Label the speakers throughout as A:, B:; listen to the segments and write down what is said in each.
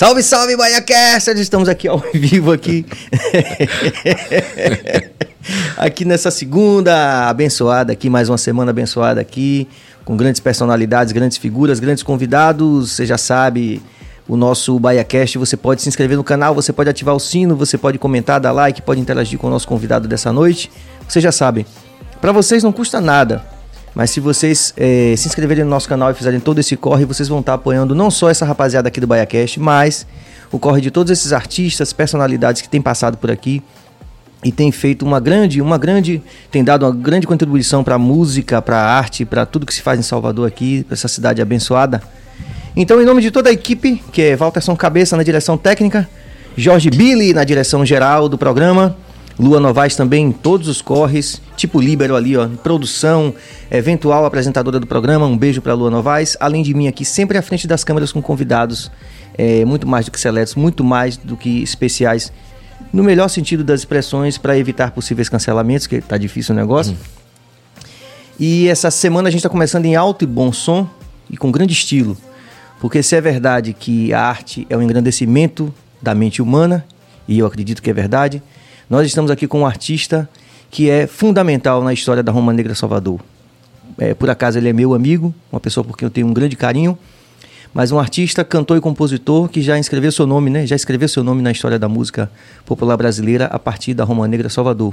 A: Salve, salve, BaiaCasters! Estamos aqui ao vivo aqui. aqui nessa segunda abençoada aqui, mais uma semana abençoada aqui, com grandes personalidades, grandes figuras, grandes convidados. Você já sabe, o nosso BaiaCast, você pode se inscrever no canal, você pode ativar o sino, você pode comentar, dar like, pode interagir com o nosso convidado dessa noite. Você já sabe. Para vocês não custa nada. Mas se vocês é, se inscreverem no nosso canal e fizerem todo esse corre, vocês vão estar apoiando não só essa rapaziada aqui do BaiaCast, mas o corre de todos esses artistas, personalidades que têm passado por aqui e têm feito uma grande, uma grande, tem dado uma grande contribuição para a música, para a arte, para tudo que se faz em Salvador aqui, essa cidade abençoada. Então, em nome de toda a equipe, que é Walterson Cabeça na direção técnica, Jorge Billy na direção geral do programa, Lua Novaes também em todos os corres, tipo Líbero ali, ó, produção, eventual apresentadora do programa. Um beijo para Lua Novaes. Além de mim aqui, sempre à frente das câmeras com convidados, é, muito mais do que seletos, muito mais do que especiais, no melhor sentido das expressões, para evitar possíveis cancelamentos, que tá difícil o negócio. Hum. E essa semana a gente está começando em alto e bom som e com grande estilo. Porque se é verdade que a arte é um engrandecimento da mente humana, e eu acredito que é verdade, nós estamos aqui com um artista que é fundamental na história da Roma Negra Salvador. É, por acaso ele é meu amigo, uma pessoa por quem eu tenho um grande carinho, mas um artista, cantor e compositor que já escreveu seu nome, né? Já escreveu seu nome na história da música popular brasileira a partir da Roma Negra Salvador.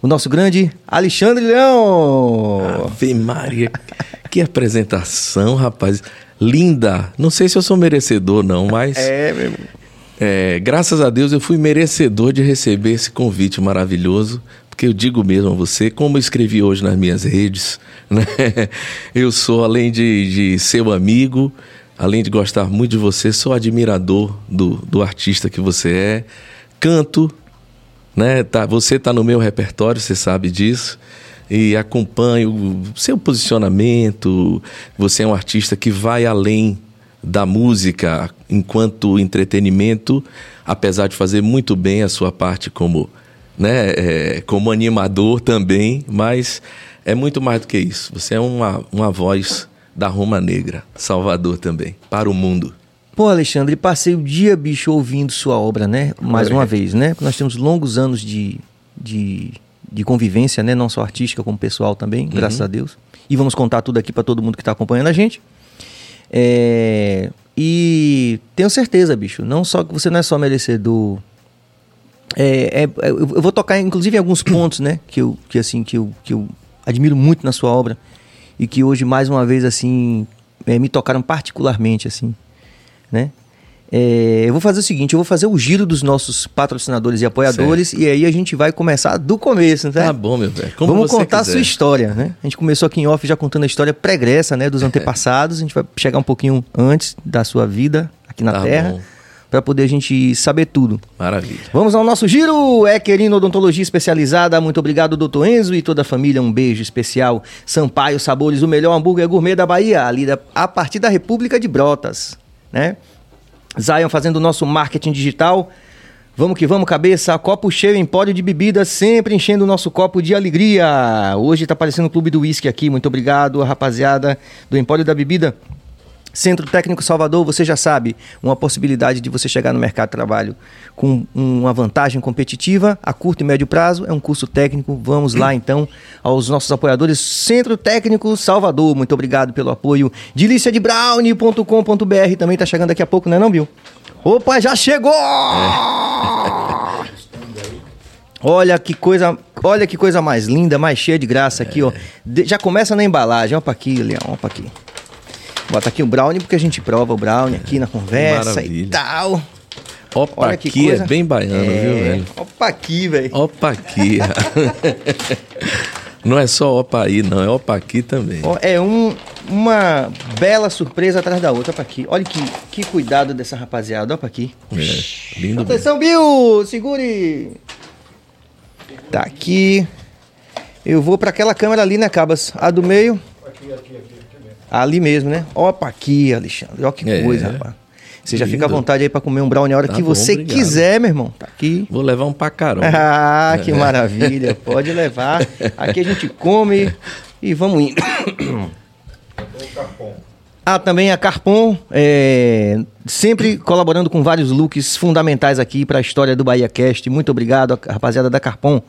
A: O nosso grande Alexandre Leão!
B: Ave Maria, que apresentação, rapaz. Linda. Não sei se eu sou merecedor, não, mas.
A: É, meu irmão.
B: É, graças a Deus eu fui merecedor de receber esse convite maravilhoso, porque eu digo mesmo a você, como eu escrevi hoje nas minhas redes, né? eu sou, além de, de ser um amigo, além de gostar muito de você, sou admirador do, do artista que você é, canto, né? Tá, você está no meu repertório, você sabe disso e acompanho o seu posicionamento. Você é um artista que vai além da música enquanto entretenimento, apesar de fazer muito bem a sua parte como, né, é, como animador também, mas é muito mais do que isso. Você é uma, uma voz da Roma Negra, Salvador também, para o mundo.
A: Pô, Alexandre, passei o dia, bicho, ouvindo sua obra, né? Mais uma vez, né? Nós temos longos anos de, de, de convivência, né? Não só artística, como pessoal também, uhum. graças a Deus. E vamos contar tudo aqui para todo mundo que está acompanhando a gente. É, e tenho certeza, bicho, não só que você não é só merecedor. É, é, eu vou tocar, inclusive, em alguns pontos, né? Que eu, que, assim, que eu, que eu admiro muito na sua obra e que hoje, mais uma vez, assim, é, me tocaram particularmente, assim, né? É, eu vou fazer o seguinte, eu vou fazer o giro dos nossos patrocinadores e apoiadores certo. e aí a gente vai começar do começo,
B: né? Tá bom, meu velho.
A: Vamos contar quiser. a sua história, né? A gente começou aqui em off já contando a história pregressa, né, dos antepassados. a gente vai chegar um pouquinho antes da sua vida aqui na tá Terra. Para poder a gente saber tudo.
B: Maravilha.
A: Vamos ao nosso giro. É querendo odontologia especializada. Muito obrigado, doutor Enzo e toda a família. Um beijo especial. Sampaio Sabores, o melhor hambúrguer gourmet da Bahia, ali da, a partir da República de Brotas, né? Zion fazendo o nosso marketing digital. Vamos que vamos, cabeça. Copo cheio, empório de bebida, sempre enchendo o nosso copo de alegria. Hoje está aparecendo o Clube do Whisky aqui. Muito obrigado, rapaziada do Empório da Bebida. Centro Técnico Salvador, você já sabe, uma possibilidade de você chegar no mercado de trabalho com uma vantagem competitiva a curto e médio prazo, é um curso técnico. Vamos lá então aos nossos apoiadores. Centro Técnico Salvador, muito obrigado pelo apoio. deliciadebrownie.com.br também está chegando daqui a pouco, não é não, Bill? Opa, já chegou! É. Olha que coisa, olha que coisa mais linda, mais cheia de graça aqui, ó. De, já começa na embalagem, opa aqui, Leão, opa aqui. Bota aqui o brownie, porque a gente prova o brownie aqui na conversa Maravilha. e tal.
B: Opa Olha aqui é bem baiano, é... viu, velho?
A: Opa aqui, velho.
B: Opa aqui. não é só opa aí, não, é opa aqui também.
A: É um, uma bela surpresa atrás da outra. Opa aqui. Olha que, que cuidado dessa rapaziada. Opa aqui.
B: É, lindo.
A: Atenção, Bill! Segure! Tá aqui. Eu vou para aquela câmera ali, né, Cabas? A do meio. Aqui, aqui, aqui. Ali mesmo, né? Opa, aqui, Alexandre. Olha que é. coisa, rapaz. Você já Lindo. fica à vontade aí para comer um brownie a hora tá que bom, você obrigado. quiser, meu irmão. Tá aqui.
B: Vou levar um pacarão.
A: ah, que maravilha. Pode levar. Aqui a gente come e vamos indo. Ah, também a Carpon, é, sempre colaborando com vários looks fundamentais aqui para a história do Bahia Cast. Muito obrigado, rapaziada da Carpon.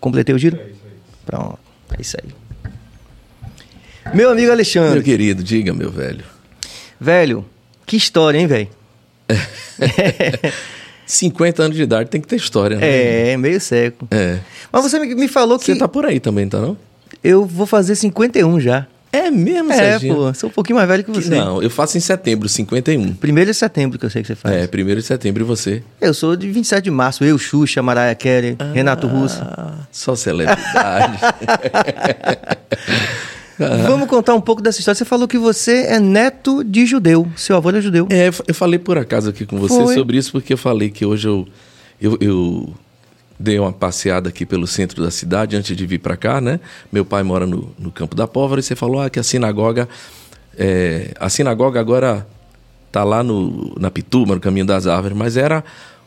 A: Completei o giro? É isso aí. Pronto, é isso aí. Meu amigo Alexandre.
B: Meu querido, diga, meu velho.
A: Velho, que história, hein, velho?
B: 50 anos de idade tem que ter história, né?
A: É, meio seco.
B: É.
A: Mas você me falou que.
B: Você tá por aí também, tá não?
A: Eu vou fazer 51 já.
B: É mesmo,
A: É,
B: Serginho?
A: pô, sou um pouquinho mais velho que você.
B: Não, eu faço em setembro, 51.
A: Primeiro de setembro que eu sei que você faz.
B: É, primeiro de setembro e você?
A: Eu sou de 27 de março. Eu, Xuxa, Mariah Carey, Renato Russo.
B: Ah, só celebridade.
A: Vamos contar um pouco dessa história. Você falou que você é neto de judeu. Seu avô é judeu.
B: É, eu falei por acaso aqui com você
A: Foi.
B: sobre isso, porque eu falei que hoje eu, eu, eu dei uma passeada aqui pelo centro da cidade antes de vir para cá, né? Meu pai mora no, no Campo da Pólvora e você falou ah, que a sinagoga. é, a sinagoga agora tá lá no, na Pituma, no Caminho das Árvores, mas era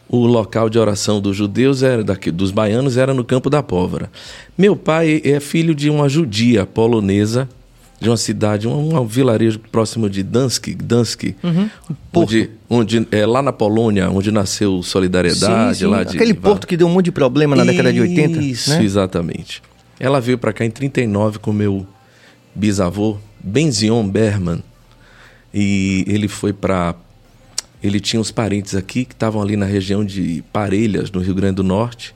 B: o local de oração dos judeus, era daqui, dos baianos, era no Campo da Pólvora. Meu pai é filho de uma judia polonesa, de uma cidade, um, um vilarejo próximo de Dansk, Dansk onde, onde é lá na Polônia, onde nasceu Solidariedade,
A: Sim, sim.
B: lá de
A: Aquele porto que deu um monte de problema na década de 80.
B: Isso,
A: né?
B: exatamente. Ela veio para cá em 39 com meu bisavô, Benzion Berman. E ele foi para ele tinha uns parentes aqui que estavam ali na região de Parelhas, no Rio Grande do Norte.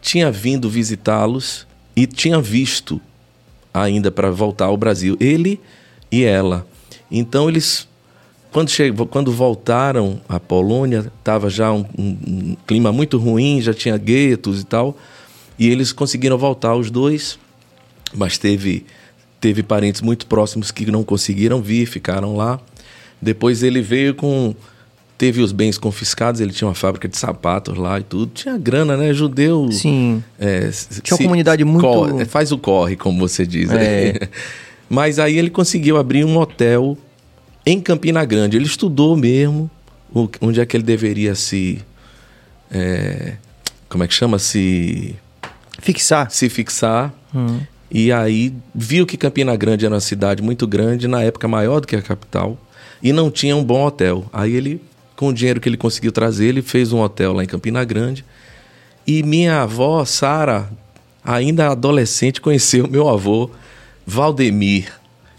B: Tinha vindo visitá-los e tinha visto ainda para voltar ao Brasil, ele e ela. Então eles quando, che... quando voltaram à Polônia, estava já um, um- um clima muito ruim, já tinha guetos e tal. E eles conseguiram voltar os dois, mas teve, teve parentes muito próximos que não conseguiram vir, ficaram lá. Depois ele veio com. Teve os bens confiscados, ele tinha uma fábrica de sapatos lá e tudo. Tinha grana, né? Judeu.
A: Sim.
B: É,
A: Tinha uma comunidade muito-
B: corre- faz o corre, como você diz. né?
A: É.
B: Mas aí ele conseguiu abrir um hotel em Campina Grande. Ele estudou mesmo onde é que ele deveria se. é, como é que chama? Se,
A: Fixar.
B: se fixar.
A: Hum.
B: E aí viu que Campina Grande era uma cidade muito grande, na época maior do que a capital, e não tinha um bom hotel. Aí ele, com o dinheiro que ele conseguiu trazer, ele fez um hotel lá em Campina Grande. E minha avó, Sara, ainda adolescente, conheceu meu avô, Valdemir,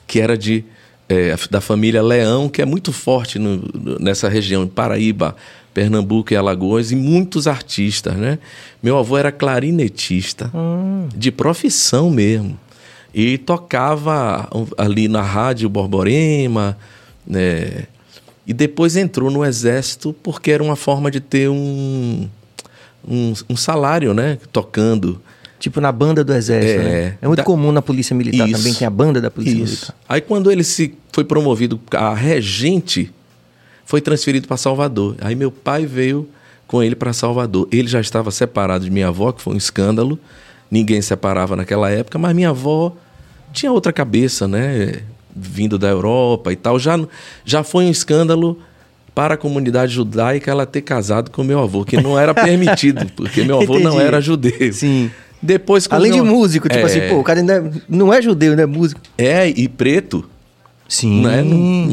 B: que era de é, da família Leão, que é muito forte no- nessa região, em Paraíba, Pernambuco e Alagoas, e muitos artistas, né? Meu avô era clarinetista, de profissão mesmo. E tocava ali na rádio Borborema, né? E depois entrou no exército porque era uma forma de ter um, um, um salário, né? Tocando.
A: Tipo na banda do exército,
B: É.
A: né? É muito
B: Da-
A: comum na polícia militar
B: Isso.
A: também, tem a banda da polícia
B: Isso.
A: militar.
B: Aí quando ele se foi promovido a regente, foi transferido para Salvador. Aí meu pai veio com ele para Salvador. Ele já estava separado de minha avó, que foi um escândalo. Ninguém separava naquela época, mas minha avó tinha outra cabeça, né? Vindo da Europa e tal. Já, já foi um escândalo para a comunidade judaica ela ter casado com meu avô, que não era permitido, porque meu avô não era judeu.
A: Sim.
B: Depois,
A: Além de
B: meu-
A: músico, tipo
B: É.
A: assim, pô, o cara ainda é- não é judeu, não é músico.
B: É, e preto.
A: Sim.
B: Né?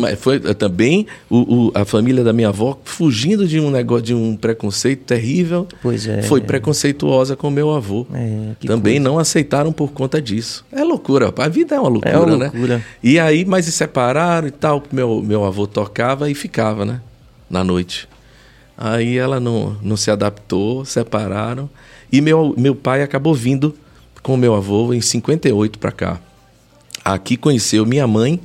B: Mas foi eh, também o, o- a família da minha avó fugindo de um negócio de um preconceito terrível.
A: Pois é.
B: Foi preconceituosa com meu avô.
A: É,
B: também
A: coisa.
B: não aceitaram por conta disso. É loucura, a vida é uma loucura,
A: É uma
B: né?
A: loucura.
B: E aí, mas se separaram e tal, meu meu avô tocava e ficava, né? Na noite. Aí ela não, não se adaptou, separaram. E meu, meu pai acabou vindo com meu avô em 58 para cá. Aqui conheceu minha mãe,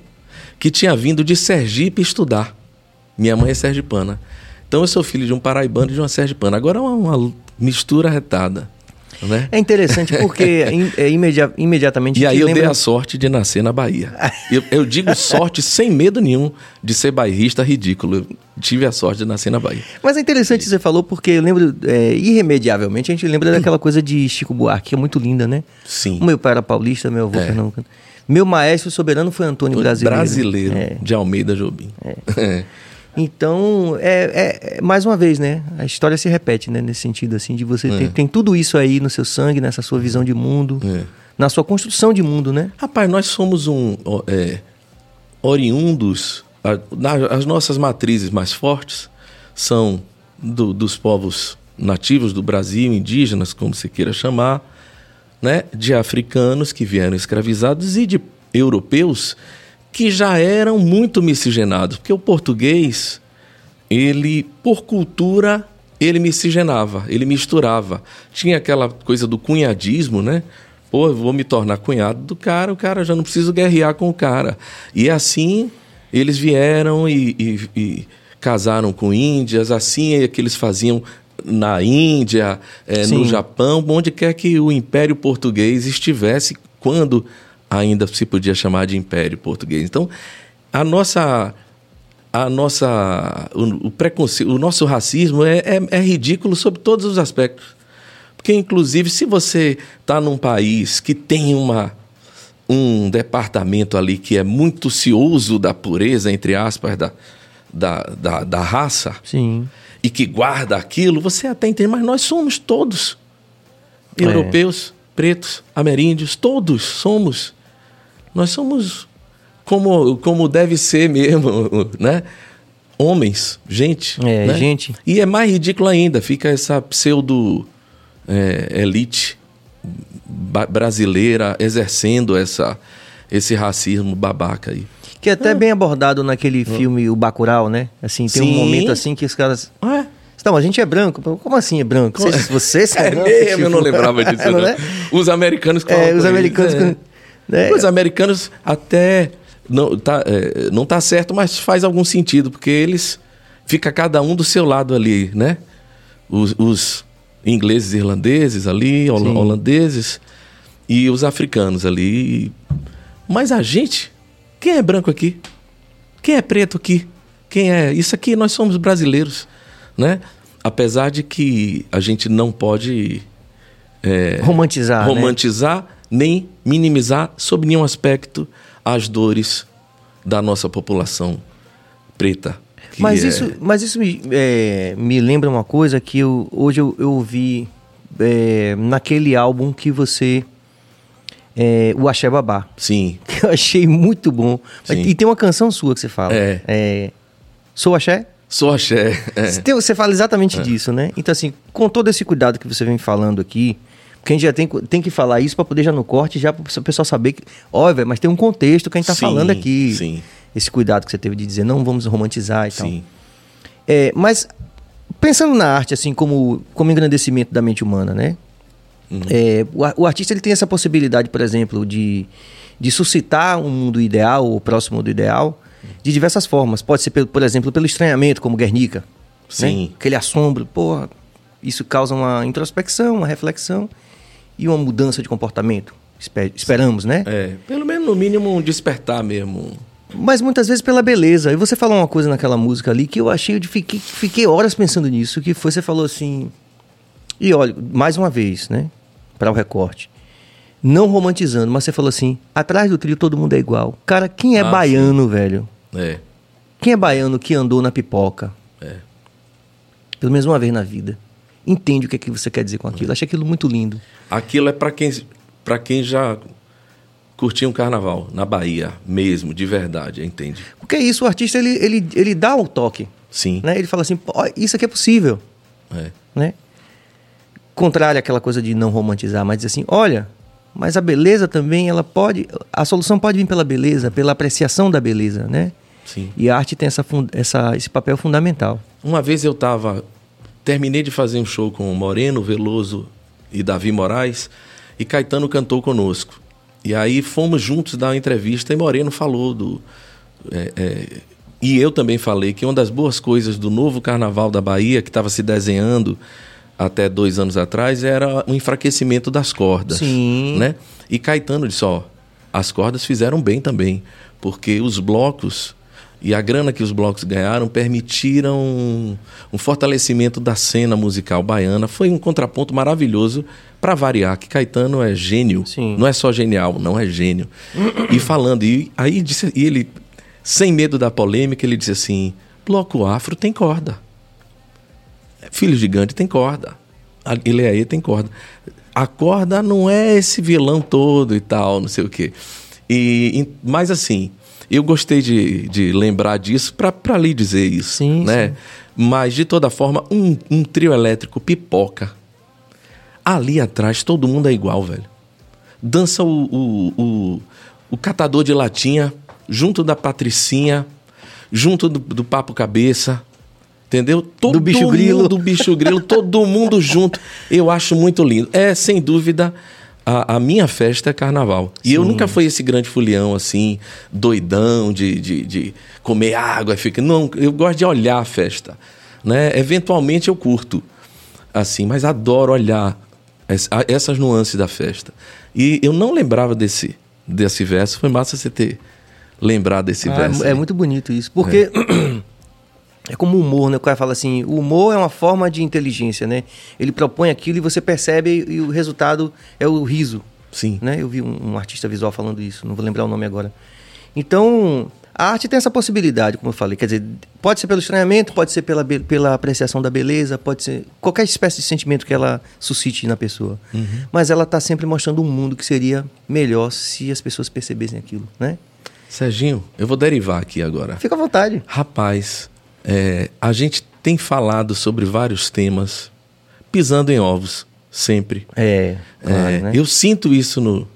B: que tinha vindo de Sergipe estudar. Minha mãe é sergipana. Então eu sou filho de um paraibano e de uma sergipana. Agora é uma, uma mistura retada, né?
A: É interessante porque é imedia- imediatamente
B: E aí eu dei
A: lembra-
B: a sorte de nascer na Bahia. Eu, eu digo sorte sem medo nenhum de ser bairrista ridículo. Eu tive a sorte de nascer na Bahia.
A: Mas é interessante que você falou porque eu lembro, é, irremediavelmente, a gente lembra daquela coisa de Chico Buarque, que é muito linda, né?
B: Sim.
A: O meu pai era paulista, meu avô
B: É.
A: pernambucano. Meu maestro soberano foi Antônio Brasileiro.
B: Brasileiro,
A: É.
B: de Almeida Jobim. É.
A: Então, é, é- é- mais uma vez, né? A história se repete, né? Nesse sentido, assim, de você
B: É.
A: ter, tem tudo isso aí no seu sangue, nessa sua visão de mundo,
B: É.
A: na sua construção de mundo, né?
B: Rapaz, nós somos um, é, oriundos, a, na, as nossas matrizes mais fortes são do, dos povos nativos do Brasil, indígenas, como se queira chamar, né, de africanos que vieram escravizados e de europeus que já eram muito miscigenados, porque o português, ele por cultura, ele miscigenava, ele misturava. Tinha aquela coisa do cunhadismo, né? Pô, eu vou me tornar cunhado do cara, o cara já não preciso guerrear com o cara. E assim eles vieram e, e, e casaram com índias, assim é que eles faziam na Índia, é, no Japão, onde quer que o Império Português estivesse, quando ainda se podia chamar de Império Português. Então, a nossa a nossa o, o preconceito, o nosso racismo é, é, é, ridículo sob todos os aspectos. Porque, inclusive, se você está num país que tem uma, um departamento ali que é muito cioso da pureza, entre aspas, da, da, da, da raça,
A: Sim.
B: E que guarda aquilo, você até entende, mas nós somos todos. É. Europeus, pretos, ameríndios, todos somos. Nós somos como, como deve ser mesmo, né? Homens, gente.
A: É,
B: né?
A: gente.
B: E é mais ridículo ainda, fica essa pseudo é, elite brasileira exercendo essa, esse racismo babaca aí.
A: Que é até é. bem abordado naquele filme O Bacurau, né? Assim, tem Sim. um momento assim que os caras...
B: É.
A: Então, a gente é branco. Como assim é branco? Você, você
B: é, é branco? Mesmo, tipo... eu não lembrava disso. não, é? Os americanos...
A: É, os americanos... É.
B: Né? Os americanos até... Não tá, é, não tá certo, mas faz algum sentido, porque eles... Fica cada um do seu lado ali, né? Os, os ingleses irlandeses ali, Sim. holandeses e os africanos ali. Mas a gente, quem é branco aqui? Quem é preto aqui? Quem é? Isso aqui nós somos brasileiros, né? Apesar de que a gente não pode
A: é, romantizar,
B: romantizar
A: né?
B: nem minimizar sob nenhum aspecto as dores da nossa população preta.
A: Mas, é... isso, mas isso me, é, me lembra uma coisa que eu, hoje eu, eu ouvi é, naquele álbum que você. É, o Axé Babá.
B: Sim.
A: Que eu achei muito bom. Sim. E tem uma canção sua que você fala.
B: É.
A: é Sou Axé?
B: Sou Axé.
A: É. Você fala exatamente é. disso, né? Então, assim, com todo esse cuidado que você vem falando aqui, porque a gente já tem, tem que falar isso para poder já no corte, já para o pessoal saber que, ó, mas tem um contexto que a gente tá sim, falando aqui.
B: Sim
A: esse cuidado que você teve de dizer, não vamos romantizar e Sim. tal. É, mas pensando na arte assim como, como engrandecimento da mente humana, né? Uhum. É, o, o, artista ele tem essa possibilidade, por exemplo, de, de suscitar um mundo ideal ou próximo do ideal de diversas formas. Pode ser, pelo, por exemplo, pelo estranhamento, como Guernica. Né?
B: Sim.
A: Né? Aquele assombro, porra, isso causa uma introspecção, uma reflexão e uma mudança de comportamento. Esper, esperamos, né?
B: É, pelo menos no mínimo um despertar mesmo.
A: Mas muitas vezes pela beleza. E você falou uma coisa naquela música ali que eu achei, eu fiquei, fiquei horas pensando nisso, que foi, você falou assim... E olha, mais uma vez, né? Para o recorte. Não romantizando, mas você falou assim, atrás do trio todo mundo é igual. Cara, quem é ah, baiano, sim. velho?
B: É.
A: Quem é baiano que andou na pipoca?
B: É.
A: Pelo menos uma vez na vida. Entende o que, é que você quer dizer com aquilo. É. Achei aquilo muito lindo.
B: Aquilo é para quem, quem já curtir um carnaval na Bahia mesmo, de verdade, entende?
A: Porque é isso, o artista ele, ele, ele dá o toque.
B: Sim.
A: Né? Ele fala assim, isso aqui é possível.
B: É.
A: Né? Contrário àquela coisa de não romantizar, mas dizer assim, olha, mas a beleza também, ela pode. A solução pode vir pela beleza, pela apreciação da beleza, né?
B: Sim.
A: E a arte tem essa, essa, esse papel fundamental.
B: Uma vez eu estava. Terminei de fazer um show com Moreno, Veloso e Davi Moraes, e Caetano cantou conosco. E aí fomos juntos dar uma entrevista e Moreno falou do. É, é, e eu também falei que uma das boas coisas do novo carnaval da Bahia, que estava se desenhando até dois anos atrás, era o enfraquecimento das cordas.
A: Sim.
B: Né? E Caetano disse: ó, as cordas fizeram bem também, porque os blocos e a grana que os blocos ganharam permitiram um, um fortalecimento da cena musical baiana. Foi um contraponto maravilhoso para variar, que Caetano é gênio.
A: Sim.
B: Não é só genial, não é gênio. e falando, e aí disse, e ele, sem medo da polêmica, ele disse assim: bloco afro tem corda. Filho gigante tem corda. Ele aí tem corda. A corda não é esse vilão todo e tal, não sei o quê. E, mas assim, Eu gostei de, de lembrar disso para lhe dizer isso.
A: Sim,
B: né?
A: sim.
B: Mas, de toda forma, um, um trio elétrico pipoca. Ali atrás, todo mundo é igual, velho. Dança o, o, o, o catador de latinha junto da Patricinha, junto do, do Papo Cabeça. Entendeu? Todo
A: Do Bicho Grilo.
B: Do bicho grilo, todo mundo junto. Eu acho muito lindo. É, sem dúvida, a, a minha festa é carnaval. E eu nunca fui esse grande fulião, assim, doidão de, de, de comer água. Fica... Não, eu gosto de olhar a festa. Né? Eventualmente eu curto, assim, mas adoro olhar essas nuances da festa. E eu não lembrava desse, desse verso. Foi massa você ter lembrado desse
A: Ah,
B: verso.
A: é
B: aí.
A: muito bonito isso. Porque é. como o humor, né? O cara fala assim, o humor é uma forma de inteligência, né? Ele propõe aquilo e você percebe e o resultado é o riso.
B: Sim.
A: Né? Eu vi um, um artista visual falando isso, não vou lembrar o nome agora. Então, a arte tem essa possibilidade, como eu falei. Quer dizer, pode ser pelo estranhamento, pode ser pela, pela apreciação da beleza, pode ser qualquer espécie de sentimento que ela suscite na pessoa. Mas ela está sempre mostrando um mundo que seria melhor se as pessoas percebessem aquilo, né?
B: Serginho, eu vou derivar aqui agora.
A: Fica à vontade.
B: Rapaz, é, a gente tem falado sobre vários temas, pisando em ovos, sempre.
A: É, claro,
B: É,
A: né?
B: Eu sinto isso no,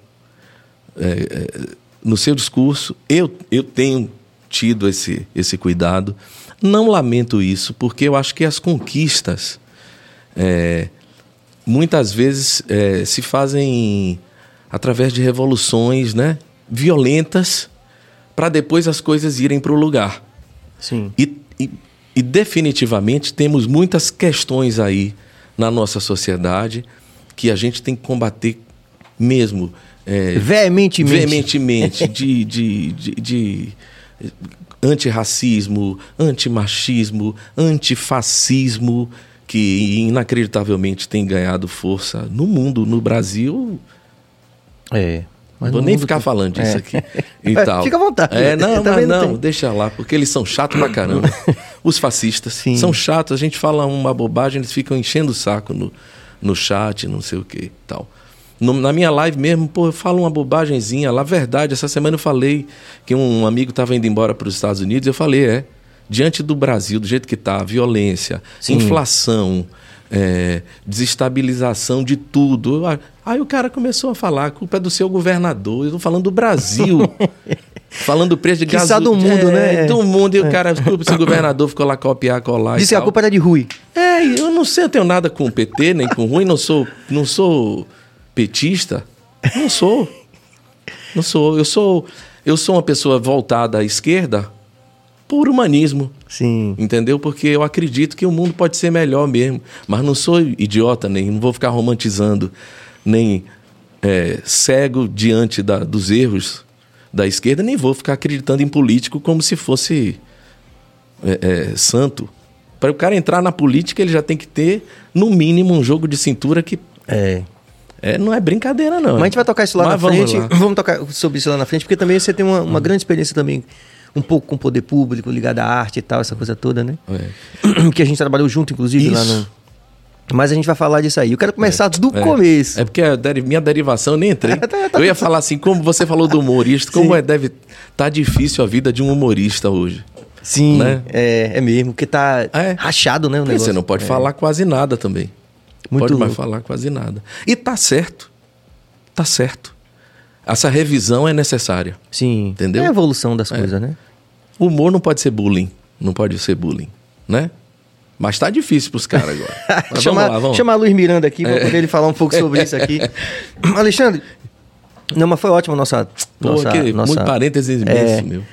B: é, é, no seu discurso. Eu, eu tenho tido esse, esse cuidado. Não lamento isso, porque eu acho que as conquistas é, muitas vezes é, se fazem através de revoluções né, violentas para depois as coisas irem para o lugar.
A: Sim.
B: E, e- e definitivamente temos muitas questões aí na nossa sociedade que a gente tem que combater mesmo. é,
A: Veementemente.
B: veementemente de, de, de, de antirracismo, antimachismo, antifascismo, que inacreditavelmente tem ganhado força no mundo, no Brasil.
A: É.
B: Não
A: Mas
B: vou
A: no
B: nem ficar
A: todo.
B: falando disso
A: É.
B: aqui e
A: É,
B: tal.
A: fica à vontade.
B: É, não, mas
A: não
B: não, deixa lá, porque eles são chatos pra caramba. Os fascistas
A: Sim.
B: são chatos, a gente fala uma bobagem, eles ficam enchendo o saco no, no chat, não sei o que tal. No- na minha live mesmo, pô, eu falo uma bobagemzinha lá, verdade, essa semana eu falei que um amigo estava indo embora para os Estados Unidos, eu falei, é, diante do Brasil, do jeito que tá, violência,
A: Sim.
B: inflação, é, desestabilização de tudo. Aí o cara começou a falar, a culpa é do seu governador, eu estou falando do Brasil. falando do preço de
A: Quiçá
B: gasolina.
A: do mundo, né?
B: Do mundo, e o cara, desculpa, se o governador ficou lá copiar, colar.
A: Disse que a culpa era de Rui.
B: É, eu não sei, eu tenho nada com o PT, nem com o Rui, não sou, não sou petista. Não sou. Não sou. Eu sou, eu sou uma pessoa voltada à esquerda por humanismo.
A: Sim.
B: Entendeu? Porque eu acredito que o mundo pode ser melhor mesmo. Mas não sou idiota, nem não vou ficar romantizando, nem é, cego diante da- dos erros da esquerda, nem vou ficar acreditando em político como se fosse é, é, santo. Para o cara entrar na política, ele já tem que ter, no mínimo, um jogo de cintura que
A: É.
B: é, não é brincadeira, não.
A: Mas a gente vai tocar isso lá
B: Mas
A: na
B: vamos
A: frente.
B: lá.
A: Vamos tocar sobre isso lá na frente, porque também você tem uma, uma grande experiência também, um pouco com o poder público, ligado à arte e tal, essa coisa toda, né?
B: É.
A: Que a gente trabalhou junto, inclusive, lá
B: Isso.
A: no. Mas a gente vai falar disso aí. Eu quero começar do
B: É.
A: começo.
B: É porque a deri- minha derivação eu nem entrei.
A: Tá, tá, tá.
B: Eu ia falar assim, como você falou do humorista, como
A: Sim.
B: é, deve estar difícil a vida de um humorista hoje.
A: Sim,
B: né?
A: é, é mesmo, porque tá
B: É.
A: rachado, né, o negócio.
B: você não pode
A: É.
B: falar quase nada também.
A: Muito
B: pode mais
A: louco.
B: falar quase nada. E tá certo. Tá certo. Essa revisão é necessária.
A: Sim.
B: Entendeu?
A: É a evolução das coisas, né?
B: O humor não pode ser bullying. Não pode ser bullying, né? Mas tá difícil pros caras agora. Mas
A: chamar,
B: vamos lá, vamos.
A: chamar Luiz Miranda aqui para poder ele falar um pouco sobre isso aqui. Alexandre, não, mas foi ótimo a nossa.
B: Pô,
A: nossa,
B: que
A: nossa
B: muito parênteses
A: é,
B: meu.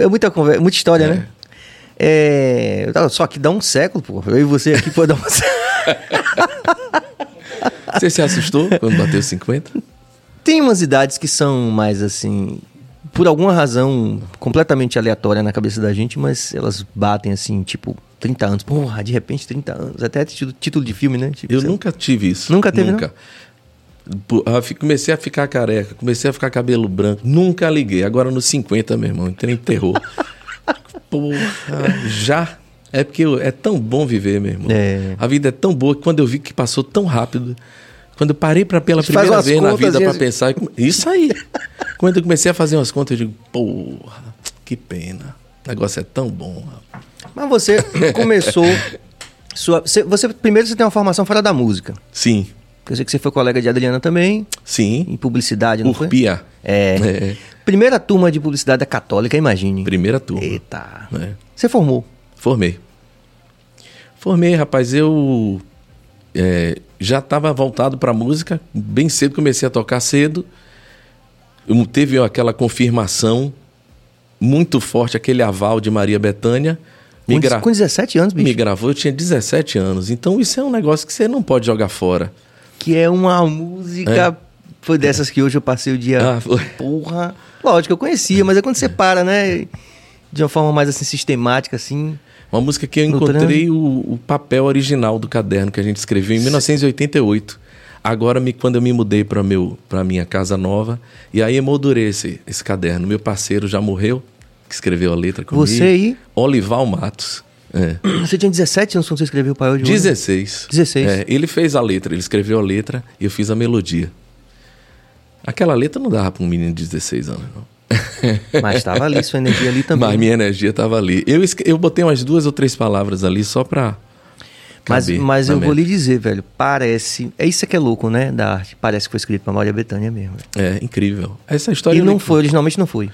A: É muita conversa, muita história,
B: É.
A: né? É, só que dá um século, pô. Eu e você aqui pode dar um século.
B: Você se assustou quando bateu 50?
A: Tem umas idades que são mais assim, por alguma razão completamente aleatória na cabeça da gente, mas elas batem assim, tipo, 30 anos. Porra, de repente 30 anos. Até título, título de filme, né? Tipo,
B: Eu nunca tive isso.
A: Nunca teve,
B: Nunca. Comecei a ficar careca, comecei a ficar cabelo branco. Nunca liguei. Agora nos 50, meu irmão, entrei em terror. Porra, já. É porque é tão bom viver, meu irmão.
A: É.
B: A vida é tão boa que quando eu vi que passou tão rápido, quando eu parei para pela primeira vez na vida para pensar, isso aí. quando eu comecei a fazer umas contas, eu digo, porra, que pena. O negócio é tão bom. rapaz.
A: Mas você começou. Sua, você, você- primeiro você tem uma formação fora da música.
B: Sim,
A: Porque Eu sei que você foi colega de Adriana também,
B: sim.
A: em publicidade, não foi?
B: Urpia.
A: É.
B: É.
A: Primeira turma de publicidade da católica, imagine.
B: Primeira turma.
A: Eita.
B: né?
A: Você formou.
B: Formei. Formei, rapaz. Eu é, já estava voltado para música. Bem cedo comecei a tocar cedo. Eu- teve aquela confirmação muito forte, aquele aval de Maria Bethânia. Me,
A: Com, com 17 anos, bicho.
B: me gravou, eu tinha 17 anos. Então isso é um negócio que você não pode jogar fora.
A: Que é uma música. Foi dessas que hoje eu passei o dia.
B: É. Ah, foi.
A: Porra. Lógico, eu conhecia, mas é quando você para, né? De uma forma mais assim, sistemática, assim.
B: Uma música que eu encontrei o, o papel original do caderno que a gente escreveu em 1988. Agora, me, quando eu me mudei para para minha casa nova, e aí emoldurei esse, esse caderno. Meu parceiro já morreu, que escreveu a letra comigo.
A: Você aí?
B: Olival Matos. É.
A: Você tinha 17 anos quando você escreveu o Paiol de Ouro?
B: 16.
A: 16.
B: É, ele fez a letra, ele escreveu a letra e eu fiz a melodia. Aquela letra não dava para um menino de 16 anos, não.
A: Mas estava ali, sua energia ali também.
B: Mas minha energia estava ali. Eu, eu botei umas duas ou três palavras ali só para.
A: Mas, mas eu vou lhe dizer, velho, parece. É isso que é louco, né? Da arte. Parece que foi escrito pra Maria Bethânia mesmo.
B: É, incrível. Essa história.
A: E
B: eu
A: não foi, originalmente não foi.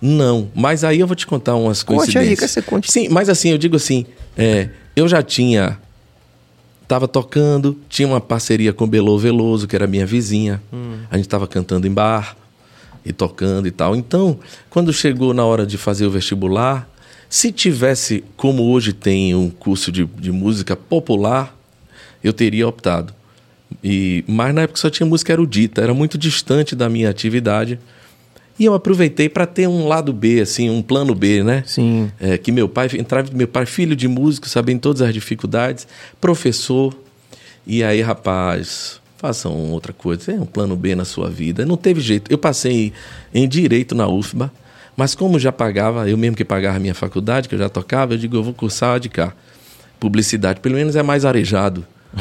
B: Não, mas aí eu vou te contar umas
A: Conte aí,
B: coincidências.
A: quer você conte.
B: Sim, mas assim, eu digo assim, é, eu já tinha... Tava tocando, tinha uma parceria com Belô Veloso, que era minha vizinha.
A: Hum.
B: A gente tava cantando em bar e tocando e tal. Então, quando chegou na hora de fazer o vestibular, se tivesse, como hoje tem um curso de, de música popular, eu teria optado. E, mas na época só tinha música erudita, era muito distante da minha atividade. E eu aproveitei para ter um lado B, assim, um plano B, né?
A: Sim.
B: É, que meu pai entrava, meu pai, filho de músico, sabendo todas as dificuldades, professor. E aí, rapaz, façam outra coisa, é um plano B na sua vida. Não teve jeito. Eu passei em direito na UFBA, mas como já pagava, eu mesmo que pagava a minha faculdade, que eu já tocava, eu digo, eu vou cursar de cá. Publicidade, pelo menos é mais arejado.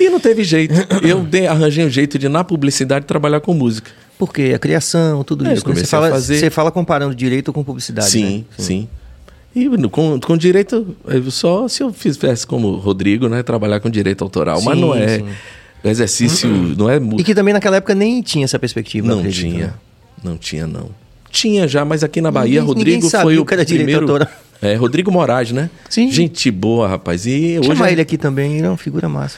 B: e não teve jeito. Eu dei, arranjei um jeito de, na publicidade, trabalhar com música.
A: Porque a criação, tudo
B: É,
A: isso. né? Você, fala,
B: fazer-
A: você fala comparando direito com publicidade.
B: Sim,
A: né?
B: sim. E com, com direito, eu só se eu fizesse como Rodrigo, né? Trabalhar com direito autoral. mas
A: Sim,
B: não é
A: sim.
B: exercício, não é
A: E que também naquela época nem tinha essa perspectiva.
B: Não
A: acredito,
B: tinha.
A: né?
B: Não tinha, não. Tinha já, mas aqui na Bahia,
A: Ninguém-
B: Rodrigo
A: ninguém
B: foi
A: o direito
B: primeiro...
A: autoral.
B: É, Rodrigo Moraes, né?
A: Sim.
B: Gente boa, rapaz. E
A: Chama
B: é
A: ele aqui também, ele é uma figura massa.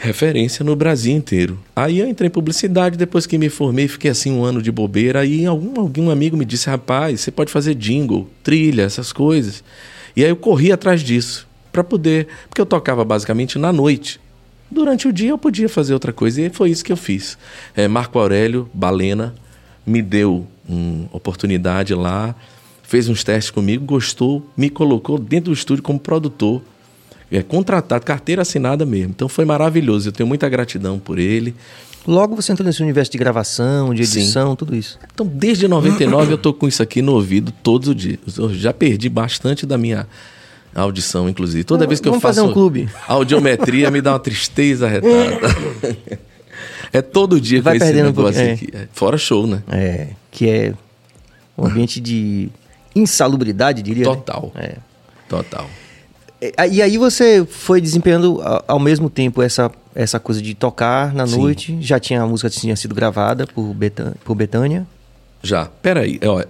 B: Referência no Brasil inteiro. Aí eu entrei em publicidade, depois que me formei, fiquei assim um ano de bobeira. Aí algum, algum amigo me disse, rapaz, você pode fazer jingle, trilha, essas coisas. E aí eu corri atrás disso, para poder, porque eu tocava basicamente na noite. Durante o dia eu podia fazer outra coisa, e foi isso que eu fiz. É, Marco Aurélio Balena me deu uma oportunidade lá, fez uns testes comigo, gostou, me colocou dentro do estúdio como produtor é, contratado, carteira assinada mesmo. Então foi maravilhoso. Eu tenho muita gratidão por ele.
A: Logo você entrou nesse universo de gravação, de
B: Sim.
A: edição, tudo isso.
B: Então, desde 99 eu tô com isso aqui no ouvido todos os dias. Eu já perdi bastante da minha audição, inclusive. Toda
A: Vamos-
B: vez que eu faço
A: fazer um clube.
B: audiometria me dá uma tristeza retada. é todo dia
A: Vai
B: com esse
A: perdendo um
B: negócio
A: pouquinho,
B: aqui. É, Fora show, né?
A: É, que é um ambiente de insalubridade, diria. né?
B: Total.
A: É.
B: Total.
A: E e aí você foi desempenhando ao mesmo tempo essa, essa coisa de tocar na
B: Sim.
A: noite. Já tinha a música tinha sido gravada por, Betan, por Betânia.
B: Já. Peraí. Ó,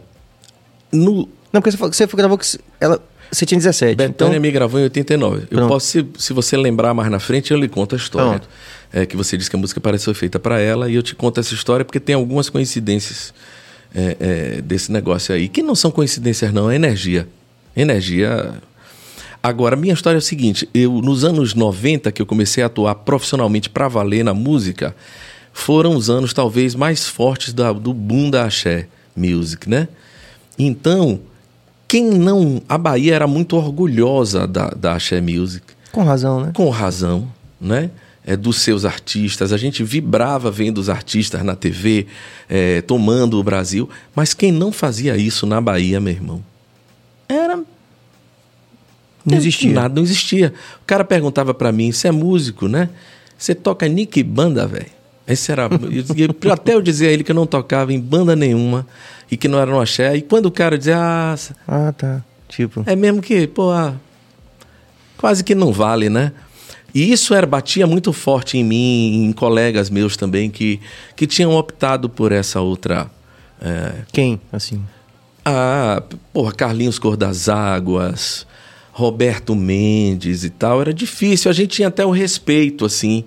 B: no,
A: Não, porque você, você gravou que ela, você tinha 17.
B: Betânia
A: então,
B: me gravou em 89. Eu
A: Pronto.
B: posso, se, se você lembrar mais na frente, eu lhe conto a história. É, que você disse que a música parece foi feita para ela, e eu te conto essa história porque tem algumas coincidências é, é, desse negócio aí, que não são coincidências, não, é energia. Energia. Agora, minha história é o seguinte: eu, nos anos 90, que eu comecei a atuar profissionalmente para valer na música, foram os anos talvez mais fortes da- do boom da axé music, né? Então, quem não. A Bahia era muito orgulhosa da, da axé music
A: com razão, né?
B: com razão, né? É, dos seus artistas. A gente vibrava vendo os artistas na TV, é, tomando o Brasil. Mas quem não fazia isso na Bahia, meu irmão? Era.
A: Não existia.
B: Nada, não existia. O cara perguntava pra mim: você é músico, né? Você toca Nick Banda, velho? Esse era. e até eu dizer a ele que eu não tocava em banda nenhuma e que não era no axé. E quando o cara dizia, ah,
A: Ah, tá. Tipo.
B: é mesmo que, pô, ah, quase que não vale, né? E isso era, batia muito forte em mim, em colegas meus também, que, que tinham optado por essa outra. é,
A: Quem? Assim.
B: ah, porra, Carlinhos Cor das Águas, Roberto Mendes e tal. Era difícil. A gente tinha até o respeito, assim,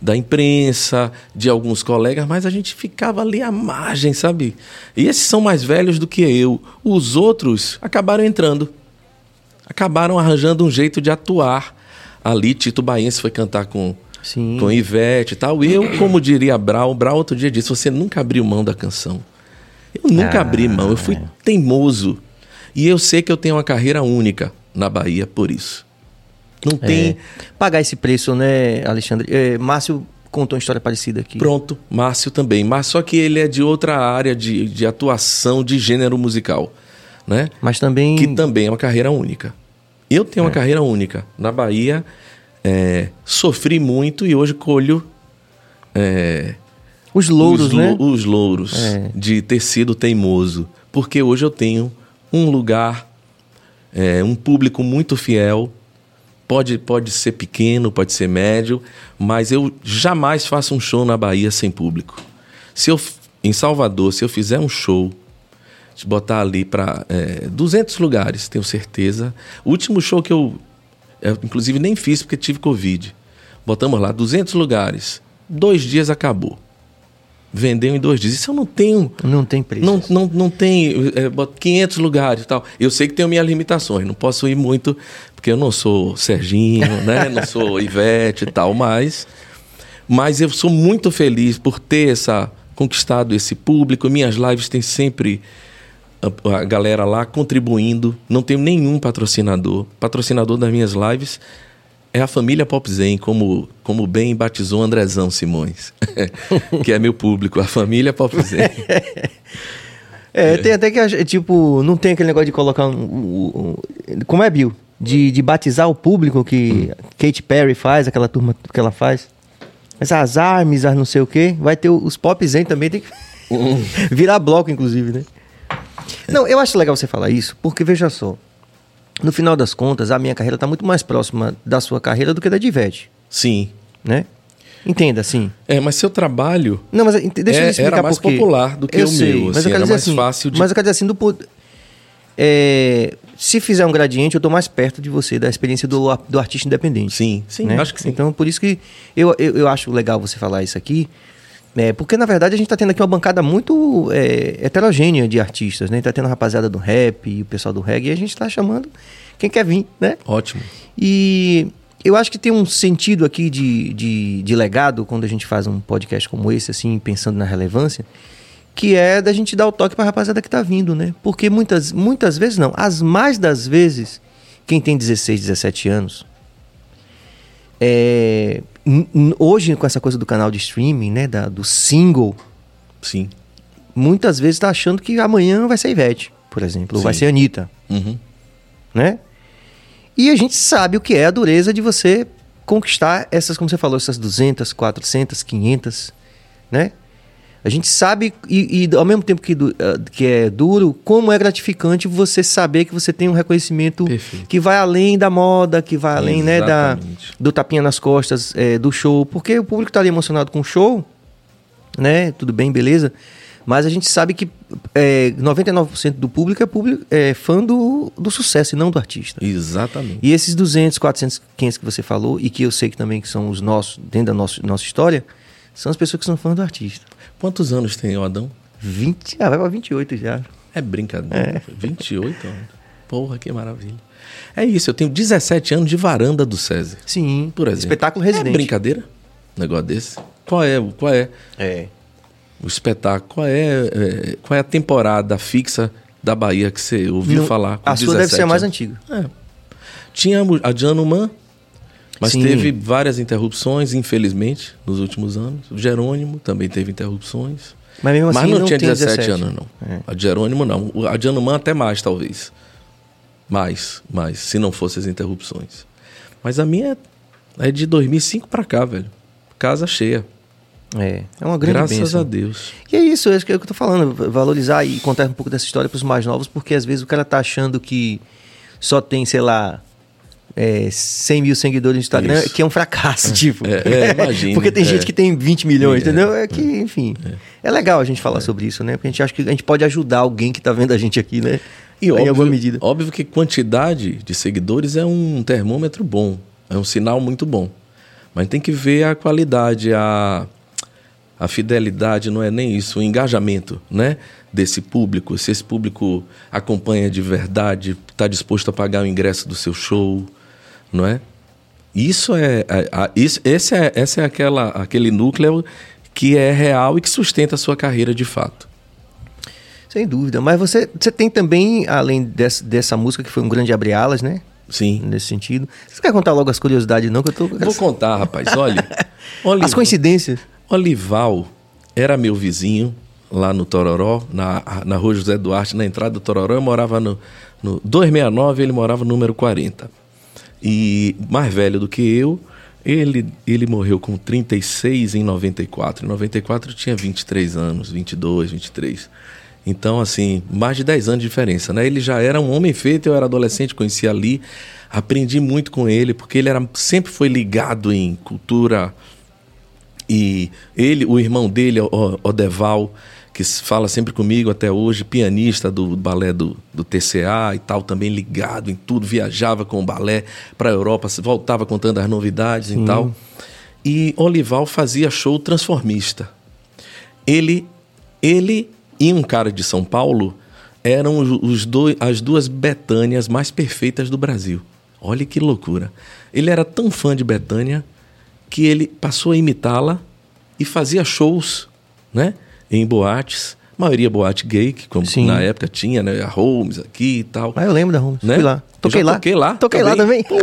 B: da imprensa, de alguns colegas, mas a gente ficava ali à margem, sabe? E esses são mais velhos do que eu. Os outros acabaram entrando. Acabaram arranjando um jeito de atuar. Ali, Tito Baense foi cantar com,
A: Sim.
B: com Ivete e tal. Eu, como diria Brau, Brau outro dia disse: você nunca abriu mão da canção. Eu nunca
A: Ah,
B: abri mão, eu fui
A: é.
B: teimoso. E eu sei que eu tenho uma carreira única na Bahia por isso. Não tem.
A: É. Pagar esse preço, né, Alexandre? É, Márcio contou uma história parecida aqui.
B: Pronto, Márcio também. Mas só que ele é de outra área de, de atuação de gênero musical. Né?
A: Mas também.
B: que também é uma carreira única. Eu tenho uma
A: É.
B: carreira única. Na Bahia, é, sofri muito e hoje colho é,
A: Os louros,
B: os,
A: né?
B: os louros
A: É.
B: de ter sido teimoso. Porque hoje eu tenho um lugar, é, um público muito fiel. Pode, pode ser pequeno, pode ser médio, mas eu jamais faço um show na Bahia sem público. Se eu, em Salvador, se eu fizer um show, de botar ali para 200 lugares, tenho certeza. O último show que eu, eu, inclusive, nem fiz porque tive Covid. Botamos lá 200 lugares. Dois dias acabou. Vendeu em dois dias. Isso eu não tenho.
A: Não tem preço.
B: Não, não, não tem é, bota 500 lugares e tal. Eu sei que tenho minhas limitações. Não posso ir muito, porque eu não sou Serginho, né? Não sou Ivete e tal, mas... Mas eu sou muito feliz por ter essa, conquistado esse público. Minhas lives têm sempre a, a galera lá contribuindo. Não tenho nenhum patrocinador. Patrocinador das minhas lives é a família Pop Zen, como, como bem batizou Andrezão Simões, que é meu público, a família Pop Zen.
A: É, tem até que, tipo, não tem aquele negócio de colocar um. um- um- como é, Bill? De, de batizar o público que Katy Perry faz, aquela turma que ela faz. Mas as armes, as não sei o quê. Vai ter os pop zen também, tem que virar bloco, inclusive, né? Não, eu acho legal você falar isso, porque veja só. No final das contas, a minha carreira está muito mais próxima da sua carreira do que da de Ivete,
B: Sim.
A: né? Entenda, assim.
B: É, mas seu trabalho
A: Não, mas ent- deixa
B: É,
A: eu explicar
B: era mais
A: por quê.
B: popular do que
A: eu
B: o
A: sei,
B: meu,
A: Mas
B: assim,
A: eu quero
B: era
A: dizer
B: mais
A: assim,
B: fácil de-
A: Mas eu quero dizer assim, do, é, se fizer um gradiente, eu tô mais perto de você, da experiência do, do artista independente.
B: Sim, sim,
A: né?
B: acho que sim.
A: Então, por isso que eu, eu, eu acho legal você falar isso aqui, é, porque na verdade a gente tá tendo aqui uma bancada muito é, heterogênea de artistas, né? Tá tendo a rapaziada do rap e o pessoal do reggae, e a gente tá chamando quem quer vir, né?
B: Ótimo.
A: E eu acho que tem um sentido aqui de, de, de legado quando a gente faz um podcast como esse, assim, pensando na relevância, que é da gente dar o toque pra rapaziada que tá vindo, né? Porque muitas, muitas vezes não, as mais das vezes, quem tem 16, 17 anos, é, hoje com essa coisa do canal de streaming, né, da, do single,
B: Sim.
A: muitas vezes tá achando que amanhã vai ser Ivete, por exemplo, ou vai ser Anitta
B: Uhum.
A: né? E a gente sabe o que é a dureza de você conquistar essas, como você falou, essas 200, 400, 500, né? A gente sabe, e, e ao mesmo tempo que, du- ah, que é duro, como é gratificante você saber que você tem um reconhecimento
B: Perfeito.
A: que vai além da moda, que vai além né, da, do tapinha nas costas é, do show. Porque o público está ali emocionado com o show, né? Tudo bem, beleza. Mas a gente sabe que é, 99% do público é, público, é fã do, do sucesso e não do artista.
B: Exatamente.
A: E esses 200, 400, 500 que você falou, e que eu sei que também que são os nossos, dentro da nossa, nossa história, são as pessoas que são fãs do artista.
B: Quantos anos tem o Adão?
A: 20, ah, vai pra 28 já.
B: É brincadeira. 28 anos. Porra, que maravilha. É isso, eu tenho 17 anos de varanda do César.
A: Sim,
B: Por exemplo.
A: espetáculo residente.
B: É brincadeira? Um negócio desse? Qual é, o- qual é
A: É.
B: o espetáculo? Qual é, é, qual é a temporada fixa da Bahia que você ouviu
A: Não-
B: falar? com
A: a sua deve
B: 17
A: ser a mais
B: anos?
A: antiga.
B: É. Tínhamos a Januman, mas
A: Sim.
B: teve várias interrupções, infelizmente, nos últimos anos. O Jerônimo também teve interrupções.
A: Mas mesmo assim
B: mas não,
A: não
B: tinha
A: tem
B: 17,
A: 17.
B: anos, não.
A: É.
B: A de Jerônimo, não. O- A de Januman até mais, talvez. Mais, mais, se não fossem as interrupções. Mas a minha é de 2005 pra cá, velho. Casa cheia.
A: É, é uma grande
B: Graças
A: bênção.
B: a Deus.
A: E é isso, é isso que eu tô falando, valorizar e contar um pouco dessa história para os mais novos, porque às vezes o cara tá achando que só tem, sei lá, é, 100 mil seguidores no Instagram,
B: Isso.
A: que é um fracasso, tipo.
B: É, é, imagine,
A: porque tem
B: é.
A: gente que tem 20 milhões,
B: É,
A: entendeu? É que, enfim. É. legal a gente falar sobre isso, né? Porque a gente acha que a gente pode ajudar alguém que tá vendo a gente aqui, né?
B: E
A: em
B: óbvio,
A: alguma medida.
B: óbvio que quantidade de seguidores é um termômetro bom, é um sinal muito bom. Mas tem que ver a qualidade, a, a fidelidade, não é nem isso, o engajamento né, desse público. Se esse público acompanha de verdade, está disposto a pagar o ingresso do seu show, não é? Isso é, a- a- isso, esse é, essa é aquela, aquele núcleo que é real e que sustenta a sua carreira de fato.
A: Sem dúvida. Mas você, você tem também, além dessa, dessa música, que foi um grande abre-alas, né?
B: Sim.
A: Nesse sentido. Você quer contar logo as curiosidades, não? Que eu tô.
B: Vou contar, rapaz. Olha, Olival,
A: As coincidências.
B: Olival era meu vizinho lá no Tororó, na, na rua José Duarte, na entrada do Tororó. Eu morava no, no 269, ele morava no número 40. E mais velho do que eu, ele, ele morreu com 36 em 94. Em 94 eu tinha 23 anos, 22, 23. Então, assim, mais de 10 anos de diferença, né? Ele já era um homem feito, eu era adolescente, conheci ali, aprendi muito com ele, porque ele era, sempre foi ligado em cultura e ele, o irmão dele, Odeval, que fala sempre comigo até hoje, pianista do balé do, do TCA e tal, também ligado em tudo, viajava com o balé para a Europa, voltava contando as novidades e tal. E Olival fazia show transformista. Ele, ele e um cara de São Paulo eram os, os dois, as duas Betânias mais perfeitas do Brasil. Olha que loucura. Ele era tão fã de Betânia que ele passou a imitá-la e fazia shows, né? Em boates, maioria boate gay, que como
A: Sim.
B: na época tinha, né? A Holmes aqui e tal.
A: Mas eu lembro da Holmes.
B: Né?
A: Fui lá. Toquei lá.
B: Toquei lá.
A: Toquei lá também.
B: Pô,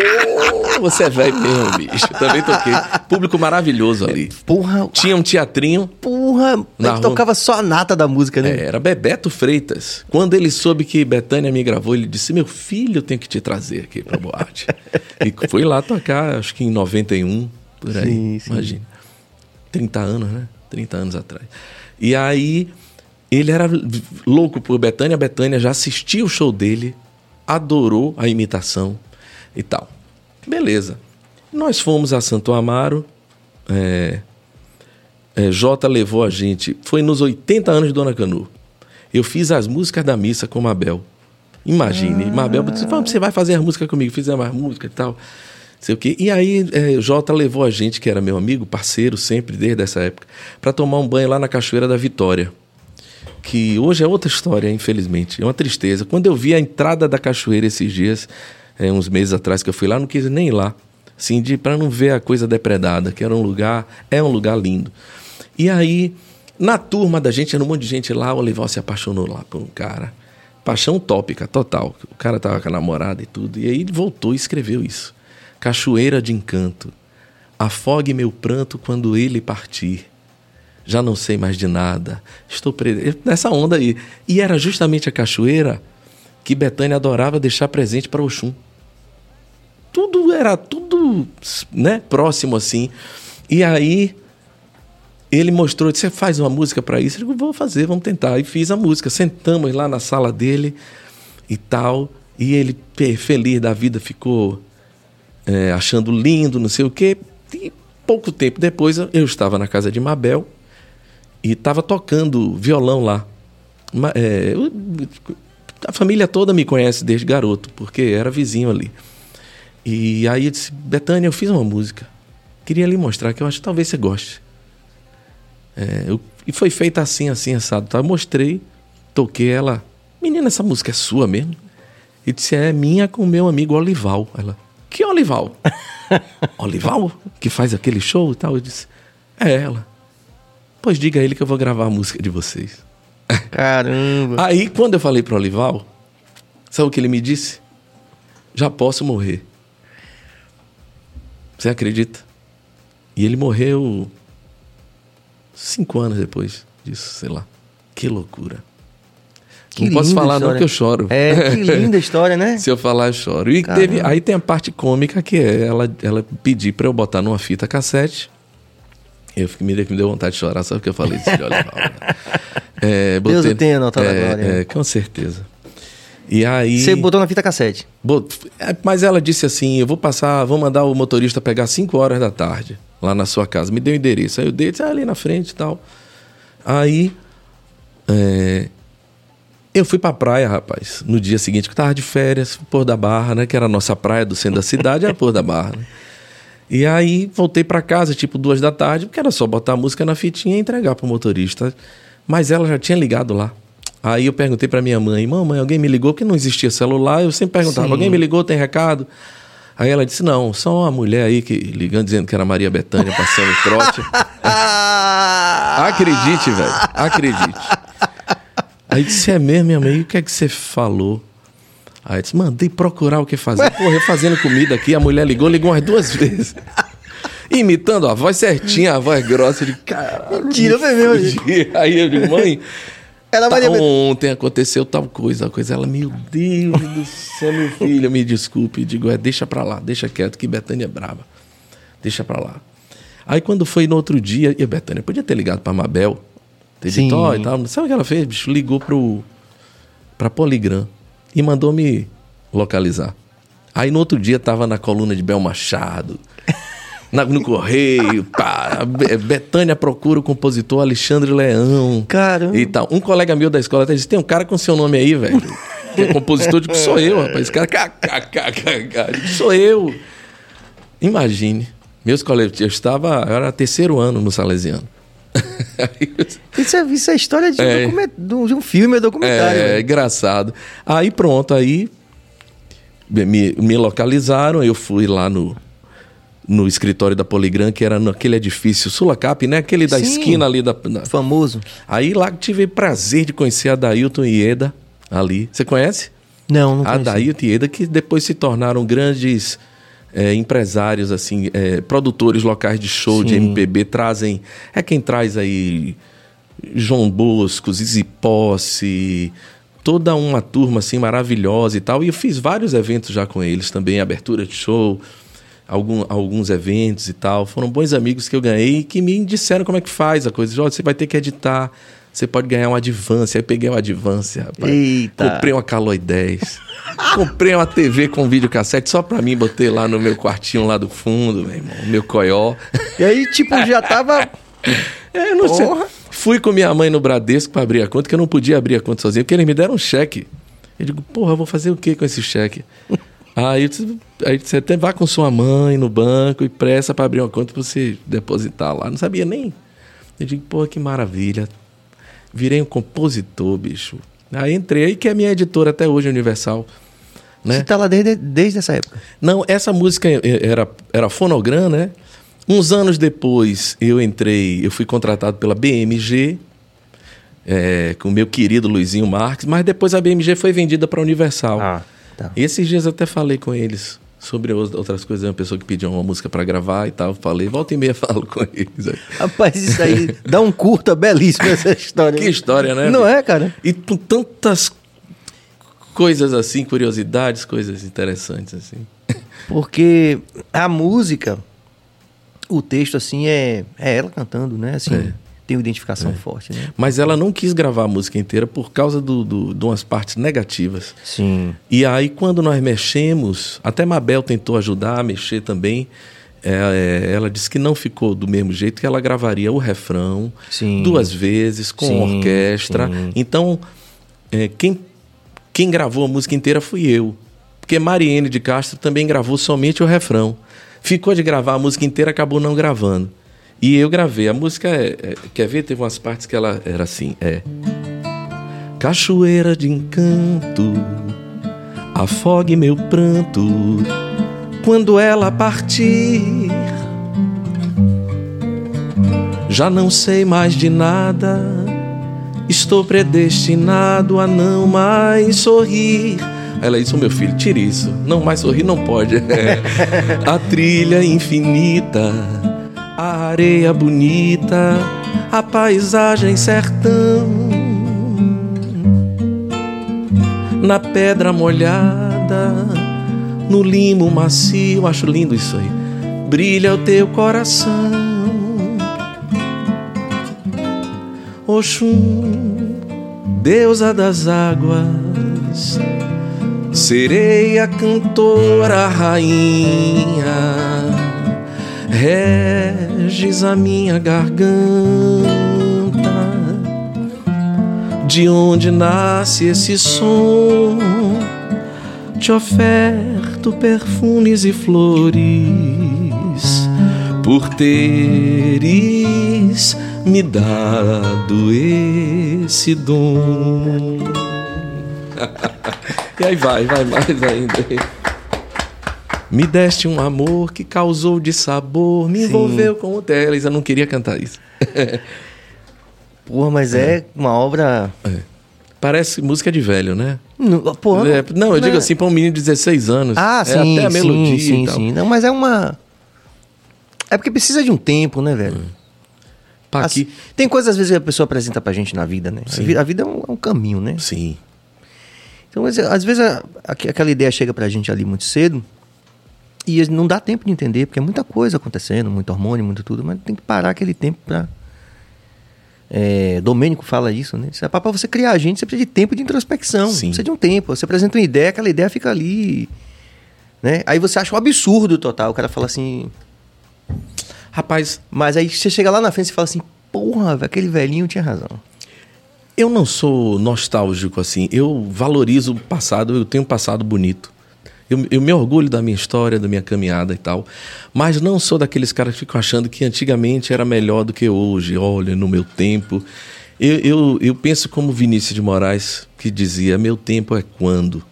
B: você é velho mesmo, bicho. Também toquei. Público maravilhoso ali.
A: Porra,
B: Tinha um teatrinho.
A: porra.
B: Na
A: Ele tocava só a nata da música, né?
B: É, era Bebeto Freitas. Quando ele soube que Betânia me gravou, ele disse: Meu filho, eu tenho que te trazer aqui pra boate. e fui lá tocar, acho que em 91, por aí.
A: Sim, sim.
B: Imagina. 30 anos, né? 30 anos atrás. E aí, ele era louco por Betânia. A Betânia já assistiu o show dele, adorou a imitação e tal. Beleza. Nós fomos a Santo Amaro. É, é, Jota levou a gente. Foi nos 80 anos de Dona Canu. Eu fiz as músicas da missa com Mabel. Imagine, Mabel disse: "Vamos, você vai fazer a música comigo. Fizemos as músicas e tal. Sei o quê. E aí, é, Jota levou a gente, que era meu amigo, parceiro sempre, desde essa época, para tomar um banho lá na Cachoeira da Vitória. Que hoje é outra história, infelizmente. É uma tristeza. Quando eu vi a entrada da cachoeira esses dias, é, uns meses atrás que eu fui lá, não quis nem ir lá. Assim, para não ver a coisa depredada, que era um lugar, é um lugar lindo. E aí, na turma da gente, era um monte de gente lá, o Olival se apaixonou lá por um cara. Paixão utópica, total. O cara tava com a namorada e tudo. E aí ele voltou e escreveu isso. Cachoeira de encanto. Afogue meu pranto quando ele partir. Já não sei mais de nada. Estou preso. Nessa onda aí. E era justamente a cachoeira que Betânia adorava deixar presente para Oxum. Tudo era tudo, né, próximo assim. E aí ele mostrou, você faz uma música para isso? Eu digo, vou fazer, vamos tentar. E fiz a música. Sentamos lá na sala dele e tal. E ele, feliz da vida, ficou é, achando lindo, não sei o quê. E pouco tempo depois eu estava na casa de Mabel e estava tocando violão lá. É, a família toda me conhece desde garoto, porque era vizinho ali. E aí eu disse, Betânia, eu fiz uma música. Queria lhe mostrar que eu acho que talvez você goste. É, eu- e foi feita assim, assim, assado. Tá? Eu mostrei, toquei ela. Menina, essa música é sua mesmo? E disse, é minha com meu amigo Olival. Ela, que Olival? Olival? Que faz aquele show e tal? Eu disse, é ela. Pois diga a ele que eu vou gravar a música de vocês.
A: Caramba.
B: Aí, quando eu falei para Olival, sabe o que ele me disse? Já posso morrer. Você acredita? E ele morreu cinco anos depois disso, sei lá. Que loucura.
A: Que
B: não posso falar não
A: história.
B: que eu choro.
A: É, que linda história, né?
B: Se eu falar, eu choro. E
A: Caramba.
B: teve, aí tem a parte cômica que é ela, ela pedir para eu botar numa fita cassete Eu fiquei, me, me deu vontade de chorar, sabe o que eu falei? Né?
A: É, Deus o tenha nota
B: é,
A: glória.
B: É, com certeza. E aí.
A: Você botou na fita cassete?
B: Bot... É, mas ela disse assim: eu vou passar, vou mandar o motorista pegar 5 horas da tarde lá na sua casa. Me deu o endereço. Aí eu dei, disse, ah, ali na frente e tal. Aí. É... Eu fui pra praia, rapaz, no dia seguinte, que eu tava de férias, Pôr da Barra, né? Que era a nossa praia do centro da cidade, era Pôr da Barra, né? E aí voltei para casa, tipo duas da tarde, porque era só botar a música na fitinha e entregar pro motorista. Mas ela já tinha ligado lá. Aí eu perguntei para minha mãe, mamãe, alguém me ligou? Porque não existia celular. Eu sempre perguntava, Sim. alguém me ligou, tem recado? Aí ela disse, não, só uma mulher aí que ligando dizendo que era Maria Bethânia passando trote. acredite, velho, acredite. Aí disse, é mesmo, minha mãe, o que é que você falou? Aí disse, mandei procurar o que fazer. Porra, eu fazendo comida aqui, a mulher ligou, ligou umas duas vezes. Imitando a voz certinha, a voz grossa. de caralho. Mentira, foi mesmo. Aí eu digo, mãe. Ela tá, ontem aconteceu tal coisa, a coisa. Ela, meu Deus do céu, meu filho, me desculpe. Digo, é, deixa pra lá, deixa quieto, que Betânia é brava. Deixa pra lá. Aí quando foi no outro dia, e a Betânia podia ter ligado pra Mabel, dito, ó, e tal. Sabe o que ela fez, bicho? Ligou pro, pra Poligram e mandou me localizar. Aí no outro dia tava na coluna de Bel Machado, na, no Correio, pá, Betânia procura o compositor Alexandre Leão.
A: Caramba.
B: E tal. Um colega meu da escola até disse: tem um cara com seu nome aí, velho. Que é compositor, digo, sou eu, rapaz. Esse cara, kkkk, sou eu. Imagine. Meus colegas, eu estava, eu era terceiro ano no Salesiano.
A: isso, é, isso é história de, é, um, de um filme, é documentário.
B: É, é engraçado. Aí pronto, aí me, me localizaram, eu fui lá no, no escritório da Poligram, que era naquele edifício Sulacap, né? Aquele da Sim, esquina ali da, da,
A: Famoso.
B: Aí lá tive prazer de conhecer a Dailton e Eda ali. Você conhece?
A: Não, não
B: A Dailton e Eda, que depois se tornaram grandes é, empresários, assim, é, produtores locais de show, Sim. de MPB, trazem. É quem traz aí João Bosco, Zizi Posse, toda uma turma assim maravilhosa e tal. E eu fiz vários eventos já com eles também, abertura de show, algum, alguns eventos e tal. Foram bons amigos que eu ganhei que me disseram como é que faz a coisa. Você vai ter que editar você pode ganhar um Advance. Aí peguei um Advance, rapaz. Eita. Comprei uma Caloi 10. Comprei uma TV com videocassete só pra mim, botei lá no meu quartinho lá do fundo, meu irmão, meu coió.
A: E aí, tipo, já tava.
B: É, não Porra. sei. Fui com minha mãe no Bradesco pra abrir a conta, que eu não podia abrir a conta sozinho, porque eles me deram um cheque. Eu digo, porra, vou fazer o que com esse cheque? aí, aí você até vá com sua mãe no banco e pressa para abrir uma conta pra você depositar lá. Não sabia nem. Eu digo, porra, que maravilha virei um compositor, bicho. Aí entrei, que é minha editora até hoje, Universal. Né?
A: Você tá lá desde, desde essa época?
B: Não, essa música era, era fonogram, né? Uns anos depois eu entrei, eu fui contratado pela BMG, é, com o meu querido Luizinho Marques, mas depois a BMG foi vendida para a Universal. Ah, tá. E esses dias eu até falei com eles sobre outras coisas, uma pessoa que pediu uma música para gravar e tal, falei, volta e meia falo com eles.
A: Rapaz, isso aí dá um curta belíssimo essa história.
B: que história, né?
A: Não é, cara?
B: E com tantas coisas assim, curiosidades, coisas interessantes assim.
A: Porque a música, o texto assim é, é ela cantando, né? Assim, é tem uma identificação é. forte, né?
B: Mas ela não quis gravar a música inteira por causa do, do, de umas partes negativas.
A: Sim.
B: E aí, quando nós mexemos, até Mabel tentou ajudar a mexer também. É, é, ela disse que não ficou do mesmo jeito, que ela gravaria o refrão sim. duas vezes com sim, orquestra. Sim. Então, é, quem, quem gravou a música inteira fui eu. Porque Mariene de Castro também gravou somente o refrão. Ficou de gravar a música inteira, acabou não gravando. E eu gravei. A música é, é, Quer ver? Teve umas partes que ela era assim: é. Cachoeira de encanto, afogue meu pranto quando ela partir. Já não sei mais de nada, estou predestinado a não mais sorrir. Ela disse: Meu filho, tire isso. Não mais sorrir não pode. A trilha infinita a areia bonita, a paisagem sertão. Na pedra molhada, no limo macio, acho lindo isso aí. Brilha o teu coração. Oxum, deusa das águas, sereia, cantora, rainha, a minha garganta, de onde nasce esse som, te oferto perfumes e flores, por teres me dado esse dom. e aí vai, vai mais ainda. Me deste um amor que causou de sabor, me
A: Sim.
B: envolveu com o teles. Eu não queria cantar isso.
A: Porra, mas é, uma obra.
B: Parece música de velho, né?
A: Não, porra,
B: É, não, eu digo
A: né?
B: assim, para um menino de 16 anos.
A: Ah,
B: é
A: sim,
B: até a melodia
A: sim,
B: e tal.
A: sim. Não, mas é uma. É porque precisa de um tempo, né, velho? Assim, tem coisas às vezes que a pessoa apresenta pra gente na vida, né? A
B: Sim.
A: A vida é um, é um caminho, né?
B: Sim.
A: Então, mas, às vezes a- aqu- aquela ideia chega pra gente ali muito cedo e não dá tempo de entender, porque é muita coisa acontecendo, muito hormônio, muito tudo, mas tem que parar aquele tempo pra. É, Domênico fala isso, né? Se é pra pra você criar a gente, você precisa de tempo de introspecção.
B: Sim.
A: Precisa de um tempo. Você apresenta uma ideia, aquela ideia fica ali. Né? Aí você acha um absurdo total. O cara fala assim.
B: Rapaz,
A: Mas aí você chega lá na frente e fala assim: porra, aquele velhinho tinha razão.
B: eu não sou nostálgico assim. Eu valorizo o passado, eu tenho um passado bonito. Eu, eu me orgulho da minha história, da minha caminhada e tal. Mas não sou daqueles caras que ficam achando que antigamente era melhor do que hoje. Olha, no meu tempo. Eu, eu, eu penso como Vinícius de Moraes, que dizia: Meu tempo é quando?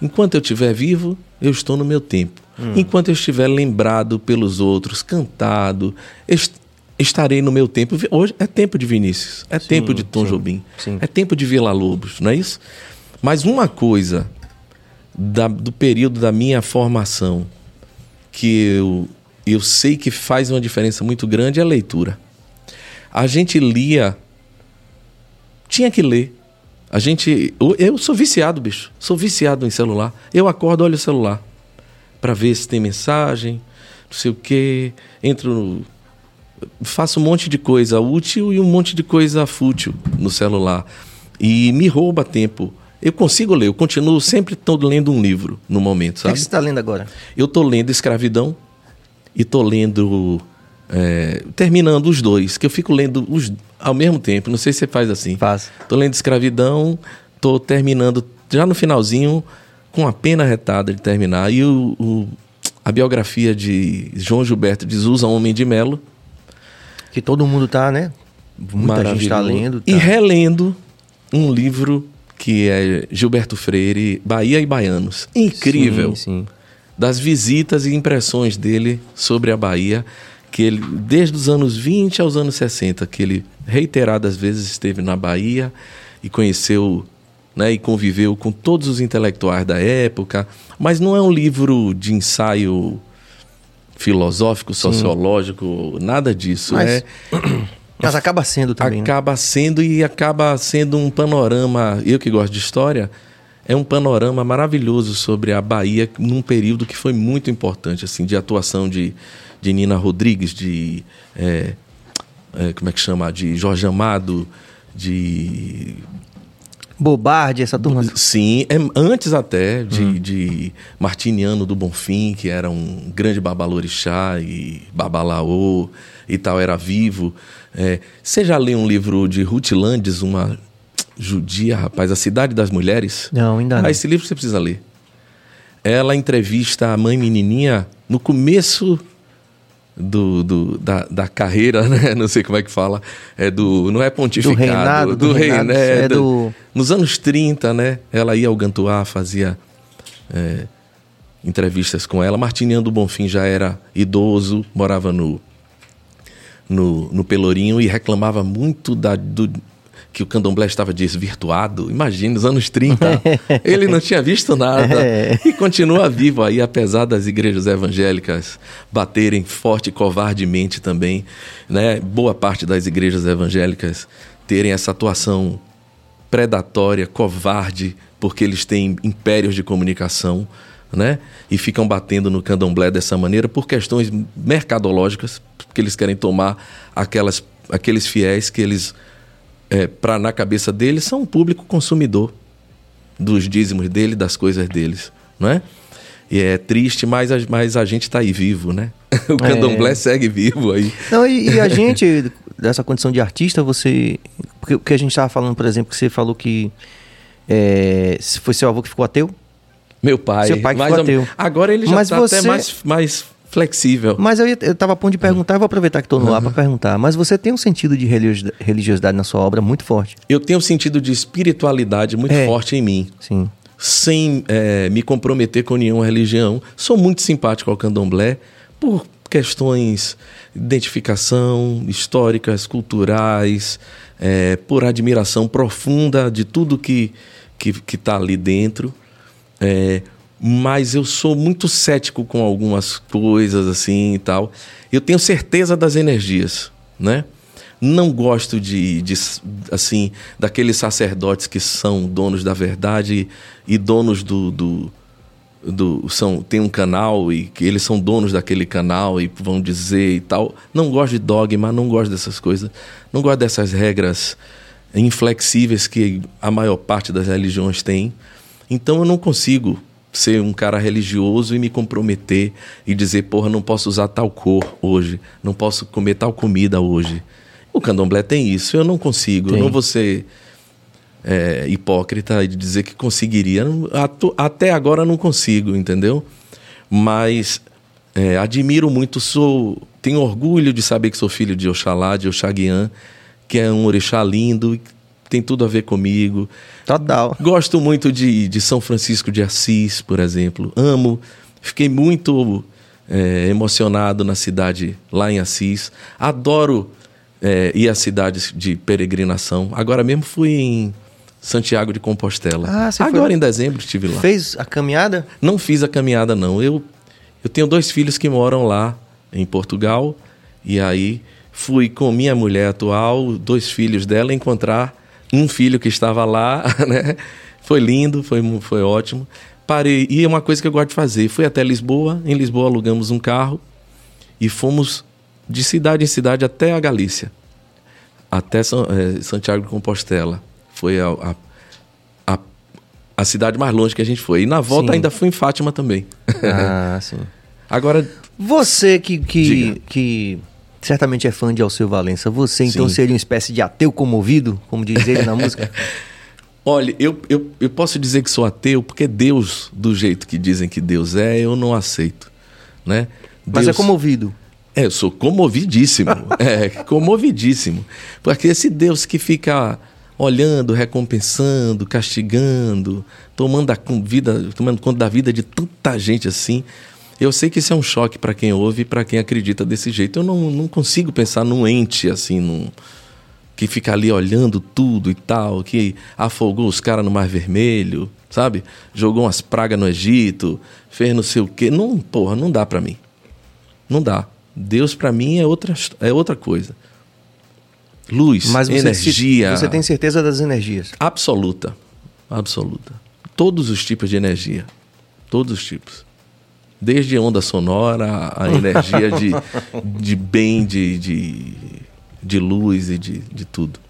B: Enquanto eu estiver vivo, eu estou no meu tempo. Enquanto eu estiver lembrado pelos outros, cantado, est- estarei no meu tempo. Hoje é tempo de Vinícius, é tempo de Tom
A: sim,
B: Jobim,
A: sim.
B: é tempo de Vila Lobos, não é isso? Mas uma coisa da- do período da minha formação que eu, eu sei que faz uma diferença muito grande é a leitura. A gente lia, tinha que ler. A gente. Eu, eu sou viciado, bicho. Sou viciado em celular. Eu acordo, olho o celular. Pra ver se tem mensagem, não sei o quê. Entro. Faço um monte de coisa útil e um monte de coisa fútil no celular. E me rouba tempo. Eu consigo ler, eu continuo sempre todo lendo um livro no momento,
A: O que,
B: sabe?
A: que você está lendo agora?
B: Eu tô lendo Escravidão e tô lendo. é, terminando os dois, que eu fico lendo os ao mesmo tempo. Não sei se você faz assim.
A: Faz.
B: Tô lendo Escravidão, tô terminando já no finalzinho, com a pena retada de terminar. E o, o- a biografia de João Gilberto de Souza Homem de Melo.
A: Que todo mundo tá, né? Muita gente tá
B: maravilhoso.
A: lendo.
B: E
A: tá.
B: relendo um livro que é Gilberto Freire, Bahia e Baianos. Incrível
A: Sim, sim.
B: das visitas e impressões dele sobre a Bahia, que ele desde os anos 20 aos anos 60, que ele reiteradas vezes esteve na Bahia e conheceu, né, e conviveu com todos os intelectuais da época, mas não é um livro de ensaio filosófico, sociológico, nada disso,
A: Mas-
B: é
A: Mas acaba sendo também, né?
B: acaba sendo e acaba sendo um panorama, eu que gosto de história, é um panorama maravilhoso sobre a Bahia num período que foi muito importante, assim, de atuação de, de Nina Rodrigues, de é, é, como é que chama, de Jorge Amado, de
A: Bobardi, essa turma.
B: Sim, é antes até de, de Martiniano do Bonfim, que era um grande babalorixá e babalaô e tal, era vivo. É, você já leu um livro de Ruth Landes, uma judia, rapaz, A Cidade das Mulheres?
A: Não, ainda não.
B: Ah, esse livro você precisa ler. Ela entrevista a mãe menininha no começo do, do- da, da carreira, né? Não sei como é que fala. É do, não é pontificado.
A: Do reinado, do
B: rei-
A: reinado,
B: né?
A: é do-
B: Nos anos 30, né? Ela ia ao Gantuá, fazia é, entrevistas com ela. Martiniano do Bonfim já era idoso, morava no, no, no Pelourinho e reclamava muito da, do, que o candomblé estava desvirtuado. Imagina, nos anos 30. ele não tinha visto nada.
A: É.
B: E continua vivo aí, apesar das igrejas evangélicas baterem forte e covardemente também. Né? Boa parte das igrejas evangélicas terem essa atuação predatória, covarde, porque eles têm impérios de comunicação, né? E ficam batendo no candomblé dessa maneira por questões mercadológicas, porque eles querem tomar aquelas, aqueles fiéis que eles é, para na cabeça deles, são um público consumidor dos dízimos dele, das coisas deles, não é? E é triste, mas a, mas a gente está aí vivo, né? O candomblé é. segue vivo aí.
A: Não, e, e, a gente, dessa condição de artista, você. Porque o que a gente estava falando, por exemplo, que você falou que é, foi seu avô que ficou ateu?
B: Meu pai.
A: Seu pai que ficou ateu.
B: Agora ele já está você... até mais, mais flexível.
A: Mas eu, estava a ponto de perguntar, eu vou aproveitar que estou no uhum. ar para perguntar. Mas você tem um sentido de religiosidade na sua obra muito forte?
B: Eu tenho um sentido de espiritualidade muito é. forte em mim.
A: Sim
B: sem é, me comprometer com nenhuma religião. Sou muito simpático ao candomblé por questões de identificação históricas, culturais, é, por admiração profunda de tudo que está que, que tá ali dentro. É, mas eu sou muito cético com algumas coisas assim e tal. Eu tenho certeza das energias, né? Não gosto de, de, assim, daqueles sacerdotes que são donos da verdade e donos do, do, do, são tem um canal e que eles são donos daquele canal e vão dizer e tal. Não gosto de dogma, não gosto dessas coisas. Não gosto dessas regras inflexíveis que a maior parte das religiões tem. Então eu não consigo ser um cara religioso e me comprometer e dizer, porra, não posso usar tal cor hoje, não posso comer tal comida hoje. O candomblé tem isso. Eu não consigo. Tem. Eu não vou ser é, hipócrita de dizer que conseguiria. Até agora não consigo, entendeu? Mas é, admiro muito, sou, tenho orgulho de saber que sou filho de Oxalá, de Oxaguian, que é um orixá lindo, tem tudo a ver comigo.
A: Total.
B: Gosto muito de, de São Francisco de Assis, por exemplo. Amo. Fiquei muito é, emocionado na cidade lá em Assis. Adoro é, ir a cidades de peregrinação. Agora mesmo fui em Santiago de Compostela. Ah, Agora foi... em dezembro estive lá.
A: Fez a caminhada?
B: Não fiz a caminhada não. Eu eu tenho dois filhos que moram lá em Portugal e aí fui com minha mulher atual, dois filhos dela encontrar um filho que estava lá, né? Foi lindo, foi foi ótimo. Parei e é uma coisa que eu gosto de fazer. Fui até Lisboa, em Lisboa alugamos um carro e fomos de cidade em cidade até a Galícia, até São, é, Santiago de Compostela. Foi a, a, a, a, cidade mais longe que a gente foi. E na volta sim. ainda fui em Fátima também.
A: Ah, sim.
B: Agora.
A: Você que, que, que certamente é fã de Alceu Valença, você então sim. seria uma espécie de ateu comovido, como diz ele na música?
B: Olha, eu, eu, eu posso dizer que sou ateu porque Deus, do jeito que dizem que Deus é, eu não aceito. Né?
A: Deus... Mas é comovido.
B: É, eu sou comovidíssimo. é, comovidíssimo. Porque esse Deus que fica olhando, recompensando, castigando, tomando, a vida, tomando conta da vida de tanta gente assim. Eu sei que isso é um choque para quem ouve e para quem acredita desse jeito. Eu não, não consigo pensar num ente assim, num, que fica ali olhando tudo e tal, que afogou os caras no Mar Vermelho, sabe? Jogou umas pragas no Egito, fez não sei o quê. Não, porra, não dá para mim. Não dá. Deus para mim é outra, é outra coisa. Luz, Mas você energia.
A: você tem certeza das energias?
B: Absoluta. Absoluta. Todos os tipos de energia. Todos os tipos. Desde onda sonora, a energia de, de bem, de, de, de luz e de, de tudo.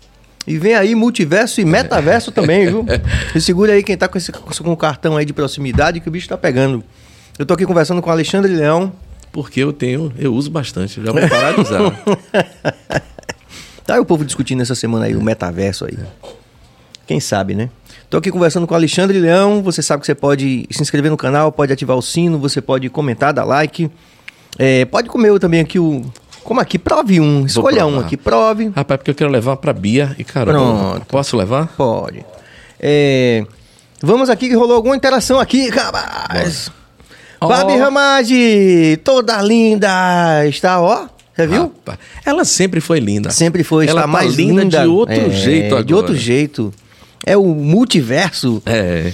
A: E vem aí multiverso e metaverso também, viu? E segura aí quem tá com, esse, com o cartão aí de proximidade que o bicho tá pegando. Eu tô aqui conversando com o Alexandre Leão,
B: porque eu tenho, eu uso bastante, já vou parar de usar.
A: tá aí o povo discutindo essa semana aí o metaverso aí. Quem sabe, né? Tô aqui conversando com o Alexandre Leão. Você sabe que você pode se inscrever no canal, pode ativar o sino, você pode comentar, dar like. É, pode comer também aqui o. Como aqui? Prove um. Escolha um aqui, prove.
B: Rapaz, porque eu quero levar pra Bia e cara. Posso levar?
A: Pode. É, vamos aqui que rolou alguma interação aqui, rapaz. Oh. Babi Ramage, toda linda, está, ó. Você viu? Rapaz,
B: ela sempre foi linda.
A: Sempre foi,
B: ela
A: está tá mais
B: linda,
A: linda
B: de outro é, jeito agora.
A: De outro jeito. É o multiverso.
B: É.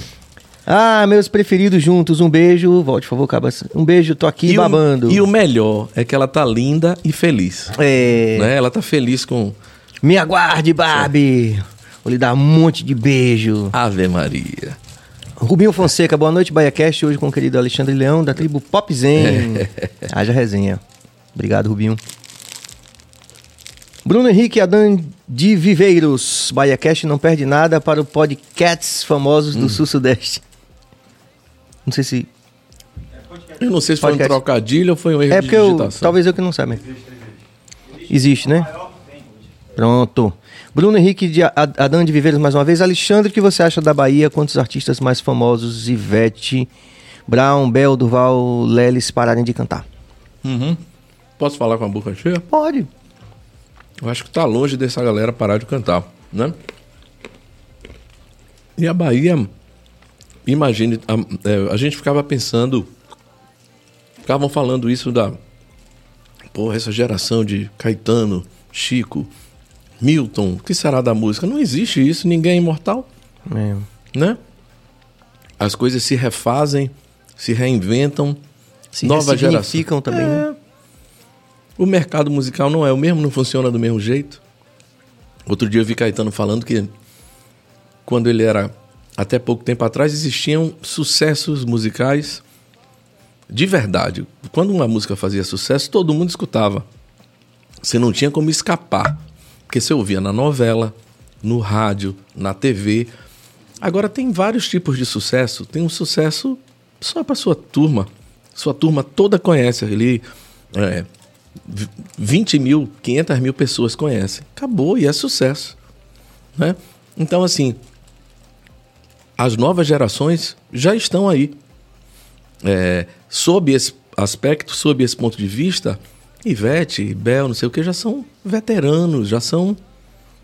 A: Ah, meus preferidos juntos, um beijo. Volte, por favor, Cabas. Um beijo, tô aqui e babando.
B: O, e o melhor é que ela tá linda e feliz.
A: É.
B: Né? Ela tá feliz com.
A: Me aguarde, Barbie. Vou lhe dar um monte de beijo.
B: Ave Maria.
A: Rubinho Fonseca, boa noite, BaiaCast. Hoje com o querido Alexandre Leão, da tribo Pop Zen. Haja resenha. Obrigado, Rubinho. Bruno Henrique Adan de Viveiros. Bahia Cast não perde nada para o podcasts famosos do Sul-Sudeste. Não sei se.
B: Eu não sei se foi um
A: Podcast.
B: trocadilho ou foi um erro
A: É
B: de
A: porque eu.
B: digitação.
A: Talvez eu que não saiba. Existe, né? Pronto. Bruno Henrique de Adão de Viveiros mais uma vez. Alexandre, o que você acha da Bahia? Quantos artistas mais famosos? Ivete, Brown, Bel, Durval, Lelis pararem de cantar?
B: Uhum. Posso falar com a boca cheia?
A: Pode.
B: Eu acho que tá longe dessa galera parar de cantar, né? E a Bahia, imagine, a, é, a gente ficava pensando, ficavam falando isso da, porra, essa geração de Caetano, Chico, Milton, o que será da música? Não existe isso, ninguém é imortal,
A: É.
B: né? As coisas se refazem, se reinventam,
A: Se
B: nova geração.
A: ressignificam também, né?
B: O mercado musical não é o mesmo, não funciona do mesmo jeito. Outro dia eu vi Caetano falando que quando ele era até pouco tempo atrás existiam sucessos musicais de verdade. Quando uma música fazia sucesso, todo mundo escutava. Você não tinha como escapar, porque você ouvia na novela, no rádio, na TV. Agora tem vários tipos de sucesso. Tem um sucesso só para sua turma. Sua turma toda conhece ali. É, 20 mil, 500 mil pessoas conhecem. Acabou e é sucesso. Né? Então, assim, as novas gerações já estão aí. É, sob esse aspecto, sob esse ponto de vista, Ivete, Bel, não sei o que, já são veteranos, já são.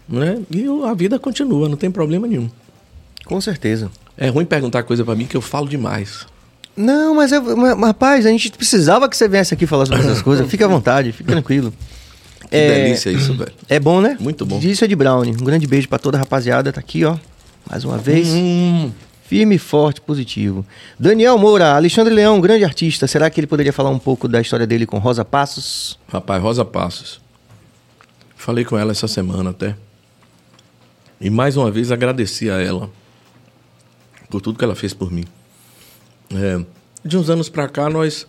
B: Né? E a vida continua, não tem problema nenhum.
A: Com certeza.
B: É ruim perguntar coisa pra mim que eu falo demais.
A: Não, mas, é, mas, rapaz, a gente precisava que você viesse aqui falar sobre essas coisas. Fique à vontade, fique tranquilo.
B: Que
A: É,
B: delícia isso, velho.
A: É bom, né?
B: Muito bom.
A: Disso é de Brownie. Um grande beijo pra toda a rapaziada. Tá aqui, ó. Mais uma vez.
B: Hum,
A: Firme, forte, positivo. Daniel Moura, Alexandre Leão, grande artista. Será que ele poderia falar um pouco da história dele com Rosa Passos?
B: rapaz, Rosa Passos. Falei com ela essa semana até. E mais uma vez agradeci a ela por tudo que ela fez por mim. É, de uns anos pra cá, nós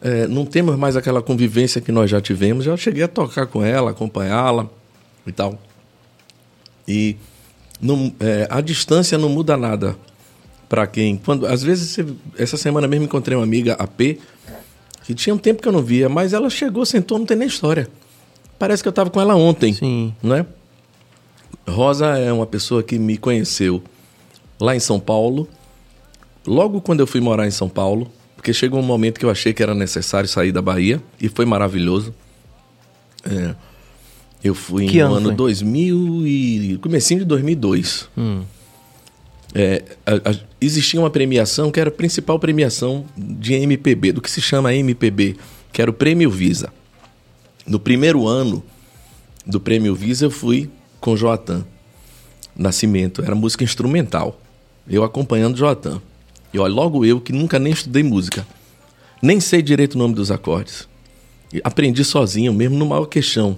B: é, não temos mais aquela convivência que nós já tivemos. Já cheguei a tocar com ela, acompanhá-la e tal. E não, é, a distância não muda nada para quem. Quando, às vezes, você- essa semana mesmo encontrei uma amiga, a P, que tinha um tempo que eu não via, mas ela chegou, sentou, não tem nem história. Parece que eu estava com ela ontem.
A: Sim.
B: Né? Rosa é uma pessoa que me conheceu lá em São Paulo, logo quando eu fui morar em São Paulo, porque chegou um momento que eu achei que era necessário sair da Bahia, e foi maravilhoso. É, eu fui
A: Que
B: no
A: ano
B: ano
A: foi?
B: 2000 e... comecinho de 2002.
A: Hum.
B: É, a- a- existia uma premiação que era a principal premiação de MPB, do que se chama MPB, que era o Prêmio Visa. No primeiro ano do Prêmio Visa, eu fui com Joatan Nascimento, era música instrumental. Eu acompanhando Joatan. E olha, logo eu que nunca nem estudei música, nem sei direito o nome dos acordes. Aprendi sozinho, mesmo no maior queixão.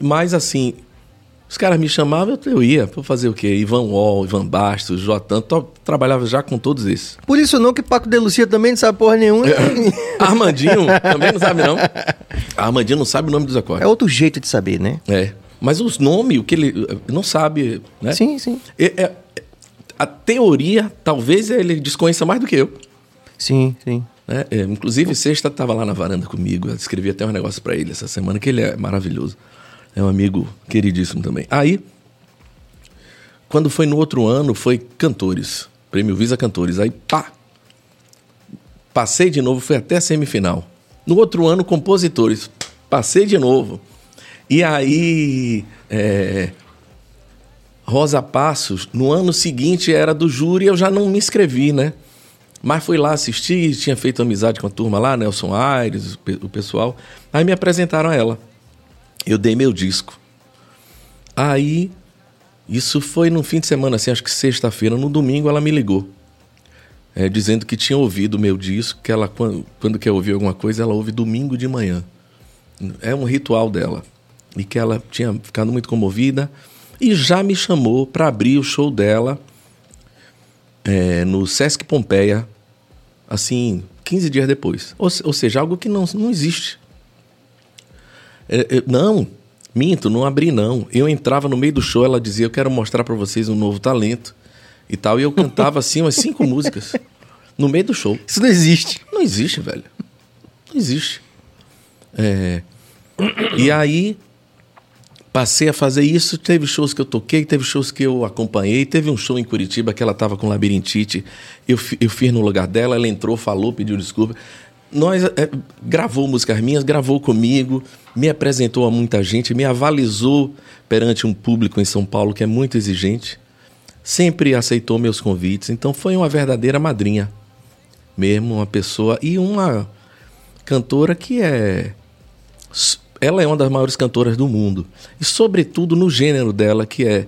B: Mas assim, os caras me chamavam, eu, eu ia. Pra fazer o quê? Ivan Wall, Ivan Bastos, Joatan, to- trabalhava já com todos esses.
A: Por isso não que Paco de Lucia também não sabe porra nenhuma.
B: Armandinho também não sabe, não. Armandinho não sabe o nome dos
A: É
B: acordes.
A: outro jeito de saber, né?
B: É. Mas os nomes, o que ele não sabe, né?
A: Sim, sim.
B: É- é- a teoria, talvez ele desconheça mais do que eu.
A: Sim, sim.
B: né? É, inclusive, sexta estava lá na varanda comigo. Eu escrevi até um negócio para ele essa semana, que ele é maravilhoso. É um amigo queridíssimo também. Aí, quando foi no outro ano, foi Cantores. Prêmio Visa Cantores. Aí, pá! Passei de novo, fui até a semifinal. No outro ano, Compositores. Passei de novo. E aí, é, Rosa Passos, no ano seguinte era do júri, eu já não me inscrevi, né? Mas fui lá assistir, tinha feito amizade com a turma lá, Nelson Aires, o pe- o pessoal. Aí me apresentaram a ela. Eu dei meu disco. Aí, isso foi no fim de semana, assim, acho que sexta-feira. No domingo ela me ligou. é, dizendo que tinha ouvido o meu disco, que ela, quando, quando quer ouvir alguma coisa, ela ouve domingo de manhã. É um ritual dela. E que ela tinha ficado muito comovida e já me chamou para abrir o show dela é, no Sesc Pompeia, assim, 15 dias depois. Ou, ou seja, algo que não, não existe. É, é, não, Minto, não abri não. Eu entrava no meio do show, ela dizia: Eu quero mostrar para vocês um novo talento e tal. E eu cantava assim umas cinco músicas no meio do show.
A: Isso não existe.
B: Não existe, velho. Não existe. É... E aí passei a fazer isso. Teve shows que eu toquei, teve shows que eu acompanhei. Teve um show em Curitiba que ela estava com labirintite. Eu, eu fiz no lugar dela, ela entrou, falou, pediu desculpa. Nós é, gravou músicas minhas, gravou comigo, me apresentou a muita gente, me avalizou perante um público em São Paulo que é muito exigente. Sempre aceitou meus convites, então foi uma verdadeira madrinha mesmo, uma pessoa e uma cantora que é ela é uma das maiores cantoras do mundo. E sobretudo no gênero dela que é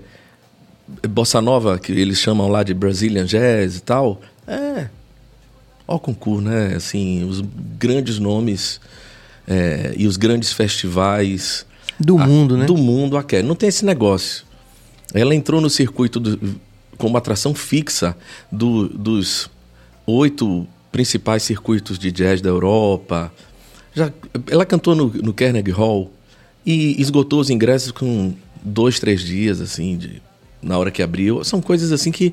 B: bossa nova que eles chamam lá de Brazilian jazz e tal é ao concurso né? Assim os grandes nomes é, e os grandes festivais
A: do
B: a,
A: mundo né?
B: do mundo a quer. Não tem esse negócio. Ela entrou no circuito do, como atração fixa do, dos oito principais circuitos de jazz da Europa já, ela cantou no, no Carnegie Hall e esgotou os ingressos com dois, três dias, assim, de, na hora que abriu. São coisas assim que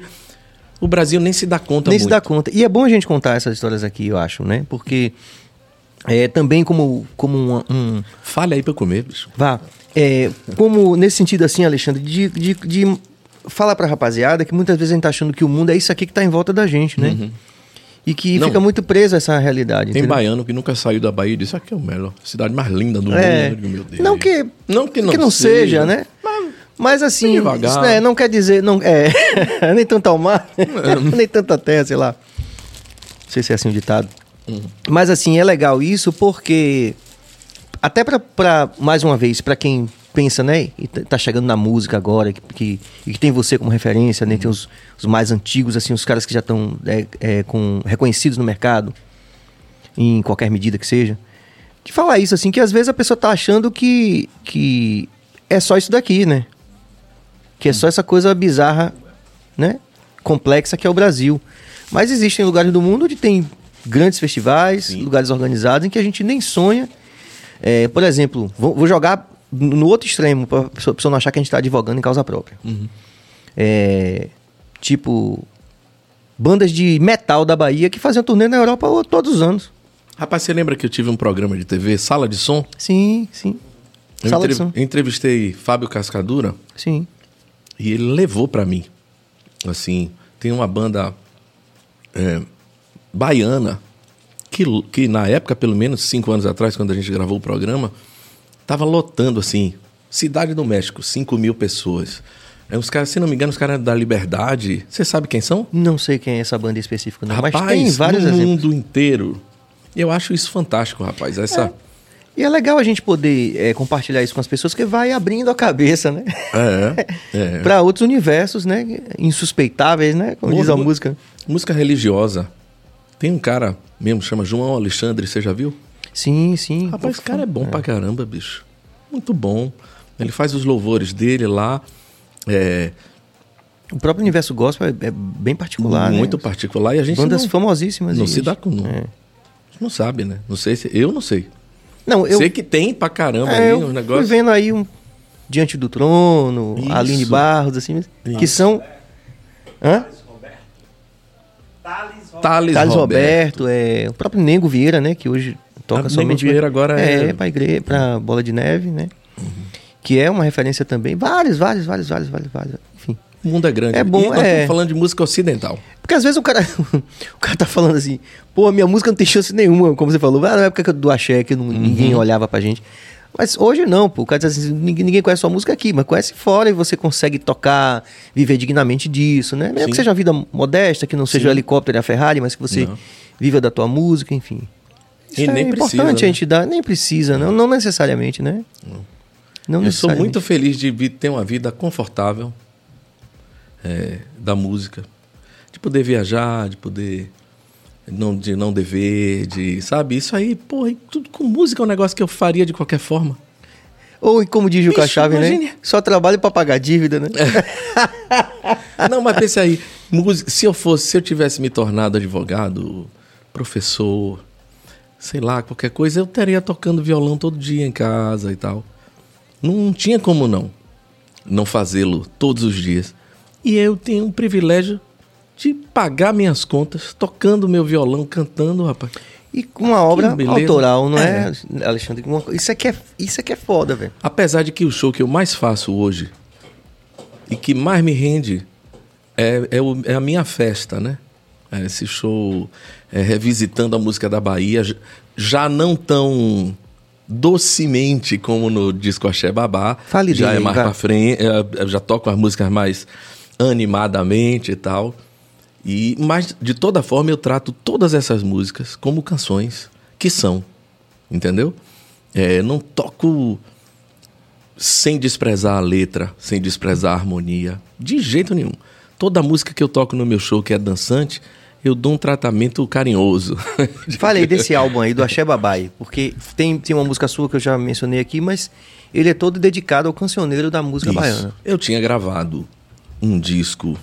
B: o Brasil nem se dá conta
A: Nem
B: muito.
A: se dá conta. E é bom a gente contar essas histórias aqui, eu acho, né? Porque é também como, como um, um...
B: Fale aí pra eu comer, bicho.
A: Vá. É, como nesse sentido assim, Alexandre, de, de, de falar pra rapaziada que muitas vezes a gente tá achando que o mundo é isso aqui que tá em volta da gente, né?
B: Uhum.
A: E que
B: Não.
A: fica muito preso a essa realidade.
B: Tem
A: entendeu?
B: baiano que nunca saiu da Bahia e disse: aqui é o melhor, cidade mais linda do
A: É.
B: mundo. Meu Deus.
A: Não que,
B: não que não,
A: que não seja, né? Mas assim,
B: devagar.
A: isso, né, não quer dizer. Não, é, nem tanto ao mar, nem tanta terra, sei lá. Não sei se é assim o ditado.
B: Uhum.
A: Mas assim, é legal isso porque. Até pra mais uma vez, pra quem pensa, né? E tá chegando na música agora, que, que, e que tem você como referência, né? Tem os, os mais antigos, assim, os caras que já estão é, é, com, reconhecidos no mercado, em qualquer medida que seja. De falar isso, assim, que às vezes a pessoa tá achando que, que é só isso daqui, né? Que é só essa coisa bizarra, né? Complexa que é o Brasil. Mas existem lugares do mundo onde tem grandes festivais,
B: Sim.
A: lugares organizados em que a gente nem sonha. É, por exemplo, vou, vou jogar no outro extremo, para a pessoa não achar que a gente está advogando em causa própria.
B: Uhum.
A: É, tipo, bandas de metal da Bahia que faziam turnê na Europa todos os anos.
B: Rapaz, você lembra que eu tive um programa de TV, Sala de Som?
A: Sim, sim.
B: Eu,
A: Sala de som.
B: entrevistei Fábio Cascadura
A: Sim.
B: e ele levou pra mim. Assim, tem uma banda é, baiana que, que na época, pelo menos cinco anos atrás, quando a gente gravou o programa, tava lotando assim, Cidade do México, 5 mil pessoas. É, os caras, se não me engano, os caras da Liberdade. Você sabe quem são?
A: Não sei quem é essa banda específica, não,
B: rapaz,
A: mas tem vários
B: no
A: exemplos.
B: mundo inteiro. Eu acho isso fantástico, rapaz. Essa.
A: E é legal a gente poder é, compartilhar isso com as pessoas, que vai abrindo a cabeça, né?
B: É. é.
A: Para outros universos, né? Insuspeitáveis, né? Como diz a música.
B: Música religiosa. Tem um cara mesmo, chama João Alexandre, você já viu?
A: Sim, sim.
B: Rapaz, esse cara é bom pra caramba, bicho. Muito bom. Ele faz os louvores dele lá. É,
A: O próprio universo gospel é, é bem particular, né?
B: muito particular. E a gente
A: Bandas
B: não,
A: famosíssimas.
B: não se dá com. Não,
A: É.
B: não sabe, né? Não sei se. Eu não sei.
A: Não, eu,
B: sei que tem pra caramba
A: é,
B: aí
A: eu
B: um
A: fui
B: negócio.
A: vendo aí um Diante do Trono,
B: Isso.
A: Aline Barros, assim, que
B: Isso.
A: são... Hã?
C: Thales Roberto.
B: Thales, Roberto.
A: Roberto, é, o próprio Nego Vieira, né? Que hoje toca
B: Nego
A: somente...
B: Vieira agora é-
A: É, pra igreja, pra Bola de Neve, né? Que é uma referência também. Vários, vários, vários, vários, vários, vários. Enfim.
B: O mundo é grande.
A: É bom,
B: e
A: é.
B: falando de música ocidental.
A: Porque às vezes o cara, o cara tá falando assim, pô, minha música não tem chance nenhuma, como você falou, ah, na época do axé que não- ninguém
B: Uhum.
A: olhava pra gente. Mas hoje não, pô, o cara diz assim, ninguém, ninguém conhece sua música aqui, mas conhece fora e você consegue tocar, viver dignamente disso, né? Mesmo
B: Sim.
A: que seja uma vida modesta, que não seja o helicóptero e a Ferrari, mas que você
B: Não.
A: viva da tua música, enfim.
B: E
A: Isso
B: nem
A: é
B: precisa,
A: importante
B: né?
A: a gente dar, nem precisa, não, não necessariamente, né? Não
B: Eu sou muito feliz de ter uma vida confortável é, da música. De poder viajar, de poder. Não, de não dever, de. Sabe? Isso aí, porra, e tudo com música é um negócio que eu faria de qualquer forma.
A: Ou e como diz o
B: Bicho,
A: Chave, né? Só trabalho pra pagar dívida, né?
B: Não, mas pense aí, música, se eu fosse, se eu tivesse me tornado advogado, professor, sei lá, qualquer coisa, eu estaria tocando violão todo dia em casa e tal. Não tinha como não, não fazê-lo todos os dias. E eu tenho o privilégio de pagar minhas contas, tocando meu violão, cantando, rapaz.
A: E com uma obra autoral, não é, é Alexandre? Isso aqui é, isso aqui é foda, velho.
B: Apesar de que o show que eu mais faço hoje e que mais me rende é, é, o, é a minha festa, né? É esse show é, revisitando a música da Bahia, já não tão docemente como no disco Axé Babá.
A: Fale
B: já
A: dele,
B: é mais vai. pra frente, é, já toco as músicas mais animadamente e tal. E mas de toda forma eu trato todas essas músicas como canções que são, entendeu? É, não toco sem desprezar a letra, sem desprezar a harmonia, de jeito nenhum. Toda música que eu toco no meu show que é dançante, eu dou um tratamento carinhoso.
A: Falei desse álbum aí, do Axé Babai, porque tem, tem uma música sua que eu já mencionei aqui, mas ele é todo dedicado ao cancioneiro da música Isso. baiana.
B: Eu tinha gravado um disco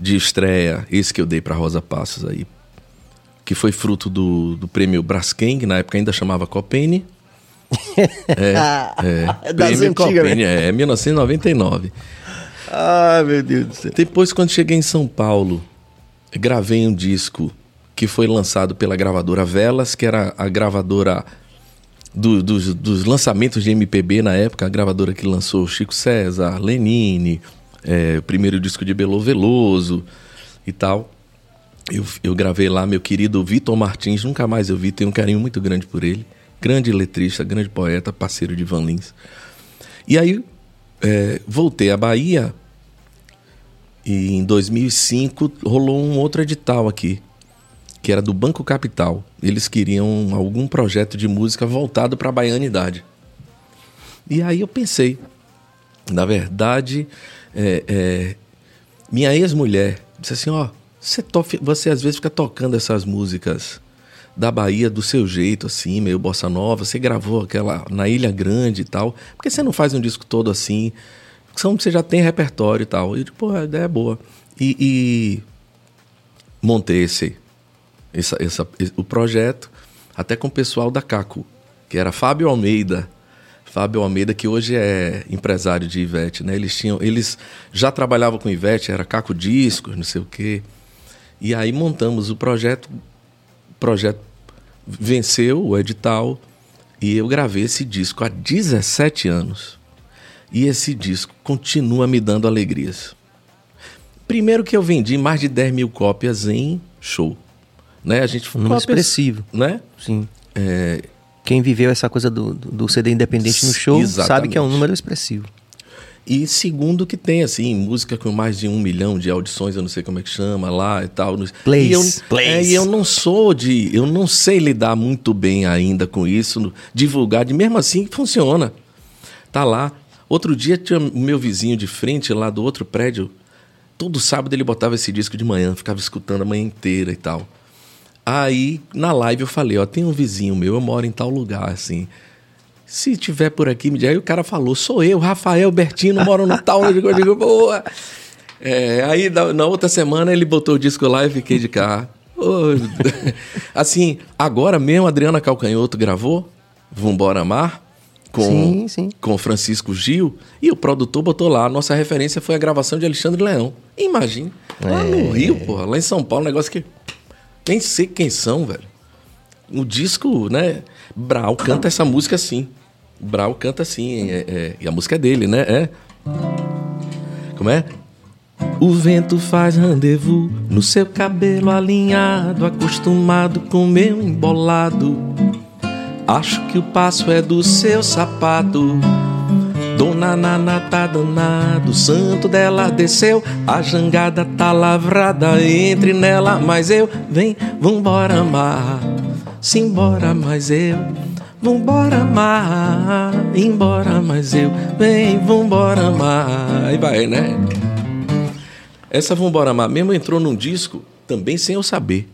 B: de estreia, esse que eu dei para Rosa Passos aí, que foi fruto do, do prêmio Braskem, na época ainda chamava Copene.
A: é, é, prêmio Copene,
B: é, 1999.
A: Ai, meu Deus do céu.
B: Depois, quando cheguei em São Paulo, gravei um disco que foi lançado pela gravadora Velas, que era a gravadora do, dos, dos, lançamentos de MPB na época, a gravadora que lançou Chico César, Lenine, é, o primeiro disco de Belo Veloso e tal. Eu, eu gravei lá meu querido Vitor Martins, nunca mais eu vi, tenho um carinho muito grande por ele. Grande letrista, grande poeta, parceiro de Van Lins. E aí é, voltei à Bahia e em 2005 rolou um outro edital aqui, que era do Banco Capital. Eles queriam algum projeto de música voltado para a baianidade. E aí eu pensei, na verdade, é, é, minha ex-mulher disse assim: ó, você, você às vezes fica tocando essas músicas da Bahia do seu jeito, assim, meio bossa nova. Você gravou aquela na Ilha Grande e tal. Por que você não faz um disco todo assim? São você já tem repertório e tal. E, pô, a ideia é boa. E, e montei esse, o projeto até com o pessoal da Caco, que era Fábio Almeida. Fábio Almeida, que hoje é empresário de Ivete, né? Eles tinham, eles já trabalhavam com Ivete, era Caco Discos, não sei o quê. E aí montamos o projeto. O projeto venceu o edital e eu gravei esse disco há 17 anos. E esse disco continua me dando alegrias. Primeiro que eu vendi mais de 10 mil cópias em show. Né? A gente
A: um número expressivo.
B: Né?
A: Sim. É... Quem viveu essa coisa do, do CD independente no show Exatamente. sabe que é um número expressivo.
B: E segundo que tem, assim, música com mais de um milhão de audições, eu não sei como é que chama lá e tal.
A: Plays,
B: e eu,
A: plays.
B: É, e eu não sou de... Eu não sei lidar muito bem ainda com isso, divulgar. De mesmo assim, funciona. Tá lá. Outro dia tinha o meu vizinho de frente lá do outro prédio. Todo sábado ele botava esse disco de manhã, ficava escutando a manhã inteira e tal. Aí na live eu falei, ó, tem um vizinho meu, eu moro em tal lugar, assim. Se tiver por aqui, me diga. Aí o cara falou, sou eu, Rafael Bertino, moro no tal. eu digo, eu digo boa. É, aí na, na, outra semana ele botou o disco lá e fiquei de cá. Assim, agora mesmo Adriana Calcanhoto gravou Vambora Amar com, sim, sim. com Francisco Gil e o produtor botou lá. A nossa referência foi a gravação de Alexandre Leão. Imagine. Lá é. no Rio, porra, lá em São Paulo, um negócio que. Nem sei quem são, velho. O disco, né? Brau canta essa música assim. Brau canta assim. É, é, e a música é dele, né? É. Como é? O vento faz rendezvous no seu cabelo alinhado, acostumado com meu embolado. Acho que o passo é do seu sapato. Dona Nana tá danado, santo dela desceu, a jangada tá lavrada, entre nela, mas eu, vem, vambora amar, simbora, mas eu, vambora amar, embora, mas eu, vem, vambora amar, aí vai, né? Essa Vambora Amar mesmo entrou num disco também sem eu saber.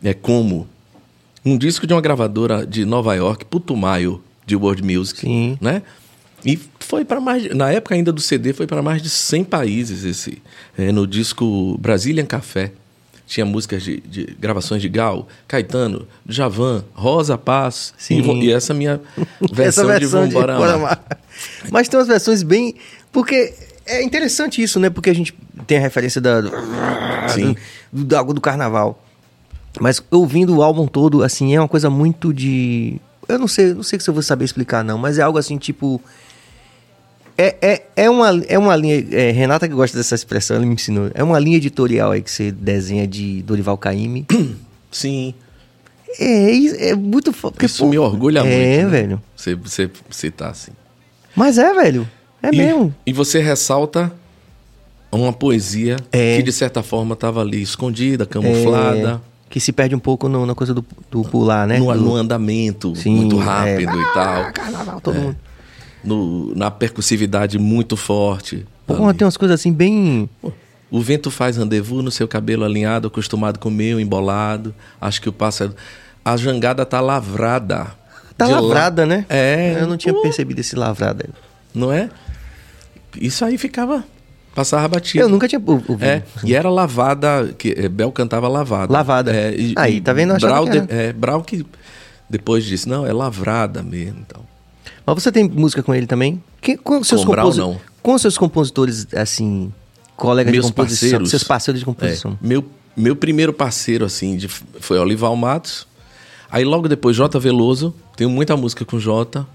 B: É como um disco de uma gravadora de Nova York, Putumayo, de World Music,
A: Sim.
B: né? E foi para mais, na época ainda do CD, foi para mais de 100 países esse, é, no disco Brazilian Café. tinha músicas de, de gravações de Gal, Caetano, Javan, Rosa Paz.
A: Sim.
B: E, e essa minha versão,
A: Essa
B: de Vambora
A: Bora
B: Amar.
A: Amar. Mas tem umas versões bem. Porque é interessante isso, né? Porque a gente tem a referência da, do,
B: Sim.
A: do, do, algo do carnaval. Mas ouvindo o álbum todo, assim, é uma coisa muito de. Eu não sei, não sei se eu vou saber explicar, não, mas é algo assim, tipo. É, é, é, uma, é uma linha. é, Renata que gosta dessa expressão, ela me ensinou. É uma linha editorial aí que você desenha de Dorival Caymmi.
B: Sim.
A: É, isso- é muito fo- porque,
B: Isso
A: pô,
B: me orgulha muito.
A: É,
B: né?
A: velho.
B: Você, você citar assim.
A: Mas é, velho. É
B: e,
A: mesmo.
B: E você ressalta uma poesia
A: É.
B: que, de certa forma, estava ali escondida, camuflada,
A: É, que se perde um pouco no- na coisa do, do pular, né?
B: no,
A: Do-
B: no andamento
A: Sim,
B: muito
A: é.
B: rápido e tal.
A: Ah, carnaval, todo mundo.
B: no- na percussividade muito forte.
A: Pô, tem umas coisas assim bem.
B: O vento faz rendezvous no seu cabelo alinhado, acostumado com o meu embolado. Acho que o pássaro. A jangada tá lavrada.
A: Tá
B: De
A: lavrada, né?
B: É.
A: Eu não tinha percebido esse lavrada.
B: Não é? Isso aí ficava. Passava batido.
A: Eu nunca tinha ou- ouvido.
B: É, e era lavada, que eh, Bel cantava lavada.
A: Lavada.
B: É, e-
A: Aí, tá vendo?
B: Brau,
A: que
B: de- é, Brau que depois disse, não, é lavrada mesmo. Então.
A: Mas você tem música com ele também? Quem, com os seus
B: Com Brau, não.
A: Com seus compositores, assim, colegas
B: Meus
A: de composição,
B: parceiros.
A: seus parceiros de
B: É,
A: composição.
B: meu, meu primeiro parceiro, assim, de- foi Olival Matos. Aí logo depois, J. Veloso. Tenho muita música com J.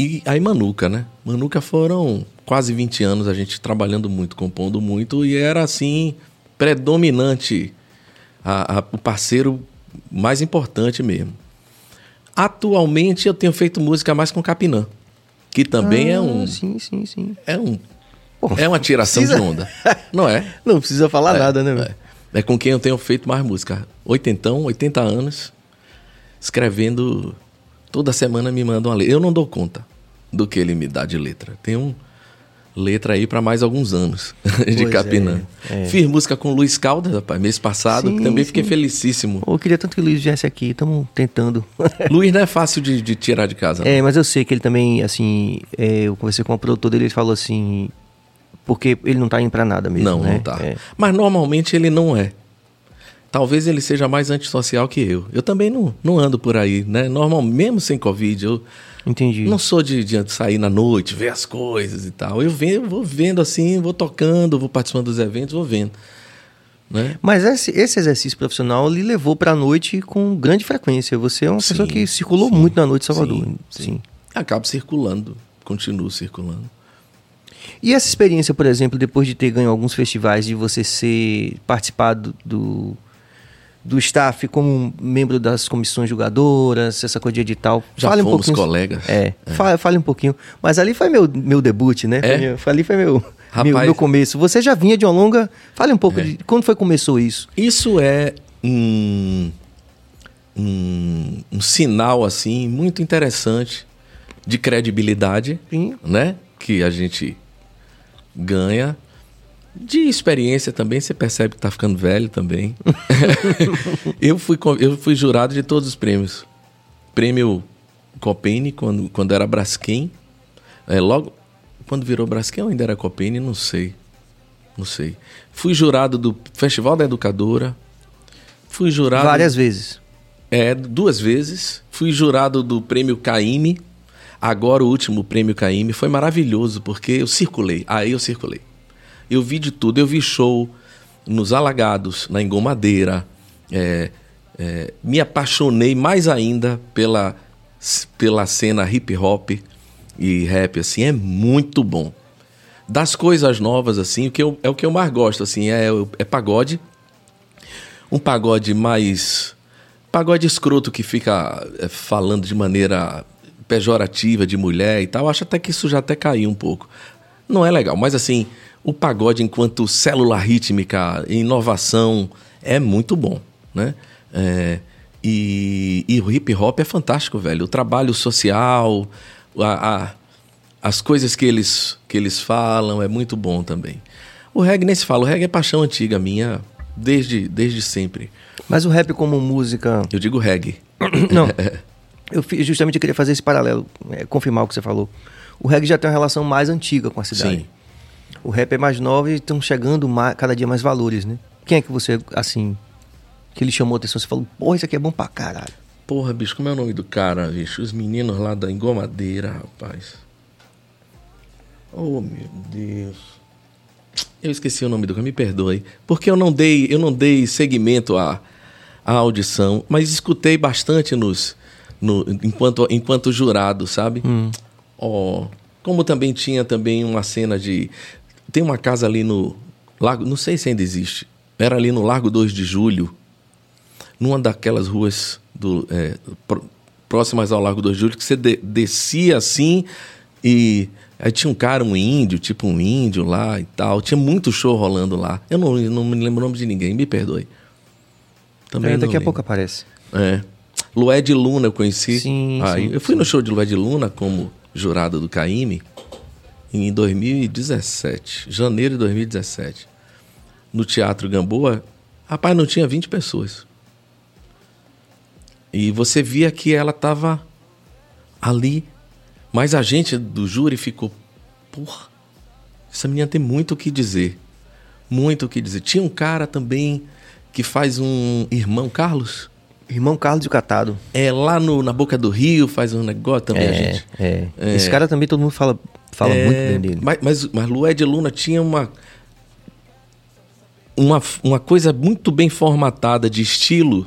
B: E aí Manuca, né? Manuca foram quase 20 anos a gente trabalhando muito, compondo muito. E era, assim, predominante a- a- o parceiro mais importante mesmo. Atualmente eu tenho feito música mais com Capinã. Que também é
A: Ah,
B: um...
A: Sim, sim, sim.
B: É um... É uma tiração
A: precisa-
B: de onda. Não é?
A: Não precisa falar nada, né? meu?
B: É. É com quem eu tenho feito mais música. Oitentão, 80 anos, escrevendo. Toda semana me manda uma letra. Eu não dou conta do que ele me dá de letra. Tem um letra aí para mais alguns anos de
A: Pois
B: Capinã.
A: é, é.
B: Fiz música com Luiz Caldas, rapaz, mês passado,
A: Sim,
B: que também fiquei
A: sim.
B: felicíssimo.
A: Pô, Eu queria tanto que o Luiz viesse aqui, estamos tentando.
B: Luiz não é fácil de, de tirar de casa. não.
A: É, mas eu sei que ele também, assim, é, eu conversei com o produtor dele, ele falou assim, porque ele não tá indo pra nada mesmo,
B: não,
A: né?
B: não tá.
A: É.
B: Mas normalmente ele não é. Talvez ele seja mais antissocial que eu. Eu também não, não ando por aí, né? Normal, mesmo sem Covid, eu,
A: Entendi.
B: Não sou de, de sair na noite, ver as coisas e tal. Eu, venho, vou vendo assim, vou tocando, vou participando dos eventos, vou vendo. Né?
A: Mas esse, esse exercício profissional lhe levou pra noite com grande frequência. Você é uma
B: Sim,
A: pessoa que circulou
B: sim,
A: muito na noite em Salvador.
B: sim,
A: Sim,
B: sim. Acabo circulando, continuo circulando.
A: E essa experiência, por exemplo, depois de ter ganho alguns festivais, de você ser participado do, do staff como membro das comissões julgadoras, essa coisa de edital.
B: Já
A: fale um
B: fomos
A: pouquinho.
B: colegas.
A: É, Fale, fale um pouquinho. Mas ali foi meu, meu debut, né?
B: É?
A: meu- ali foi meu,
B: Rapaz-
A: meu, meu começo. Você já vinha de uma longa. Fale um pouco
B: É.
A: de quando foi que começou isso.
B: Isso é um, um, um sinal assim muito interessante de credibilidade,
A: Sim.
B: né? Que a gente ganha. De experiência também, você percebe que tá ficando velho também. eu, fui, eu fui jurado de todos os prêmios. Prêmio Copene, quando, quando era Braskem. É, logo, quando virou Braskem, ainda era Copene, não sei. Não sei. Fui jurado do Festival da Educadora. Fui jurado.
A: Várias vezes.
B: É, duas vezes. Fui jurado do prêmio Caime. Agora o último prêmio Caime foi maravilhoso, porque eu circulei. Aí eu circulei. Eu vi de tudo. Eu vi show nos Alagados, na Engomadeira. É, é, me apaixonei mais ainda pela, pela cena hip hop e rap, assim. É muito bom. Das coisas novas, assim, o que eu, é o que eu mais gosto, assim, é, é pagode um pagode mais. Pagode escroto que fica é, falando de maneira pejorativa de mulher e tal. Acho até que isso já até caiu um pouco. Não é legal, mas assim, o pagode enquanto célula rítmica, inovação, é muito bom, né? É, e, e o hip hop é fantástico, velho. O trabalho social, a, a- as coisas que eles, que eles falam é muito bom também. O reggae nem se fala, o reggae é paixão antiga minha, desde, desde sempre.
A: Mas o rap como música.
B: Eu digo reggae.
A: Não. Eu justamente queria fazer esse paralelo, é, confirmar o que você falou. O reggae já tem uma relação mais antiga com a cidade.
B: Sim.
A: O rap é mais novo e estão chegando ma- cada dia mais valores, né? Quem é que você, assim, que ele chamou a atenção? Você falou, porra, isso aqui é bom pra caralho.
B: Porra, bicho, como é o nome do cara, bicho? Os meninos lá da Engomadeira, rapaz. Oh, meu Deus. Eu esqueci o nome do cara, me perdoe. Porque eu não dei, eu não dei seguimento à, à audição, mas escutei bastante nos, no, enquanto, enquanto jurado, sabe?
A: Hum.
B: Oh, como também tinha também uma cena de. Tem uma casa ali no Largo, não sei se ainda existe. Era ali no Largo 2 de Julho, numa daquelas ruas do, é, próximas ao Largo 2 de Julho, que você de, descia assim e Aí tinha um cara, um índio, tipo um índio lá e tal. Tinha muito show rolando lá. Eu não, não me lembro o nome de ninguém, me perdoe.
A: Também é, daqui a pouco aparece.
B: É. Lué de Luna eu conheci.
A: Sim,
B: Aí,
A: sim,
B: eu fui
A: sim.
B: no show de Lué de Luna como jurado do Caime em 2017, janeiro de 2017. No Teatro Gamboa, rapaz, não tinha 20 pessoas. E você via que ela estava ali mas a gente do júri ficou, porra, essa menina tem muito o que dizer. Muito o que dizer. Tinha um cara também que faz um irmão Carlos.
A: Irmão Carlos de Catado.
B: É lá no, na boca do Rio, faz um negócio também,
A: é,
B: gente.
A: É.
B: É.
A: Esse cara também todo mundo fala, fala
B: É,
A: muito bem dele.
B: Mas, mas, mas Lué de Luna tinha uma, uma, uma coisa muito bem formatada de estilo,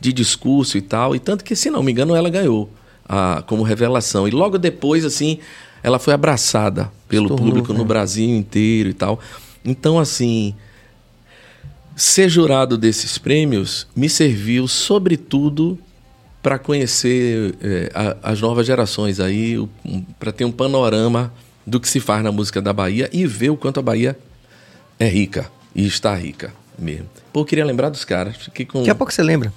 B: de discurso e tal. E tanto que, se não me engano, ela ganhou a, como revelação. E logo depois, assim, ela foi abraçada pelo
A: tornou,
B: público no
A: é.
B: Brasil inteiro e tal. Então, assim, ser jurado desses prêmios me serviu, sobretudo, para conhecer eh, a- as novas gerações aí, para ter um panorama do que se faz na música da Bahia e ver o quanto a Bahia é rica e está rica mesmo. Pô, eu queria lembrar dos caras. Fiquei com.
A: Daqui a pouco você lembra.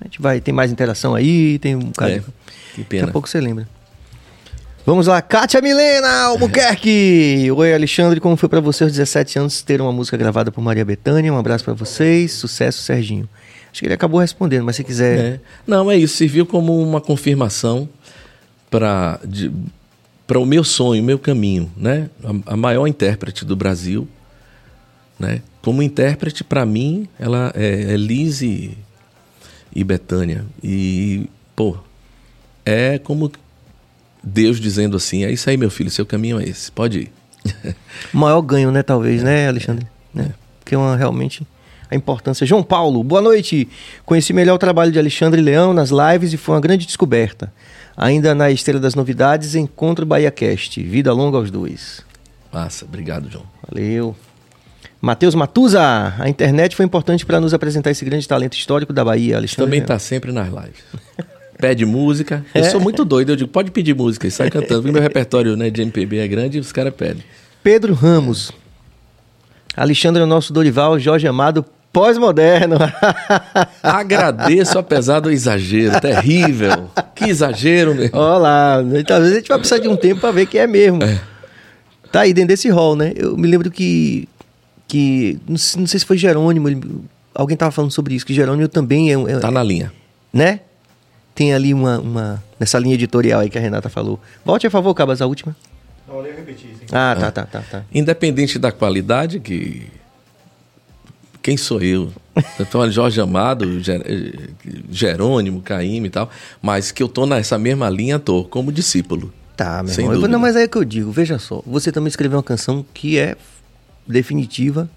A: A gente vai, tem mais interação aí, tem um cara.
B: É, que
A: Daqui
B: pena.
A: a pouco você lembra. Vamos lá, Kátia Milena Albuquerque! Oi, Alexandre, como foi pra você aos 17 anos ter uma música gravada por Maria Bethânia? Um abraço pra vocês, sucesso, Serginho. Acho que ele acabou respondendo, mas se quiser.
B: É. Não, é isso. Serviu como uma confirmação para o meu sonho, o meu caminho, né? A, a maior intérprete do Brasil, né? Como intérprete, para mim, ela é, é Liz e, e Betânia. E, pô, é como Deus dizendo assim: é isso aí, meu filho, seu caminho é esse, pode ir.
A: O maior ganho, né, talvez, né, Alexandre? Né? Porque é uma, realmente a importância. João Paulo, boa noite. Conheci melhor o trabalho de Alexandre Leão nas lives e foi uma grande descoberta. Ainda na esteira das novidades, encontro Bahia Cast. Vida longa aos dois.
B: Massa, obrigado, João.
A: Valeu. Matheus Matuza, a internet foi importante para nos apresentar esse grande talento histórico da Bahia, Alexandre.
B: Também
A: Leão.
B: tá sempre nas lives. Pede música. Eu
A: É.
B: sou muito doido. Eu digo, pode pedir música e sai cantando. Porque meu repertório né, de MPB é grande e os caras pedem.
A: Pedro Ramos. Alexandre é o nosso Dorival, Jorge Amado, pós-moderno.
B: Agradeço, apesar do exagero. Terrível. Que exagero, meu.
A: Olha lá, então, às vezes a gente vai precisar de um tempo para ver que é mesmo. Tá aí dentro desse rol, né? Eu me lembro que. que não, sei, não sei se foi Jerônimo, ele- alguém tava falando sobre isso, que Jerônimo também é. um- é
B: Tá na linha.
A: né? Tem ali uma, uma. Nessa linha editorial aí que a Renata falou. Volte a favor, Cabas, a última.
C: Não, eu repeti, sim.
A: Ah, tá, tá, tá, tá.
B: Independente da qualidade, que. Quem sou eu? Eu tô Jorge Amado, eh, Jerônimo, Caíme e tal. Mas que eu tô nessa mesma linha, tô como discípulo.
A: Tá, meu irmão. Não, mas aí é que eu digo, veja só. Você também escreveu uma canção que é definitiva,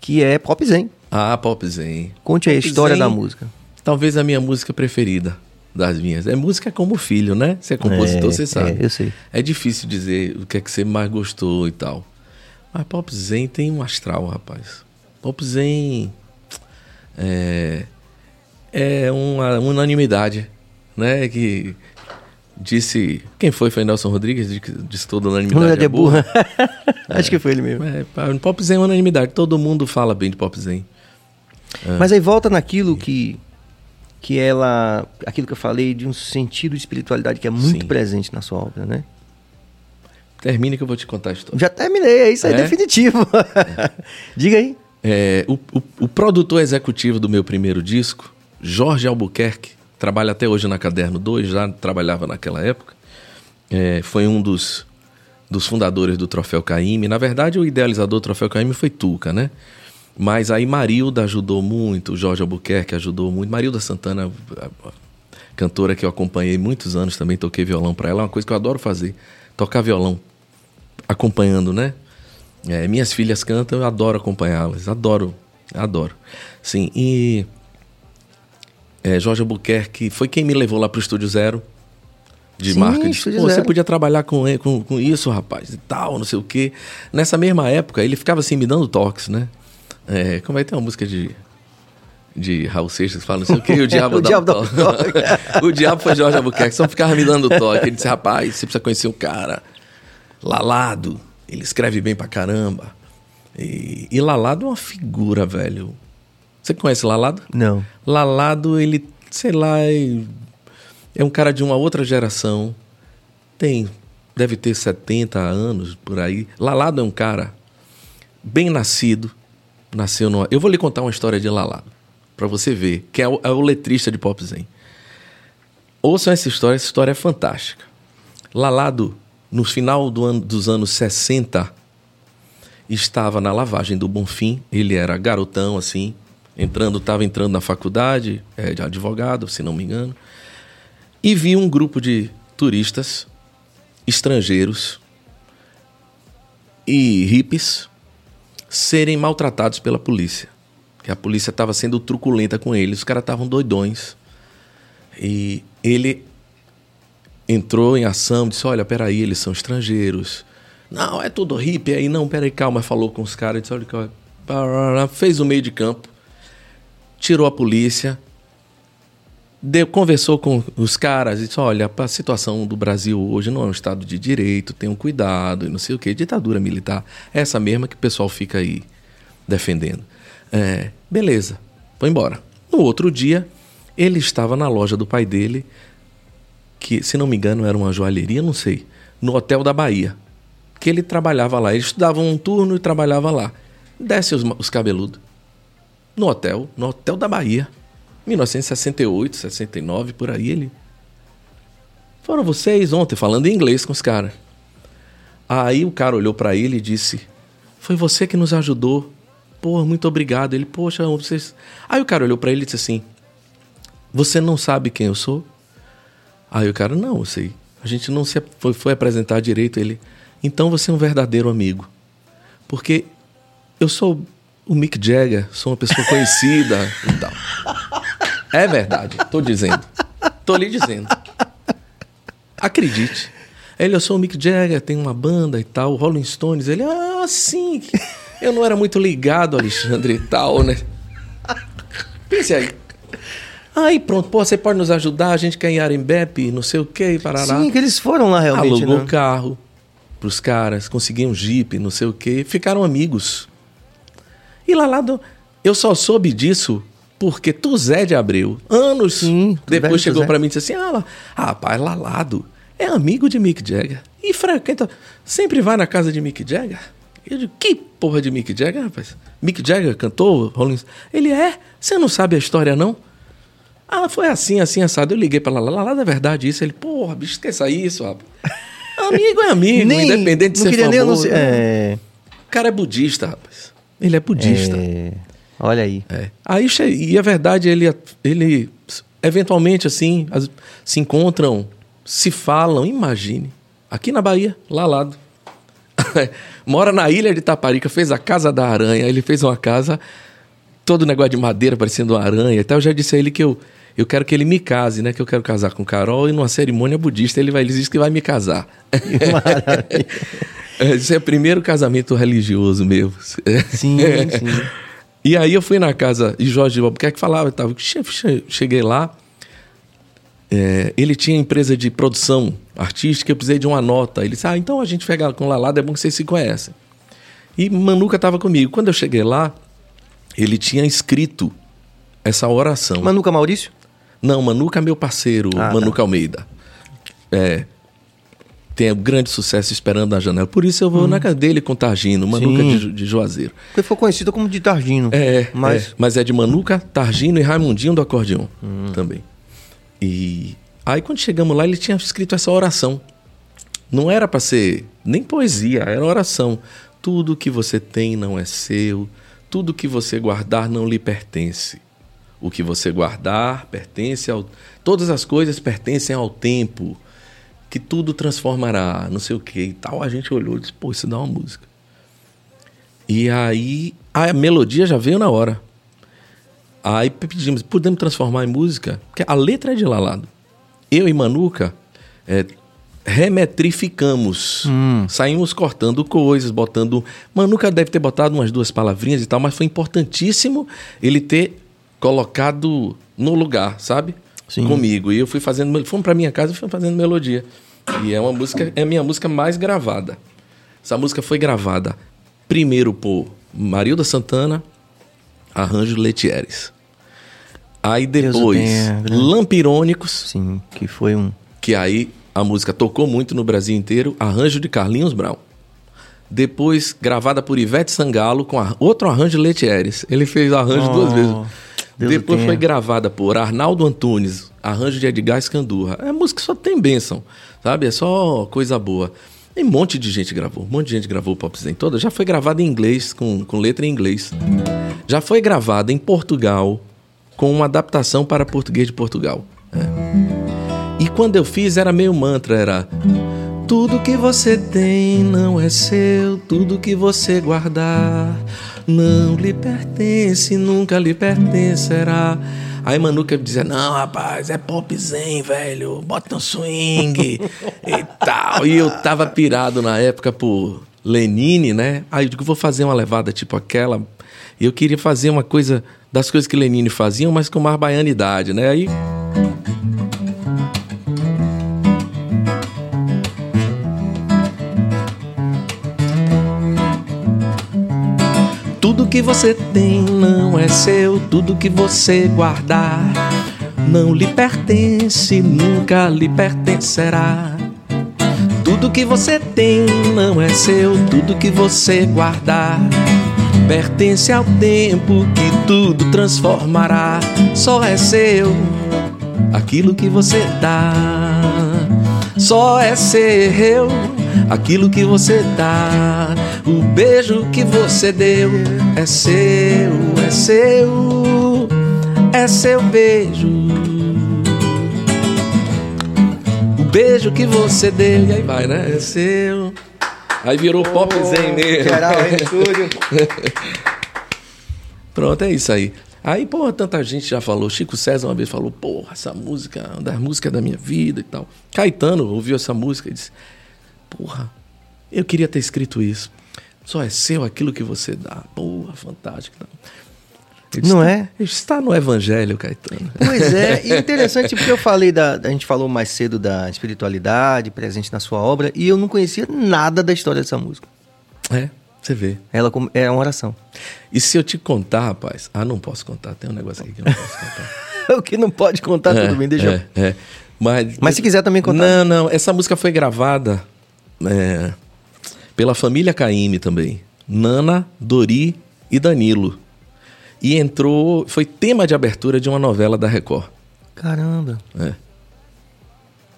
A: que é Pop Zen.
B: Ah, Pop Zen.
A: Conte aí a história
B: Zen,
A: da música.
B: Talvez a minha música preferida das minhas. É música como filho, né? Você é compositor,
A: É,
B: você sabe.
A: é, eu sei.
B: É difícil dizer o que é que você mais gostou e tal. Mas Pop Zen tem um astral, rapaz. Pop Zen é, é uma unanimidade, né? Que disse... Quem foi? Foi Nelson Rodrigues? Disse toda unanimidade
A: Unidade
B: é burra.
A: Acho que foi ele mesmo.
B: É, Zen é unanimidade. Todo mundo fala bem de Pop Zen. É.
A: Mas aí volta naquilo que que ela, aquilo que eu falei de um sentido de espiritualidade que é muito
B: Sim.
A: presente na sua obra, né?
B: Termine que eu vou te contar a história.
A: Já terminei, é isso aí
B: É?
A: definitivo. Diga aí.
B: É, o, o- o produtor executivo do meu primeiro disco, Jorge Albuquerque, trabalha até hoje na Caderno 2, já trabalhava naquela época. É, foi um dos, dos fundadores do Troféu Caíme. Na verdade, o idealizador do Troféu Caíme foi Tuca, né? Mas aí Marilda ajudou muito, Jorge Albuquerque ajudou muito. Marilda Santana, cantora que eu acompanhei muitos anos, também toquei violão para ela. É uma coisa que eu adoro fazer, tocar violão, acompanhando, né? É, minhas filhas cantam, eu adoro acompanhá-las, adoro, adoro. Sim, e é, Jorge Albuquerque foi quem me levou lá para o Estúdio Zero de Sim, marca. Disse, Pô, você podia trabalhar com, com, com isso, rapaz, e tal, não sei o quê. Nessa mesma época, ele ficava assim me dando toques, né? É, como é que tem uma música de de Raul Seixas que fala não sei o que, o diabo,
A: o
B: dá
A: diabo
B: um toque. o diabo foi Jorge Albuquerque, só ficava me dando toque. Ele disse, rapaz, você precisa conhecer um cara, Lalado, ele escreve bem pra caramba. E, e Lalado é uma figura, velho. Você conhece Lalado?
A: Não.
B: Lalado, ele, sei lá, é, é um cara de uma outra geração. Tem, deve ter 70 anos por aí. Lalado é um cara bem nascido, nasceu no. Eu vou lhe contar uma história de Lalado, para você ver, que é o, é o, letrista de Pop Zen. Ouçam essa história, essa história é fantástica. Lalado, no final do ano, dos anos 60, estava na lavagem do Bonfim, ele era garotão assim, entrando, estava entrando na faculdade é, de advogado, se não me engano, e vi um grupo de turistas estrangeiros e hippies serem maltratados pela polícia. Que a polícia estava sendo truculenta com eles, os caras estavam doidões. E ele entrou em ação, disse: Olha, peraí, eles são estrangeiros. Não, é tudo hippie aí, não, peraí, calma. Falou com os caras, disse: Olha, fez o meio de campo, tirou a polícia, Deu, conversou com os caras e disse: olha, a situação do Brasil hoje não é um Estado de direito, tenham cuidado e não sei o que, ditadura militar. Essa mesma que o pessoal fica aí defendendo. É, beleza, foi embora. No outro dia, ele estava na loja do pai dele, que, se não me engano, era uma joalheria, não sei, no Hotel da Bahia. Que ele trabalhava lá. Ele estudava um turno e trabalhava lá. Desce os, os cabeludos. No hotel, no Hotel da Bahia. 1968, 69, por aí ele. Foram vocês ontem falando em inglês com os caras. Aí o cara olhou para ele e disse: Foi você que nos ajudou. Pô, muito obrigado. Ele, poxa, vocês. Aí o cara olhou para ele e disse assim: Você não sabe quem eu sou? Aí o cara, não, eu sei. A gente não se foi, foi apresentar direito. Ele, então você é um verdadeiro amigo. Porque eu sou o Mick Jagger, sou uma pessoa conhecida e tal. É verdade, tô dizendo. Tô lhe dizendo. Acredite. Ele, eu sou o Mick Jagger, tem uma banda e tal, Rolling Stones. Ele, ah, sim. Eu não era muito ligado, Alexandre e tal, né? Pense aí. Aí pronto, pô, você pode nos ajudar, a gente quer ir em Arembepe, não sei o que, parará.
A: Sim, que eles foram lá realmente,
B: Alugou
A: né?
B: carro pros caras, conseguiam um jeep, não sei o que, ficaram amigos. E lá, lá do... eu só soube disso porque tu Zé de Abreu, anos Sim, depois chegou para mim e disse assim: Ah, rapaz, Lalado é amigo de Mick Jagger. E frequenta, sempre vai na casa de Mick Jagger. Eu digo, que porra de Mick Jagger, rapaz? Mick Jagger cantou Rolling Ele é? Você não sabe a história, não? Ah, foi assim, assim, assado. Eu liguei pra Lalado, Lalado é verdade isso? Ele, porra, bicho, esqueça isso, rapaz. amigo é amigo, nem, independente de ser famoso. Nem, é... O cara é budista, rapaz. Ele é budista. É...
A: Olha aí.
B: É. Aí, e a verdade, ele, ele eventualmente, assim, as, se encontram, se falam, imagine. Aqui na Bahia, lá lado. Mora na ilha de Taparica, fez a casa da aranha. Ele fez uma casa, todo negócio de madeira parecendo uma aranha e tal. Eu já disse a ele que eu, eu quero que ele me case, né? Que eu quero casar com Carol e numa cerimônia budista ele vai ele diz que vai me casar. Esse é o primeiro casamento religioso meu.
A: Sim, sim.
B: E aí eu fui na casa de Jorge Albuquerque falava, tava, cheguei lá, é, ele tinha empresa de produção artística, eu precisei de uma nota. Ele disse, ah, então a gente pega com o Lalada, é bom que vocês se conhecem. E Manuca estava comigo. Quando eu cheguei lá, ele tinha escrito essa oração.
A: Manuca Maurício?
B: Não, Manuca é meu parceiro, ah, tá. Manuca tá. Almeida. É, tem um grande sucesso esperando na janela. Por isso eu vou hum. na casa dele com Targino, Manuca de, de, Juazeiro.
A: Porque foi conhecido como de Targino.
B: É, mas... É, mas é de Manuca, Targino e Raimundinho do acordeon hum. também. E aí quando chegamos lá, ele tinha escrito essa oração. Não era para ser nem poesia, era oração. Tudo que você tem não é seu, Tudo que você guardar não lhe pertence. O que você guardar pertence ao. Todas as coisas pertencem ao tempo. Que tudo transformará, não sei o que e tal. A gente olhou e disse, pô, isso dá uma música. E aí a melodia já veio na hora. Aí pedimos, podemos transformar em música? Porque a letra é de Lalado. Eu e Manuca é, remetrificamos. Hum. Saímos cortando coisas, botando. Manuca deve ter botado umas duas palavrinhas e tal, mas foi importantíssimo ele ter colocado no lugar, sabe? Sim. Comigo. E eu fui fazendo. Fomos para minha casa e fui fazendo melodia. E é uma música, é a minha música mais gravada. Essa música foi gravada primeiro por Marilda Santana, arranjo Letieres. Aí depois, Lampirônicos.
A: Sim, que foi um.
B: Que aí a música tocou muito no Brasil inteiro, arranjo de Carlinhos Brown. Depois, gravada por Ivete Sangalo com outro arranjo Letieres. Ele fez arranjo oh, duas vezes. Deus Depois foi gravada por Arnaldo Antunes, arranjo de Edgar Escandurra. É música que só tem bênção, sabe? É só coisa boa. E um monte de gente gravou, um monte de gente gravou o Pop Zen toda. Já foi gravada em inglês, com, com letra em inglês. Já foi gravada em Portugal, com uma adaptação para português de Portugal. É. E quando eu fiz, era meio mantra, era... Tudo que você tem não é seu, tudo que você guardar não lhe pertence, nunca lhe pertencerá. Aí Manuca dizia: Não, rapaz, é pop zen, velho, bota um swing e tal. E eu tava pirado na época por Lenine, né? Aí eu digo: Vou fazer uma levada tipo aquela. E eu queria fazer uma coisa das coisas que Lenine fazia, mas com mais baianidade, né? Aí. Que você tem não é seu, tudo que você guardar não lhe pertence, nunca lhe pertencerá. Tudo que você tem não é seu, tudo que você guardar pertence ao tempo que tudo transformará. Só é seu aquilo que você dá. Só é seu aquilo que você dá. O beijo que você deu é seu, é seu, é seu beijo. O beijo que você deu, e aí vai, né? É seu. Aí virou oh, pop zen mesmo. Geral, estúdio. Pronto, é isso aí. Aí, porra, tanta gente já falou. Chico César uma vez falou, porra, essa música é uma das músicas da minha vida e tal. Caetano ouviu essa música e disse, porra, eu queria ter escrito isso. Só é seu aquilo que você dá. Porra, fantástico.
A: Não é?
B: Está no Evangelho, Caetano.
A: Pois é, e interessante porque eu falei da. A gente falou mais cedo da espiritualidade presente na sua obra e eu não conhecia nada da história dessa música.
B: É, você vê.
A: Ela é uma oração.
B: E se eu te contar, rapaz? Ah, não posso contar. Tem um negócio aqui que eu não posso contar.
A: o que não pode contar, é, tudo bem, deixa
B: é, eu. É. Mas,
A: Mas se quiser também contar.
B: Não, não. Essa música foi gravada é, pela família Caime também. Nana, Dori e Danilo. E entrou. Foi tema de abertura de uma novela da Record.
A: Caramba.
B: É.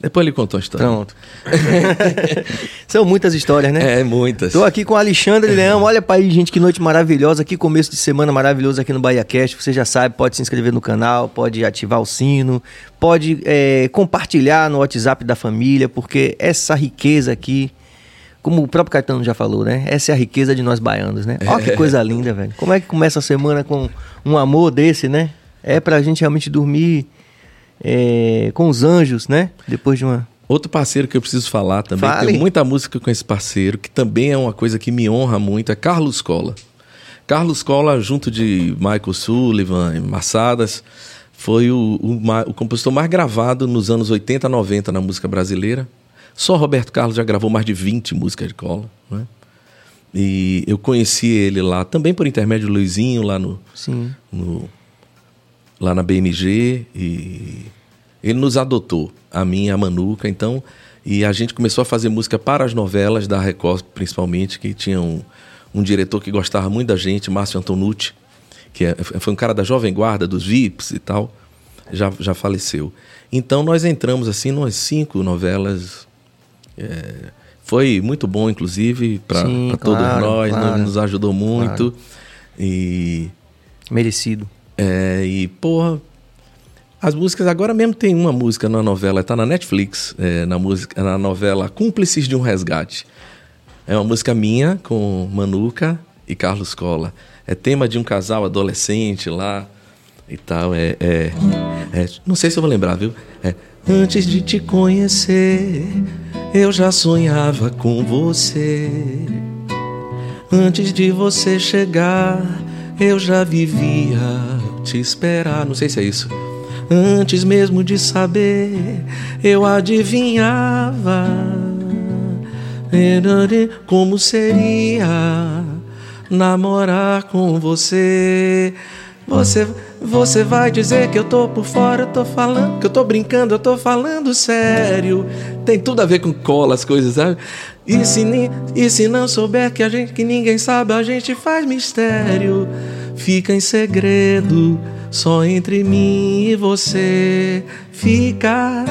B: Depois ele contou a história.
A: Pronto. São muitas histórias, né?
B: É, muitas.
A: Tô aqui com o Alexandre Leão. Olha para aí, gente, que noite maravilhosa. Que começo de semana maravilhoso aqui no Bahia Cast. Você já sabe, pode se inscrever no canal, pode ativar o sino, pode é, compartilhar no WhatsApp da família, porque essa riqueza aqui, como o próprio Caetano já falou, né? Essa é a riqueza de nós baianos, né? Olha que é. coisa linda, velho. Como é que começa a semana com um amor desse, né? É pra gente realmente dormir é, com os anjos, né? Depois de uma.
B: Outro parceiro que eu preciso falar também, Fale. tem muita música com esse parceiro, que também é uma coisa que me honra muito, é Carlos Cola. Carlos Cola, junto de Michael Sullivan e Massadas, foi o, o, o, compositor mais gravado nos anos 80, 90 na música brasileira. Só Roberto Carlos já gravou mais de 20 músicas de Cola. Né? E eu conheci ele lá, também por intermédio do Luizinho, lá no, no lá na BMG e ele nos adotou, a mim e a Manuca, então, e a gente começou a fazer música para as novelas da Record, principalmente, que tinha um, um diretor que gostava muito da gente, Márcio Antonucci, que é, foi um cara da Jovem Guarda, dos VIPs e tal, já, já faleceu. Então nós entramos assim umas cinco novelas. É, foi muito bom, inclusive, para todos claro, nós, claro, nos ajudou muito. Claro. E.
A: Merecido.
B: É, e, porra. As músicas, agora mesmo tem uma música na novela, tá na Netflix, é, na, música, na novela Cúmplices de um Resgate. É uma música minha com Manuca e Carlos Cola. É tema de um casal adolescente lá e tal. É, é, é não sei se eu vou lembrar, viu? É, Antes de te conhecer, eu já sonhava com você. Antes de você chegar, eu já vivia te esperar. Não sei se é isso. Antes mesmo de saber, eu adivinhava como seria namorar com você. Você, você vai dizer que eu tô por fora, eu tô falando, que eu tô brincando, eu tô falando sério. Tem tudo a ver com cola, as coisas, sabe? E se, e se não souber que a gente, que ninguém sabe, a gente faz mistério. Fica em segredo, só entre mim e você. Fica,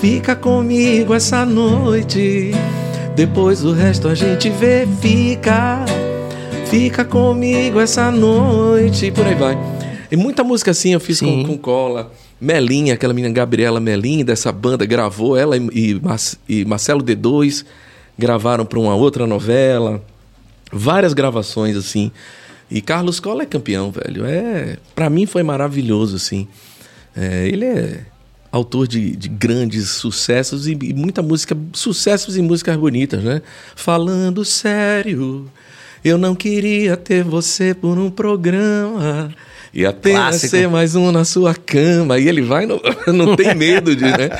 B: fica comigo essa noite. Depois o resto a gente vê, fica. Fica comigo essa noite. Por aí vai. E muita música assim eu fiz com, com, cola. Melinha, aquela menina Gabriela Melinha, dessa banda, gravou. Ela e, e, Marcelo D2 gravaram para uma outra novela. Várias gravações assim. E Carlos Cola é campeão, velho. É, para mim foi maravilhoso, assim. É, ele é autor de, de grandes sucessos e, e, muita música, sucessos e músicas bonitas, né? Falando sério, eu não queria ter você por um programa. E apenas Clássico. ser mais um na sua cama. E ele vai, não, não tem medo de, né?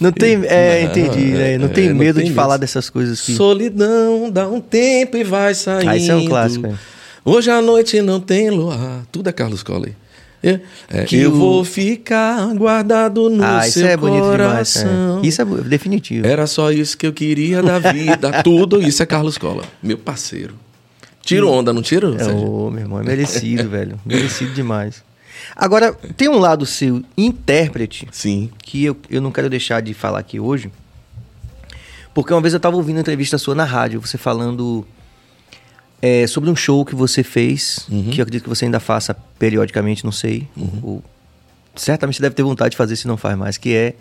A: Não tem, é, não, entendi, né? Não é, tem medo não tem de medo. falar dessas coisas
B: aqui. Solidão, dá um tempo e vai saindo. Ah,
A: isso é um clássico. É.
B: Hoje à noite não tem luar. Tudo é Carlos Colley. É, é, eu o... vou ficar guardado no ah, seu isso é bonito coração.
A: Demais, é. Isso é definitivo.
B: Era só isso que eu queria da vida. Tudo isso é Carlos Cola, meu parceiro. Tiro onda, não tiro?
A: É, ô, meu irmão, é merecido, velho. Merecido demais. Agora, tem um lado seu, intérprete,
B: Sim.
A: que eu, eu não quero deixar de falar aqui hoje. Porque uma vez eu estava ouvindo uma entrevista sua na rádio, você falando é, sobre um show que você fez, uhum. que eu acredito que você ainda faça periodicamente, não sei. Uhum. Ou, certamente você deve ter vontade de fazer se não faz mais, que é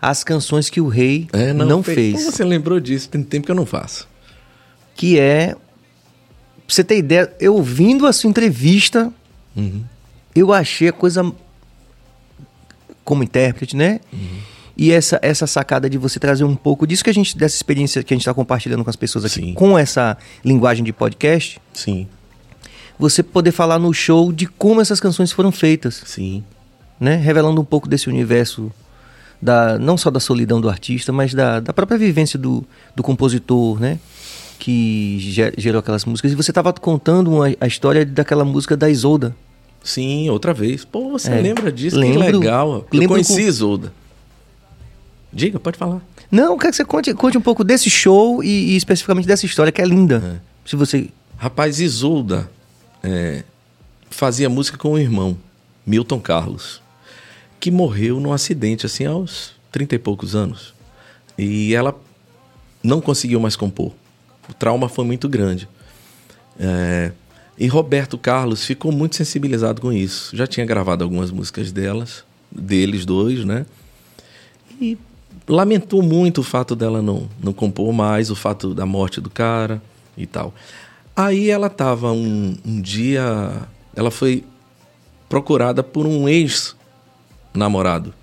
A: as canções que o rei é, não, não fez.
B: Como você lembrou disso? Tem tempo que eu não faço.
A: Que é Pra você ter ideia, eu ouvindo a sua entrevista, uhum. eu achei a coisa como intérprete, né? Uhum. E essa, essa sacada de você trazer um pouco disso que a gente, dessa experiência que a gente está compartilhando com as pessoas aqui, Sim. com essa linguagem de podcast.
B: Sim.
A: Você poder falar no show de como essas canções foram feitas.
B: Sim.
A: Né? Revelando um pouco desse universo da não só da solidão do artista, mas da, da própria vivência do, do compositor, né? Que gerou aquelas músicas. E você estava contando uma, a história daquela música da Isolda.
B: Sim, outra vez. Pô, você é, lembra disso? Lembro, que legal. Eu conheci com... Isolda. Diga, pode falar.
A: Não, quero que você conte, conte um pouco desse show e, e especificamente dessa história, que é linda. É. Se você...
B: Rapaz, Isolda é, fazia música com o irmão, Milton Carlos, que morreu num acidente, assim, aos trinta e poucos anos. E ela não conseguiu mais compor o trauma foi muito grande. É, e Roberto Carlos ficou muito sensibilizado com isso. Já tinha gravado algumas músicas delas, deles dois, né? E lamentou muito o fato dela não, não compor mais, o fato da morte do cara e tal. Aí ela estava um, um dia. Ela foi procurada por um ex-namorado.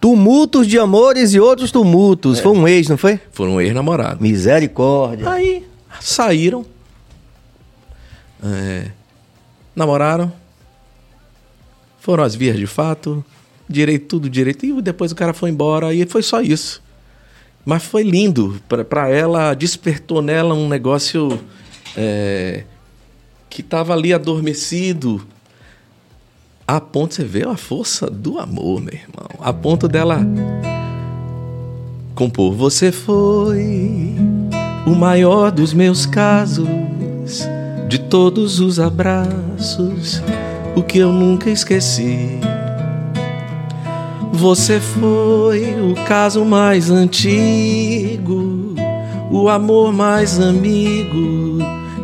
A: Tumultos de amores e outros tumultos. É. Foi um ex, não foi?
B: Foi um ex-namorado.
A: Misericórdia.
B: Aí saíram, é, namoraram, foram às vias de fato, direito, tudo direito, e depois o cara foi embora e foi só isso. Mas foi lindo, para ela, despertou nela um negócio é, que estava ali adormecido. A ponto, você vê a força do amor, meu irmão. A ponto dela compor. Você foi o maior dos meus casos, de todos os abraços, o que eu nunca esqueci. Você foi o caso mais antigo, o amor mais amigo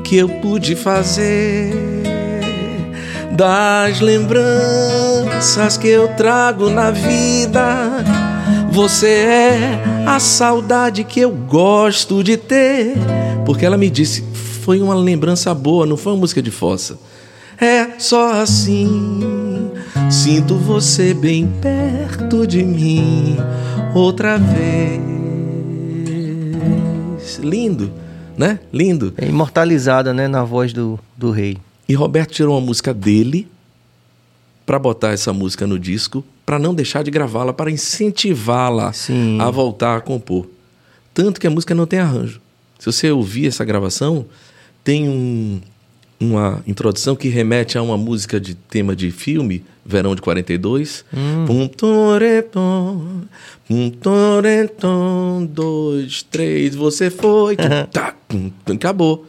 B: que eu pude fazer. das lembranças que eu trago na vida. Você é a saudade que eu gosto de ter. Porque ela me disse, foi uma lembrança boa, não foi uma música de fossa. É só assim, sinto você bem perto de mim outra vez. Lindo, né? Lindo.
A: É imortalizada, né, na voz do, do rei.
B: E Roberto tirou uma música dele para botar essa música no disco, para não deixar de gravá-la, para incentivá-la a voltar a compor. Tanto que a música não tem arranjo. Se você ouvir essa gravação, tem um, uma introdução que remete a uma música de tema de filme, Verão de 42. Hum. Dois, três, você foi. tá, acabou.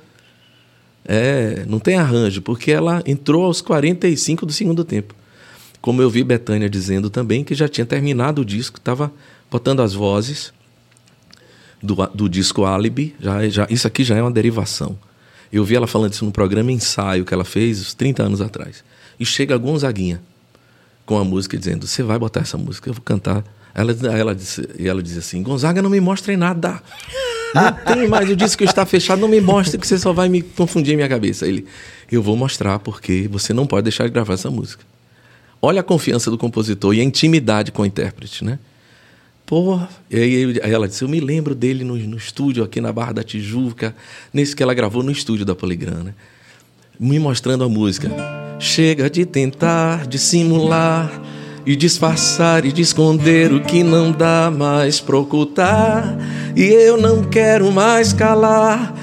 B: É, não tem arranjo, porque ela entrou aos 45 do segundo tempo. Como eu vi Betânia dizendo também que já tinha terminado o disco, estava botando as vozes do, do disco Alibi. Já, já, isso aqui já é uma derivação. Eu vi ela falando isso no programa ensaio que ela fez uns 30 anos atrás. E chega a Gonzaguinha com a música dizendo: Você vai botar essa música, eu vou cantar. Ela, ela disse, e ela diz assim: Gonzaga, não me mostre nada. Não tem mais, o disco está fechado, não me mostre que você só vai me confundir minha cabeça. Ele, eu vou mostrar porque você não pode deixar de gravar essa música. Olha a confiança do compositor e a intimidade com o intérprete, né? Pô, e aí, aí, ela disse: Eu me lembro dele no, no, estúdio aqui na Barra da Tijuca, nesse que ela gravou no estúdio da Poligrana, né? me mostrando a música. Chega de tentar dissimular e disfarçar e de esconder o que não dá mais pra ocultar. E eu não quero mais calar.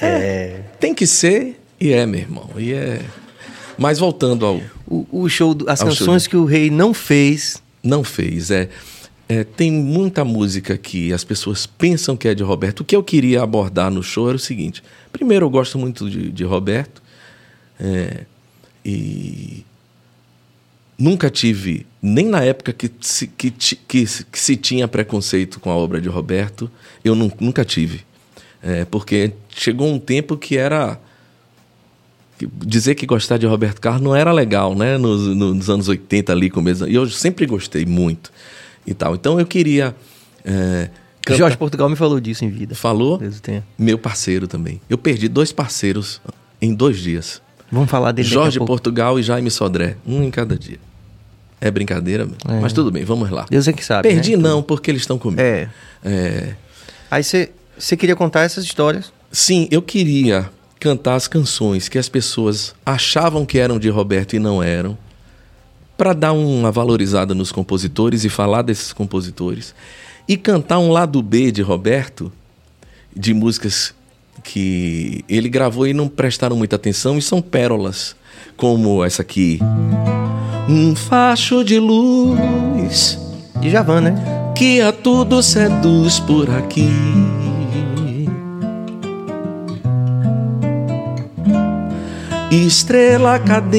B: É, tem que ser, e é, meu irmão, e é. Mas voltando ao.
A: O, o show, as canções show. que o rei não fez.
B: Não fez, é. É, tem muita música que as pessoas pensam que é de Roberto. O que eu queria abordar no show era o seguinte: primeiro, eu gosto muito de, de Roberto é, e nunca tive, nem na época que se, que, que, que se tinha preconceito com a obra de Roberto, eu nunca tive. É, porque chegou um tempo que era. Dizer que gostar de Roberto Carlos não era legal, né? Nos, nos anos 80 ali, começo. E eu sempre gostei muito e tal. Então eu queria. É,
A: cantar... Jorge Portugal me falou disso em vida.
B: Falou? Meu parceiro também. Eu perdi dois parceiros em dois dias.
A: Vamos falar dele
B: Jorge Portugal e Jaime Sodré. Um em cada dia. É brincadeira, é. mas tudo bem, vamos lá.
A: Deus é que sabe.
B: Perdi
A: né?
B: não, porque eles estão comigo.
A: É. é... Aí você queria contar essas histórias?
B: Sim, eu queria cantar as canções que as pessoas achavam que eram de Roberto e não eram para dar uma valorizada nos compositores e falar desses compositores e cantar um lado B de Roberto de músicas que ele gravou e não prestaram muita atenção e são pérolas, como essa aqui. Um facho de luz
A: de Javan, né?
B: Que a tudo seduz por aqui. Estrela cadente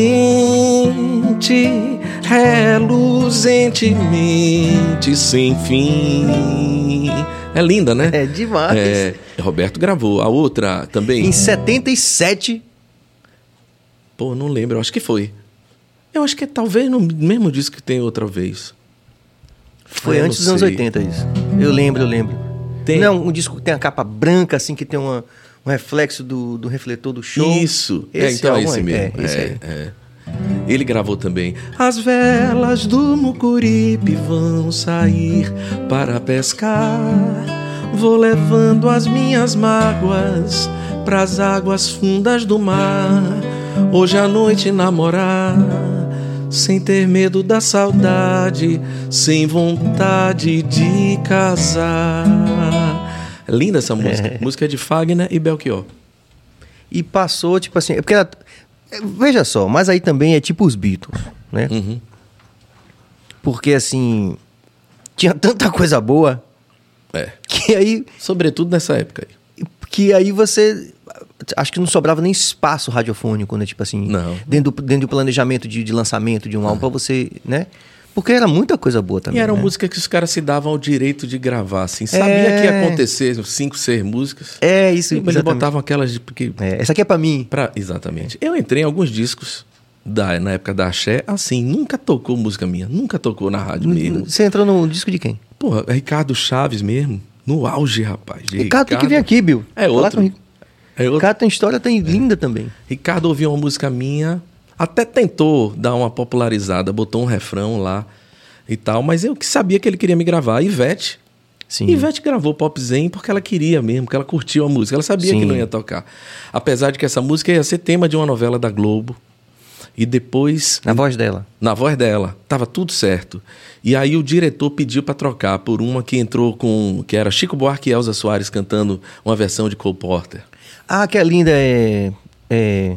B: reluzentemente sem fim. É linda, né?
A: É demais. É,
B: Roberto gravou. A outra também.
A: Em 77.
B: Pô, não lembro. Acho que foi. Eu acho que é talvez no mesmo disco que tem outra vez.
A: Foi antes dos anos 80 isso. Eu lembro, eu lembro. Tem... Não, um disco que tem a capa branca, assim, que tem uma, um reflexo do, do refletor do show.
B: Isso. É, esse é, então é esse mesmo. É, esse é, é. Ele gravou também. As velas do Mucuripe vão sair para pescar. Vou levando as minhas mágoas pras águas fundas do mar. Hoje à noite namorar, sem ter medo da saudade, sem vontade de casar. É linda essa música. É. Música de Fagner e Belchior.
A: E passou, tipo assim, é porque ela, Veja só, mas aí também é tipo os Beatles, né? Uhum. Porque assim, tinha tanta coisa boa.
B: É.
A: Que aí.
B: Sobretudo nessa época aí.
A: Que aí você. Acho que não sobrava nem espaço radiofônico, né? Tipo assim.
B: Não.
A: Dentro do, dentro do planejamento de, de lançamento de um álbum, pra você, né? Porque era muita coisa boa também.
B: E era
A: né?
B: música que os caras se davam ao direito de gravar, assim. Sabia é... que ia acontecer cinco, seis músicas.
A: É, isso.
B: E eles botavam aquelas de. Porque...
A: É, essa aqui é para mim.
B: Pra... Exatamente. Eu entrei em alguns discos da, na época da Axé, assim, nunca tocou música minha, nunca tocou na rádio mesmo.
A: Você entrou no disco de quem?
B: Porra, é Ricardo Chaves mesmo, no auge, rapaz. de
A: Ricardo, tem que vir aqui, Bill.
B: É outro.
A: com o
B: É outro.
A: Ricardo tem história, tem linda também.
B: Ricardo ouviu uma música minha, até tentou dar uma popularizada, botou um refrão lá e tal, mas eu que sabia que ele queria me gravar. Ivete.
A: Sim.
B: Ivete gravou Pop Zen porque ela queria mesmo, porque ela curtiu a música. Ela sabia
A: Sim.
B: que não ia tocar. Apesar de que essa música ia ser tema de uma novela da Globo. E depois,
A: Na voz dela.
B: na voz dela, tava tudo certo. E aí o diretor pediu para trocar por uma que entrou com. que era Chico Buarque e Elza Soares cantando uma versão de Cole Porter.
A: Ah, que é linda, é. é...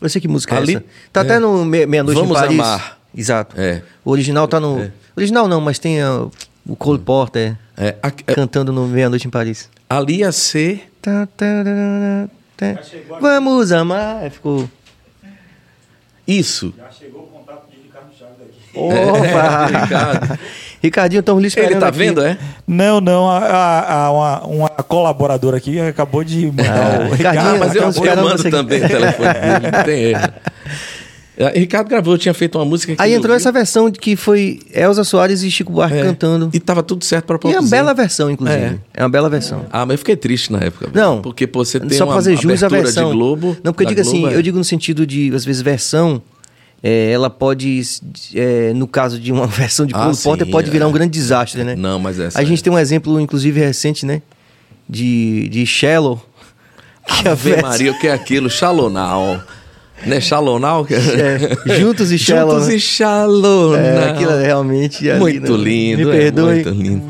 A: Eu sei que música
B: Ali-
A: é essa. Tá até no Me- Meia-Noite em
B: Vamos
A: Paris.
B: Amar.
A: Exato.
B: É.
A: O original tá no. Original não, mas tem ah, o Cole Porter
B: É, a- é,
A: cantando no Meia-Noite em Paris.
B: ali ia ser
A: Tá, tá, tá, tá, tá. Vamos amar. Ficou.
B: isso.
C: Já chegou o contato de Ricardo Chaves aqui.
A: Opa!
B: Ricardo.
A: Ricardinho, estamos lhe esperando.
B: Ele tá
A: aqui.
B: vendo, é?
C: Não, não, a, a- a- uma, uma colaboradora aqui acabou de mandar
A: Ah,
C: o
A: Ricardinho,
B: Ah, mas eu, eu mando
A: você
B: também o telefone dele, não tem erro. É, Ricardo gravou, eu tinha feito uma música
A: Aí entrou essa versão de que foi Elza Soares e Chico Buarque
B: É,
A: cantando.
B: E tava tudo certo pra
A: E é
B: produzir.
A: uma bela versão, inclusive. É, uma bela versão.
B: Ah, mas eu fiquei triste na época.
A: Não.
B: Porque pô, você tem
A: só
B: uma
A: pra fazer jus à versão.
B: de Globo.
A: Não, porque eu digo assim,
B: Globo, é-
A: eu digo no sentido de, às vezes, versão. É, ela pode, é, no caso de uma versão de
B: Ah,
A: Cole Porter,
B: sim,
A: pode
B: é.
A: virar um grande desastre, né?
B: Não, mas essa
A: A gente
B: é.
A: tem um exemplo, inclusive, recente, né? De, de Shallow. Que a
B: Ave
A: vers-
B: Maria, o que é aquilo? Shalonal. Né? Shalonal?
A: É, Juntos e Shallow.
B: Juntos
A: né?
B: e Shalonal.
A: É, aquilo é realmente. ali,
B: Muito
A: né?
B: lindo.
A: Me
B: é
A: perdoe,
B: muito lindo.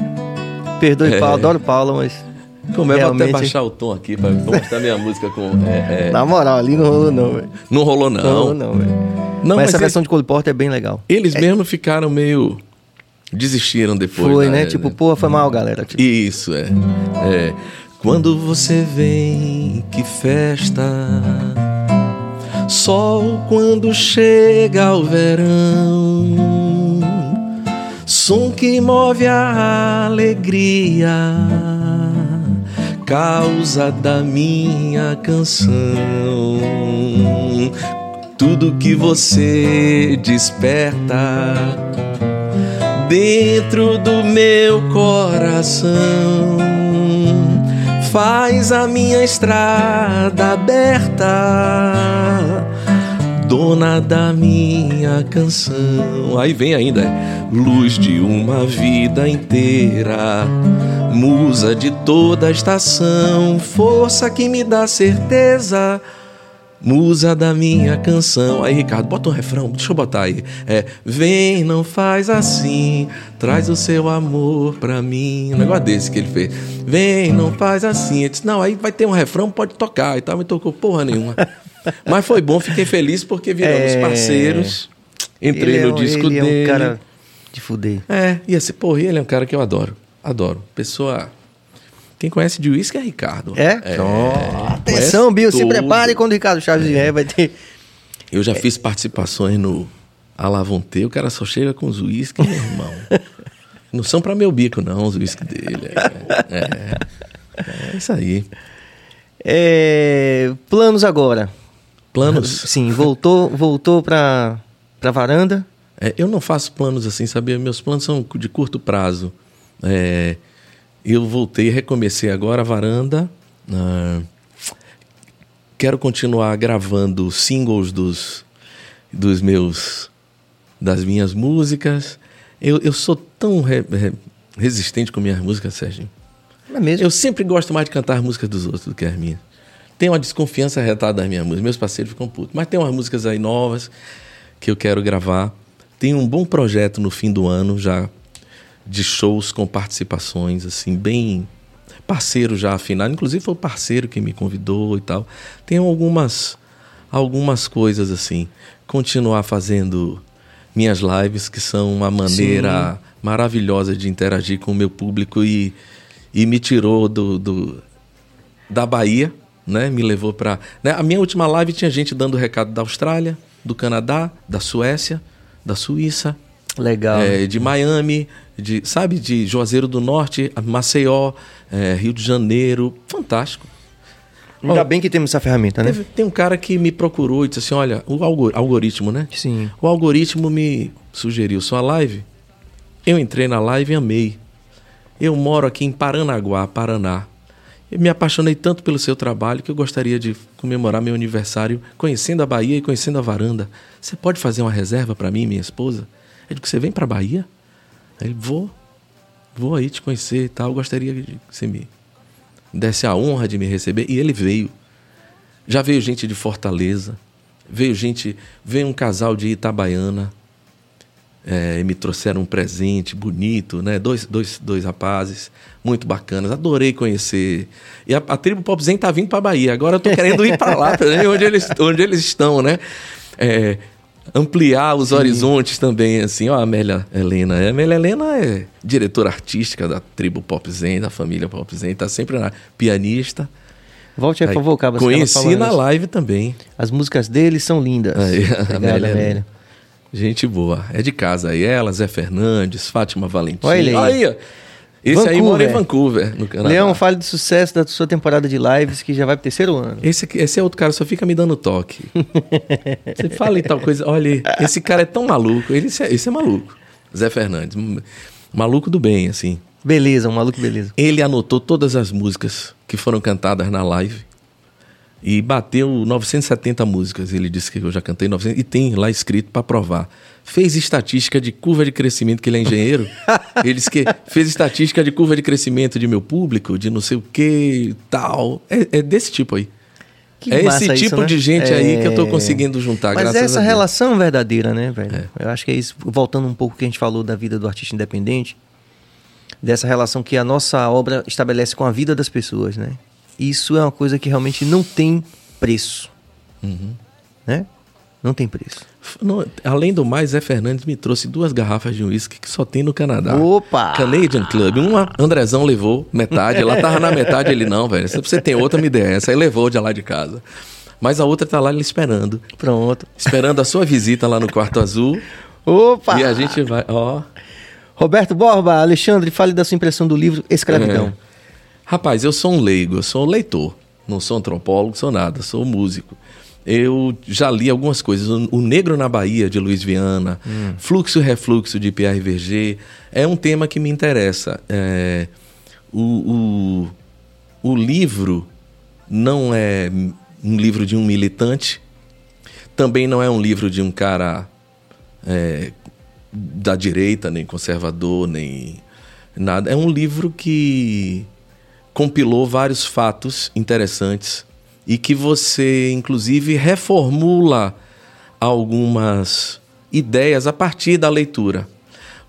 A: perdoe,
B: É.
A: Paulo. Adoro Paulo, mas.
B: Como é, eu vou até
A: Realmente.
B: baixar o tom aqui pra mostrar minha música com... é, é,
A: Na moral, ali não rolou, não, velho.
B: Não rolou, não.
A: Não rolou, não, velho.
B: Não,
A: mas,
B: mas
A: essa
B: ele-
A: versão de Cole Porter é bem legal.
B: Eles mesmo ficaram meio... Desistiram depois.
A: Foi,
B: da-
A: né? Tipo, pô, foi mal, galera. Tipo,
B: Isso, é. é. Quando você vem, que festa. Sol quando chega o verão. Som que move a alegria. Causa da minha canção. Tudo que você desperta dentro do meu coração. Faz a minha estrada aberta, dona da minha canção. Aí vem ainda, é, luz de uma vida inteira, musa de toda a estação, força que me dá certeza. Musa da minha canção. Aí, Ricardo, bota um refrão, deixa eu botar aí. É, vem, não faz assim, traz o seu amor pra mim. Um negócio desse que ele fez. Vem, não faz assim. Ele disse, não, aí vai ter um refrão, pode tocar e tal. Não tocou porra nenhuma. Mas foi bom, fiquei feliz porque viramos
A: É.
B: parceiros. Entrei
A: ele é
B: no
A: um-
B: disco
A: ele
B: dele.
A: É um cara de fuder.
B: É, e assim, porra, ele é um cara que eu adoro. Adoro. Pessoa. Quem conhece de uísque é Ricardo.
A: É?
B: Ó,
A: Atenção,
B: conhece
A: Bill, se prepare quando o Ricardo Chaves vier, vai ter.
B: Eu já fiz participações no Alavonte, o cara só chega com os uísques, meu irmão. Não são pra meu bico, não, os uísques dele. É, é, é isso aí.
A: É, planos agora.
B: Planos.
A: Sim, voltou, voltou pra, pra varanda.
B: É, eu não faço planos assim, sabia? Meus planos são de curto prazo. É, eu voltei, recomecei agora a varanda. ah, quero continuar gravando singles dos, dos meus das minhas músicas. Eu, eu sou tão re- re- resistente com minhas músicas, Sérgio.
A: É mesmo.
B: Eu sempre gosto mais de cantar as músicas dos outros do que as minhas. Tenho uma desconfiança retada das minhas músicas. Meus parceiros ficam putos. Mas tem umas músicas aí novas que eu quero gravar. Tem um bom projeto no fim do ano já de shows com participações, assim, bem parceiro já afinado. Inclusive foi o parceiro que me convidou e tal. Tem algumas, algumas coisas assim. Continuar fazendo minhas lives, que são uma maneira maravilhosa de interagir com o meu público e, e me tirou do, do da Bahia, né? Me levou para. Né? A minha última live tinha gente dando recado da Austrália, do Canadá, da Suécia, da Suíça,
A: Legal.
B: é, de Miami, de sabe, de Juazeiro do Norte, Maceió, é, Rio de Janeiro, fantástico.
A: Ainda
B: Ó,
A: bem que temos essa ferramenta, né?
B: Teve- tem um cara que me procurou e disse assim: olha, o algo- algoritmo, né?
A: Sim.
B: O algoritmo me sugeriu sua live. Eu entrei na live e amei. Eu moro aqui em Paranaguá, Paraná. Eu me apaixonei tanto pelo seu trabalho que eu gostaria de comemorar meu aniversário conhecendo a Bahia e conhecendo a varanda. Você pode fazer uma reserva para mim e minha esposa? Eu digo, você vem para Bahia? Ele, vou. Vou aí te conhecer e tal. Gostaria que você me desse a honra de me receber. E ele veio. Já veio gente de Fortaleza, veio gente, veio um casal de Itabaiana, é, e me trouxeram um presente bonito, né? Dois, dois, dois rapazes muito bacanas. Adorei conhecer. E a, a tribo Pop Zen tá vindo para Bahia. Agora eu tô querendo ir para lá, também, onde eles, onde eles estão, né? É, ampliar os horizontes também, assim. Ó, a Amélia Helena. A Amélia Helena é diretora artística da tribo Pop Zen, da família Pop Zen. Tá sempre na pianista.
A: Volte a
B: Aí,
A: favor, Cabas.
B: Conheci na live também.
A: As músicas deles são lindas.
B: Aí, a
A: Obrigado,
B: Amélia.
A: Amélia.
B: Gente boa. É de casa aí. Ela, Zé Fernandes, Fátima Valentim.
A: Olha ele aí.
B: Esse aí
A: Vancouver.
B: mora em Vancouver, no Canadá.
A: Leão, fale do sucesso da sua temporada de lives, que já vai pro terceiro ano.
B: Esse, esse é outro cara, só fica me dando toque. Você fala e tal coisa. Olha, esse cara é tão maluco. Ele, esse, é, esse é maluco. Zé Fernandes. Maluco do bem, assim.
A: Beleza, um maluco beleza.
B: Ele anotou todas as músicas que foram cantadas na live e bateu 970 músicas. Ele disse que eu já cantei 900 e tem lá escrito para provar. Fez estatística de curva de crescimento, que ele é engenheiro. ele disse que fez estatística de curva de crescimento de meu público, de não sei o que tal. É, é desse tipo aí.
A: Que
B: é esse
A: isso,
B: tipo
A: né?
B: de gente aí que eu tô
A: É.
B: conseguindo juntar,
A: Mas
B: graças
A: essa
B: a Deus.
A: relação verdadeira, né, velho? Eu acho que é isso, voltando um pouco que a gente falou da vida do artista independente, dessa relação que a nossa obra estabelece com a vida das pessoas, né? Isso é uma coisa que realmente não tem preço,
B: Uhum.
A: né? Não tem preço.
B: Não, além do mais, Zé Fernandes me trouxe duas garrafas de uísque que só tem no Canadá.
A: Opa!
B: Canadian Club. Uma, Andrezão levou metade. Ela tava na metade, ele não, velho. Se você tem outra, me dê essa. Aí levou de lá de casa. Mas a outra tá lá ele esperando.
A: Pronto.
B: Esperando a sua visita lá no quarto azul.
A: Opa!
B: E a gente vai. Ó.
A: Roberto Borba, Alexandre, fale da sua impressão do livro Escravidão.
B: É. Rapaz, eu sou um leigo, eu sou um leitor. Não sou antropólogo, sou nada, sou músico. Eu já li algumas coisas. O Negro na Bahia, de Luiz Viana, Fluxo e Refluxo, de Pierre Verger. É um tema que me interessa. É, o, o, o livro não é um livro de um militante, também não é um livro de um cara é, da direita, nem conservador, nem nada. É um livro que compilou vários fatos interessantes e que você, inclusive, reformula algumas ideias a partir da leitura.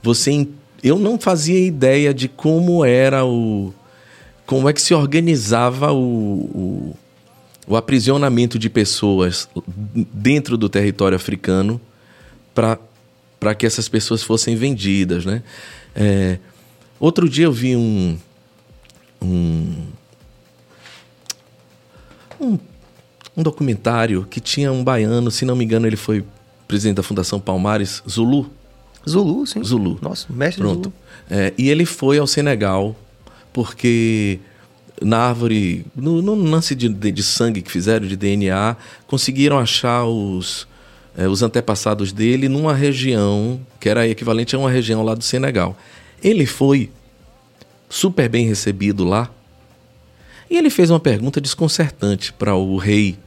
B: Você, eu não fazia ideia de como era o, como é que se organizava o, o, o aprisionamento de pessoas dentro do território africano para que essas pessoas fossem vendidas, né? É, outro dia eu vi um, um, um, um documentário que tinha um baiano, se não me engano, ele foi presidente da Fundação Palmares, Zulu.
A: Zulu, sim.
B: Zulu.
A: Nossa, mestre
B: Pronto.
A: Zulu.
B: É, e ele foi ao Senegal porque na árvore, no, no lance de, de, de sangue que fizeram, de DNA, conseguiram achar os, é, os antepassados dele numa região que era equivalente a uma região lá do Senegal. Ele foi super bem recebido lá e ele fez uma pergunta desconcertante para o rei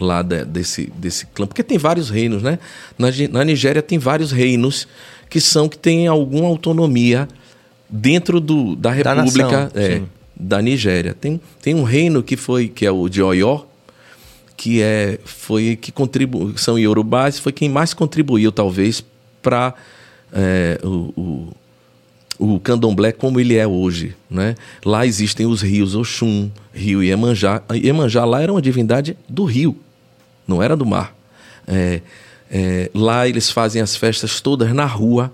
B: lá da- desse, desse clã, porque tem vários reinos, né? Na, na Nigéria tem vários reinos que são que têm alguma autonomia dentro do, da
A: Da
B: República
A: nação,
B: é, da Nigéria. Tem, tem um reino que foi que é o de Oió, que é foi que contribuiu, são iorubás, foi quem mais contribuiu talvez para o, o, o candomblé como ele é hoje. Né? Lá existem os rios Oxum, rio Iemanjá. Iemanjá lá era uma divindade do rio, não era do mar. É, é, lá eles fazem as festas todas na rua,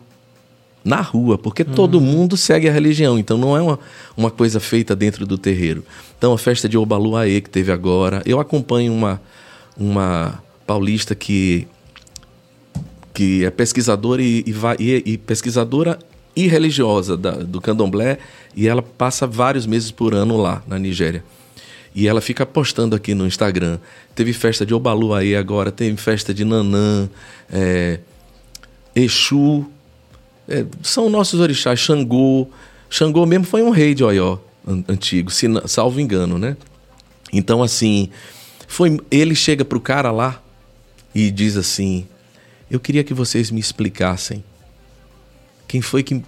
B: na rua, porque todo mundo segue a religião, então não é uma, uma coisa feita dentro do terreiro. Então a festa de Obaluaê que teve agora, eu acompanho uma, uma paulista que que é pesquisadora e, e vai- e- e pesquisadora e religiosa da- do candomblé e ela passa vários meses por ano lá na Nigéria. E ela fica postando aqui no Instagram. Teve festa de Obalu aí agora, teve festa de Nanã, é, Exu. É, são nossos orixás, Xangô. Xangô mesmo foi um rei de Oió an- antigo, se salvo engano, né? Então, assim, foi ele chega pro cara lá e diz assim: Eu queria que vocês me explicassem quem foi que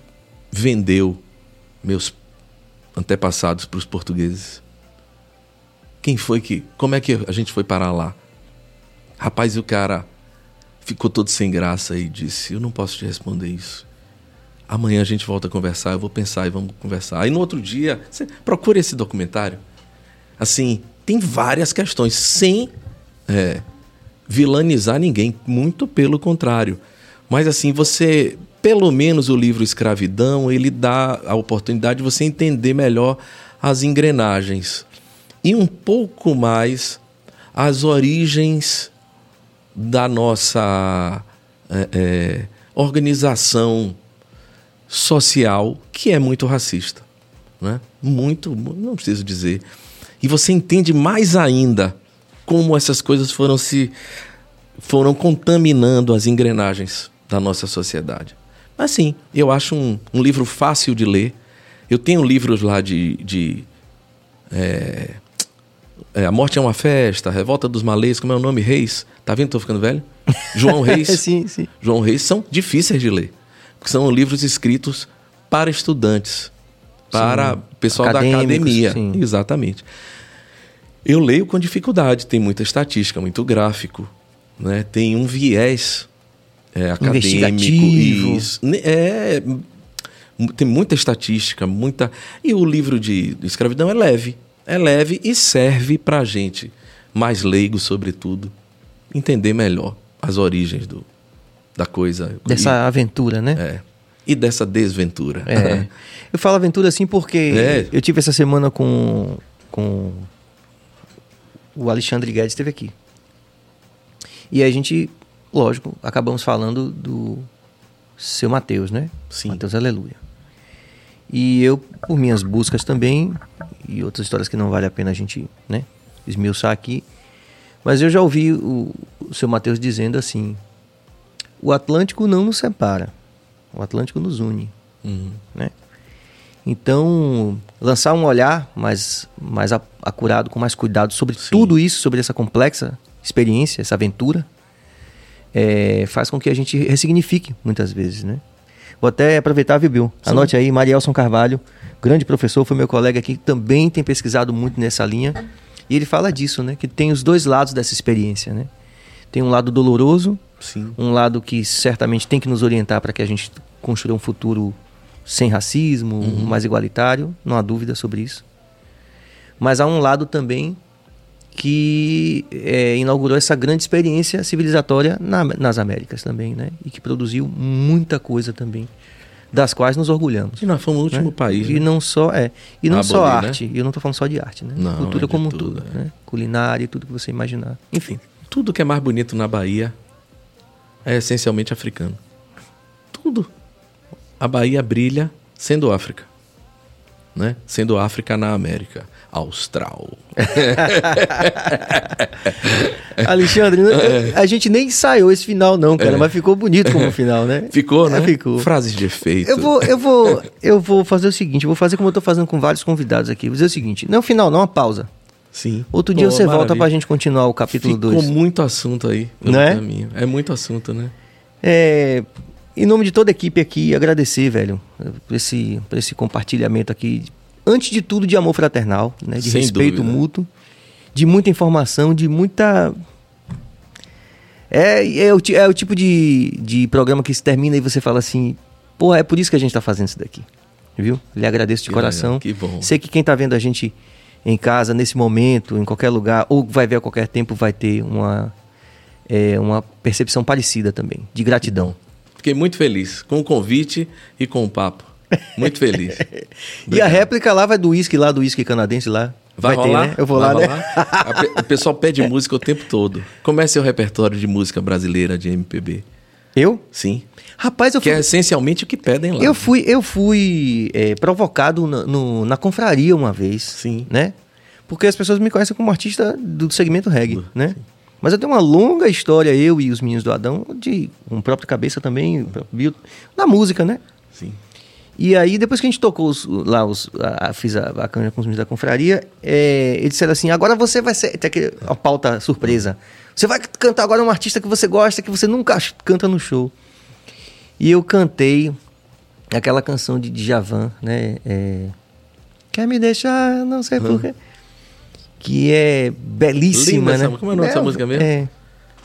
B: vendeu meus antepassados para os portugueses. Quem foi que. Como é que a gente foi parar lá? Rapaz, e o cara ficou todo sem graça e disse: Eu não posso te responder isso. Amanhã a gente volta a conversar, eu vou pensar e vamos conversar. Aí no outro dia, você procura esse documentário. Assim, tem várias questões, sem é, vilanizar ninguém, muito pelo contrário. Mas assim, você, pelo menos o livro Escravidão, ele dá a oportunidade de você entender melhor as engrenagens e um pouco mais as origens da nossa é, é, organização social que é muito racista, né? Muito, não preciso dizer. E você entende mais ainda como essas coisas foram se foram contaminando as engrenagens da nossa sociedade. Mas sim, eu acho um, um livro fácil de ler. Eu tenho livros lá de, de é, é, A Morte é uma Festa, Revolta dos Malês, como é o nome? Reis. Tá vendo? Tô ficando velho? João Reis.
A: sim, sim.
B: João Reis são difíceis de ler. Porque são livros escritos para estudantes, para
A: Sim.
B: pessoal da academia.
A: sim.
B: Exatamente. Eu leio com dificuldade, tem muita estatística, muito gráfico, né? tem um viés é, acadêmico. Isso. É, tem muita estatística, muita. E o livro de escravidão é leve. É leve e serve para a gente, mais leigo, sobretudo, entender melhor as origens do, da coisa.
A: Dessa aventura, né?
B: E, é, e dessa desventura.
A: É. Eu falo aventura assim porque
B: É.
A: eu tive essa semana com, com o Alexandre Guedes esteve aqui. E a gente, lógico, acabamos falando do seu Mateus, né?
B: Sim.
A: Mateus Aleluia. E eu, por minhas buscas também, e outras histórias que não vale a pena a gente né, esmiuçar aqui, mas eu já ouvi o, o seu Mateus dizendo assim: o Atlântico não nos separa, o Atlântico nos une
B: Uhum.
A: né? Então, lançar um olhar mais, mais acurado, com mais cuidado sobre
B: Sim.
A: tudo isso, sobre essa complexa experiência, essa aventura, é, faz com que a gente ressignifique muitas vezes, né? Vou até aproveitar, viu, Bill?
B: Sim.
A: Anote aí, Marielson Carvalho, grande professor, foi meu colega aqui, também tem pesquisado muito nessa linha. E ele fala disso, né? Que tem os dois lados dessa experiência, né? Tem um lado doloroso,
B: Sim.
A: um lado que certamente tem que nos orientar para que a gente construa um futuro sem racismo, mais igualitário, não há dúvida sobre isso. Mas há um lado também que é, inaugurou essa grande experiência civilizatória na- nas Américas também, né? E que produziu muita coisa também, das quais nos orgulhamos.
B: E nós fomos o último
A: né?
B: país.
A: E
B: né?
A: não só é, e não só
B: né?
A: arte. E eu não estou falando só de arte, né?
B: Não,
A: Cultura
B: é
A: como um
B: tudo,
A: todo,
B: é.
A: né? Culinária e tudo que você imaginar. Enfim.
B: Tudo que é mais bonito na Bahia é essencialmente africano. Tudo. A Bahia brilha sendo África. Né? Sendo África na América Austral.
A: Alexandre,
B: É.
A: a gente nem ensaiou esse final, não, cara, mas ficou bonito como final, né?
B: Ficou, né?
A: É, ficou.
B: Frases de efeito.
A: Eu vou, eu vou, eu vou fazer o seguinte, vou fazer como eu tô fazendo com vários convidados aqui. Vou dizer o seguinte, não final, não, uma pausa.
B: Sim.
A: Outro dia
B: Pô,
A: você volta
B: maravilha.
A: pra gente continuar o capítulo
B: Ficou
A: 2.
B: muito assunto aí
A: Não é?
B: caminho. É muito assunto, né?
A: É, em nome de toda a equipe aqui, agradecer, velho, por esse, por esse compartilhamento aqui. Antes de tudo, de amor fraternal, né? De
B: Sem
A: respeito
B: dúvida.
A: mútuo, de muita informação, de muita. É, é, o, é o tipo de, de programa que se termina e você fala assim: porra, é por isso que a gente tá fazendo isso daqui. Viu? Lhe agradeço de
B: Que
A: coração.
B: legal, que bom.
A: Sei que quem tá vendo a gente em casa, nesse momento, em qualquer lugar, ou vai ver a qualquer tempo, vai ter uma, é, uma percepção parecida também, de gratidão.
B: Fiquei muito feliz com o convite e com o papo. Muito feliz.
A: E a réplica lá vai do uísque lá, do uísque canadense lá.
B: Vai,
A: ter,
B: rolar?
A: né? Eu vou
B: Vai
A: lá, né?
B: O pessoal pede música o tempo todo. Como é seu repertório de música brasileira de MPB?
A: Eu?
B: Sim.
A: Rapaz, eu
B: Que
A: fui,
B: é essencialmente o que pedem lá.
A: eu fui, eu fui é, provocado na, no- na confraria uma vez.
B: Sim.
A: Né? porque as pessoas me conhecem como artista do segmento reggae, né? Mas eu tenho uma longa história, eu e os meninos do Adão, de um próprio cabeça também, próprio na música, né?
B: Sim.
A: E aí, depois que a gente tocou os- lá, os, a, a- fiz a, a câmera com os meninos da confraria, é, eles disseram assim: agora você vai ser. Tem aquele, uma pauta surpresa. Você vai cantar agora um artista que você gosta, que você nunca canta no show. E eu cantei aquela canção de Djavan, né? É, Quer me deixar, não sei porquê. Que é belíssima,
B: Linda
A: né?
B: Como é o nome dessa música mesmo?
A: É.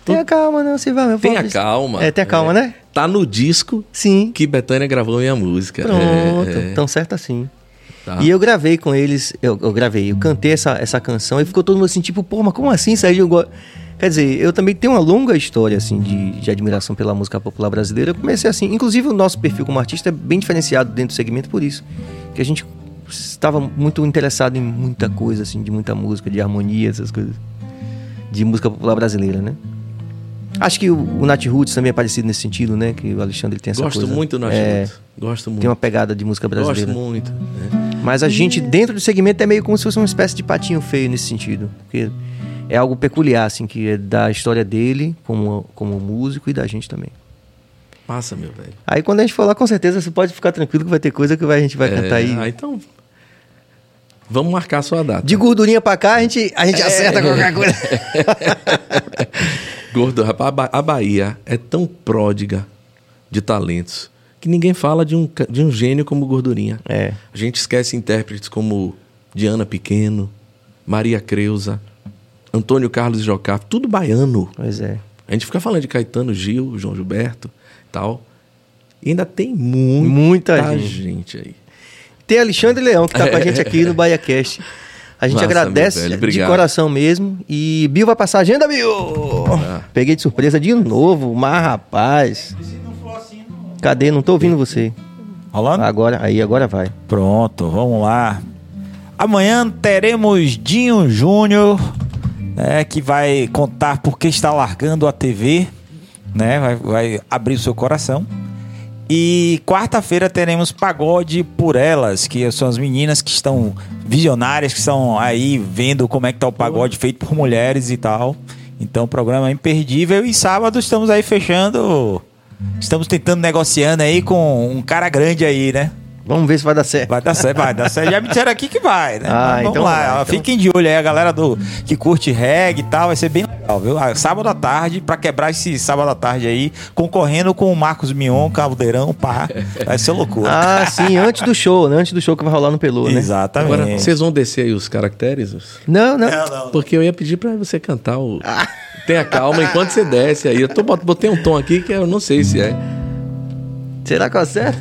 A: Tenha calma, não se vá, meu
B: Tenha
A: pobre.
B: calma.
A: É, tenha calma, né?
B: Tá no disco
A: Sim.
B: que Betânia gravou minha música.
A: Pronto,
B: É, é,
A: tão certo assim.
B: tá.
A: E eu gravei com eles, eu, eu gravei, eu cantei essa, essa canção e ficou todo mundo assim, tipo, pô, mas como assim, Sérgio? Go-" Quer dizer, eu também tenho uma longa história, assim, de, de admiração pela música popular brasileira. Eu comecei assim, inclusive o nosso perfil como artista é bem diferenciado dentro do segmento por isso. Que a gente estava muito interessado em muita coisa, assim, de muita música, de harmonia, essas coisas. De música popular brasileira, né? Acho que o, o Nat Roots também é parecido nesse sentido, né? Que o Alexandre tem essa
B: Gosto
A: coisa.
B: muito do Nath
A: é,
B: Roots. Gosto muito.
A: Tem uma pegada de música brasileira.
B: Gosto muito. né?
A: Mas a gente, dentro do segmento, é meio como se fosse uma espécie de patinho feio nesse sentido. Porque é algo peculiar, assim, que é da história dele como, como músico e da gente também.
B: Passa, meu velho.
A: Aí quando a gente for lá, com certeza você pode ficar tranquilo que vai ter coisa que vai- a gente vai cantar aí.
B: Ah, então. Vamos marcar a sua data.
A: De gordurinha pra cá, a gente, a gente acerta qualquer coisa.
B: Gordo, rapaz, a Ba- a Bahia é tão pródiga de talentos que ninguém fala de um, de um gênio como Gordurinha.
A: É.
B: A gente esquece intérpretes como Diana Pequeno, Maria Creuza, Antônio Carlos Jocafe, tudo baiano.
A: Pois é.
B: A gente fica falando de Caetano Gil, João Gilberto tal. E ainda tem muita,
A: Muita
B: gente.
A: gente.
B: aí.
A: Tem Alexandre Leão, que tá com a gente aqui no BaiaCast. A gente
B: Massa,
A: agradece
B: velho,
A: de coração mesmo. E Bill vai passar a agenda, Bill!
B: Ah.
A: Peguei de surpresa de novo, mas rapaz. Cadê? Não tô ouvindo você.
C: Rolando?
A: Agora, aí, agora vai.
C: Pronto, vamos lá. Amanhã teremos Dinho Júnior, né, que vai contar por que está largando a TV, né? Vai, vai abrir o seu coração. E quarta-feira teremos Pagode por Elas, que são as meninas que estão visionárias, que estão aí vendo como é que tá o pagode feito por mulheres e tal. Então o programa é imperdível. E sábado estamos aí fechando. Estamos tentando negociando aí com um cara grande aí, né?
A: Vamos ver se vai dar certo.
C: Vai dar certo, vai dar certo. Já me disseram aqui que vai, né?
A: Ah,
C: Vamos
A: então
C: lá,
A: vai, então.
C: fiquem de olho aí, a galera do, que curte reggae e tal, vai ser bem legal, viu? Ah, Sábado à tarde, pra quebrar esse sábado à tarde aí, concorrendo com o Marcos Mion, Caldeirão, pá, vai ser loucura.
A: Ah, sim, antes do show, né? Antes do show que vai rolar no Pelô, né?
C: Exatamente.
B: Agora, vocês vão descer aí os caracteres?
A: Não, não.
C: Não, não.
B: Porque eu ia pedir pra você cantar o. Tenha calma enquanto você desce aí. Eu tô, bot- botei um tom aqui que eu não sei se é.
A: Será que vai certo?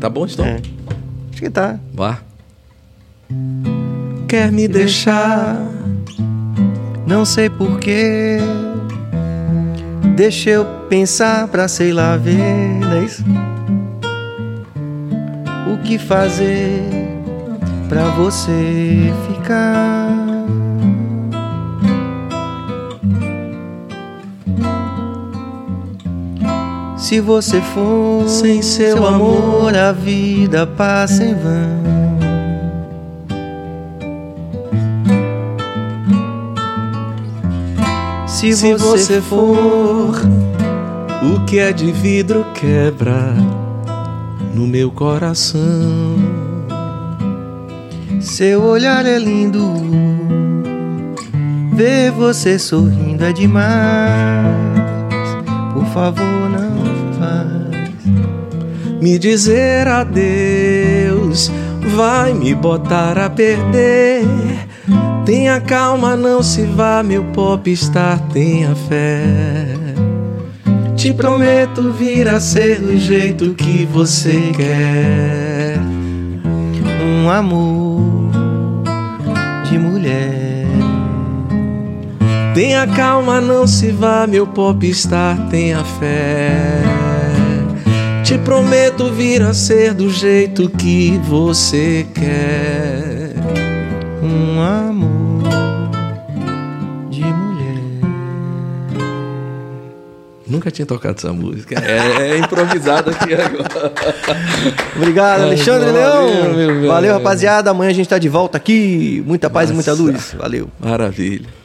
B: Tá bom, Tom?
A: É. Acho que tá.
B: Vá. Quer me deixar?
A: Não sei porquê. Deixa eu pensar pra sei lá ver, não é isso? O que fazer pra você ficar? Se você for
B: Sem seu
A: amor, a vida passa em vão. Se,
B: Se
A: você,
B: você
A: for,
B: O que é de vidro quebra no meu coração.
A: seu olhar é lindo. Ver você sorrindo é demais. Por favor, não faz.
B: Me dizer adeus vai me botar a perder. Tenha calma, não se vá, meu popstar, tenha fé. Te prometo vir a ser do jeito que você quer.
A: Um amor de mulher.
B: Tenha calma, não se vá, meu popstar, tenha fé. Te prometo vir a ser do jeito que você quer.
A: Um amor de mulher.
B: Nunca tinha tocado essa música. É, é improvisado aqui agora.
A: Obrigado, Alexandre Leão. Valeu, rapaziada. Amanhã a gente tá de volta aqui. Muita paz e muita
B: Nossa.
A: luz. Valeu.
B: Maravilha.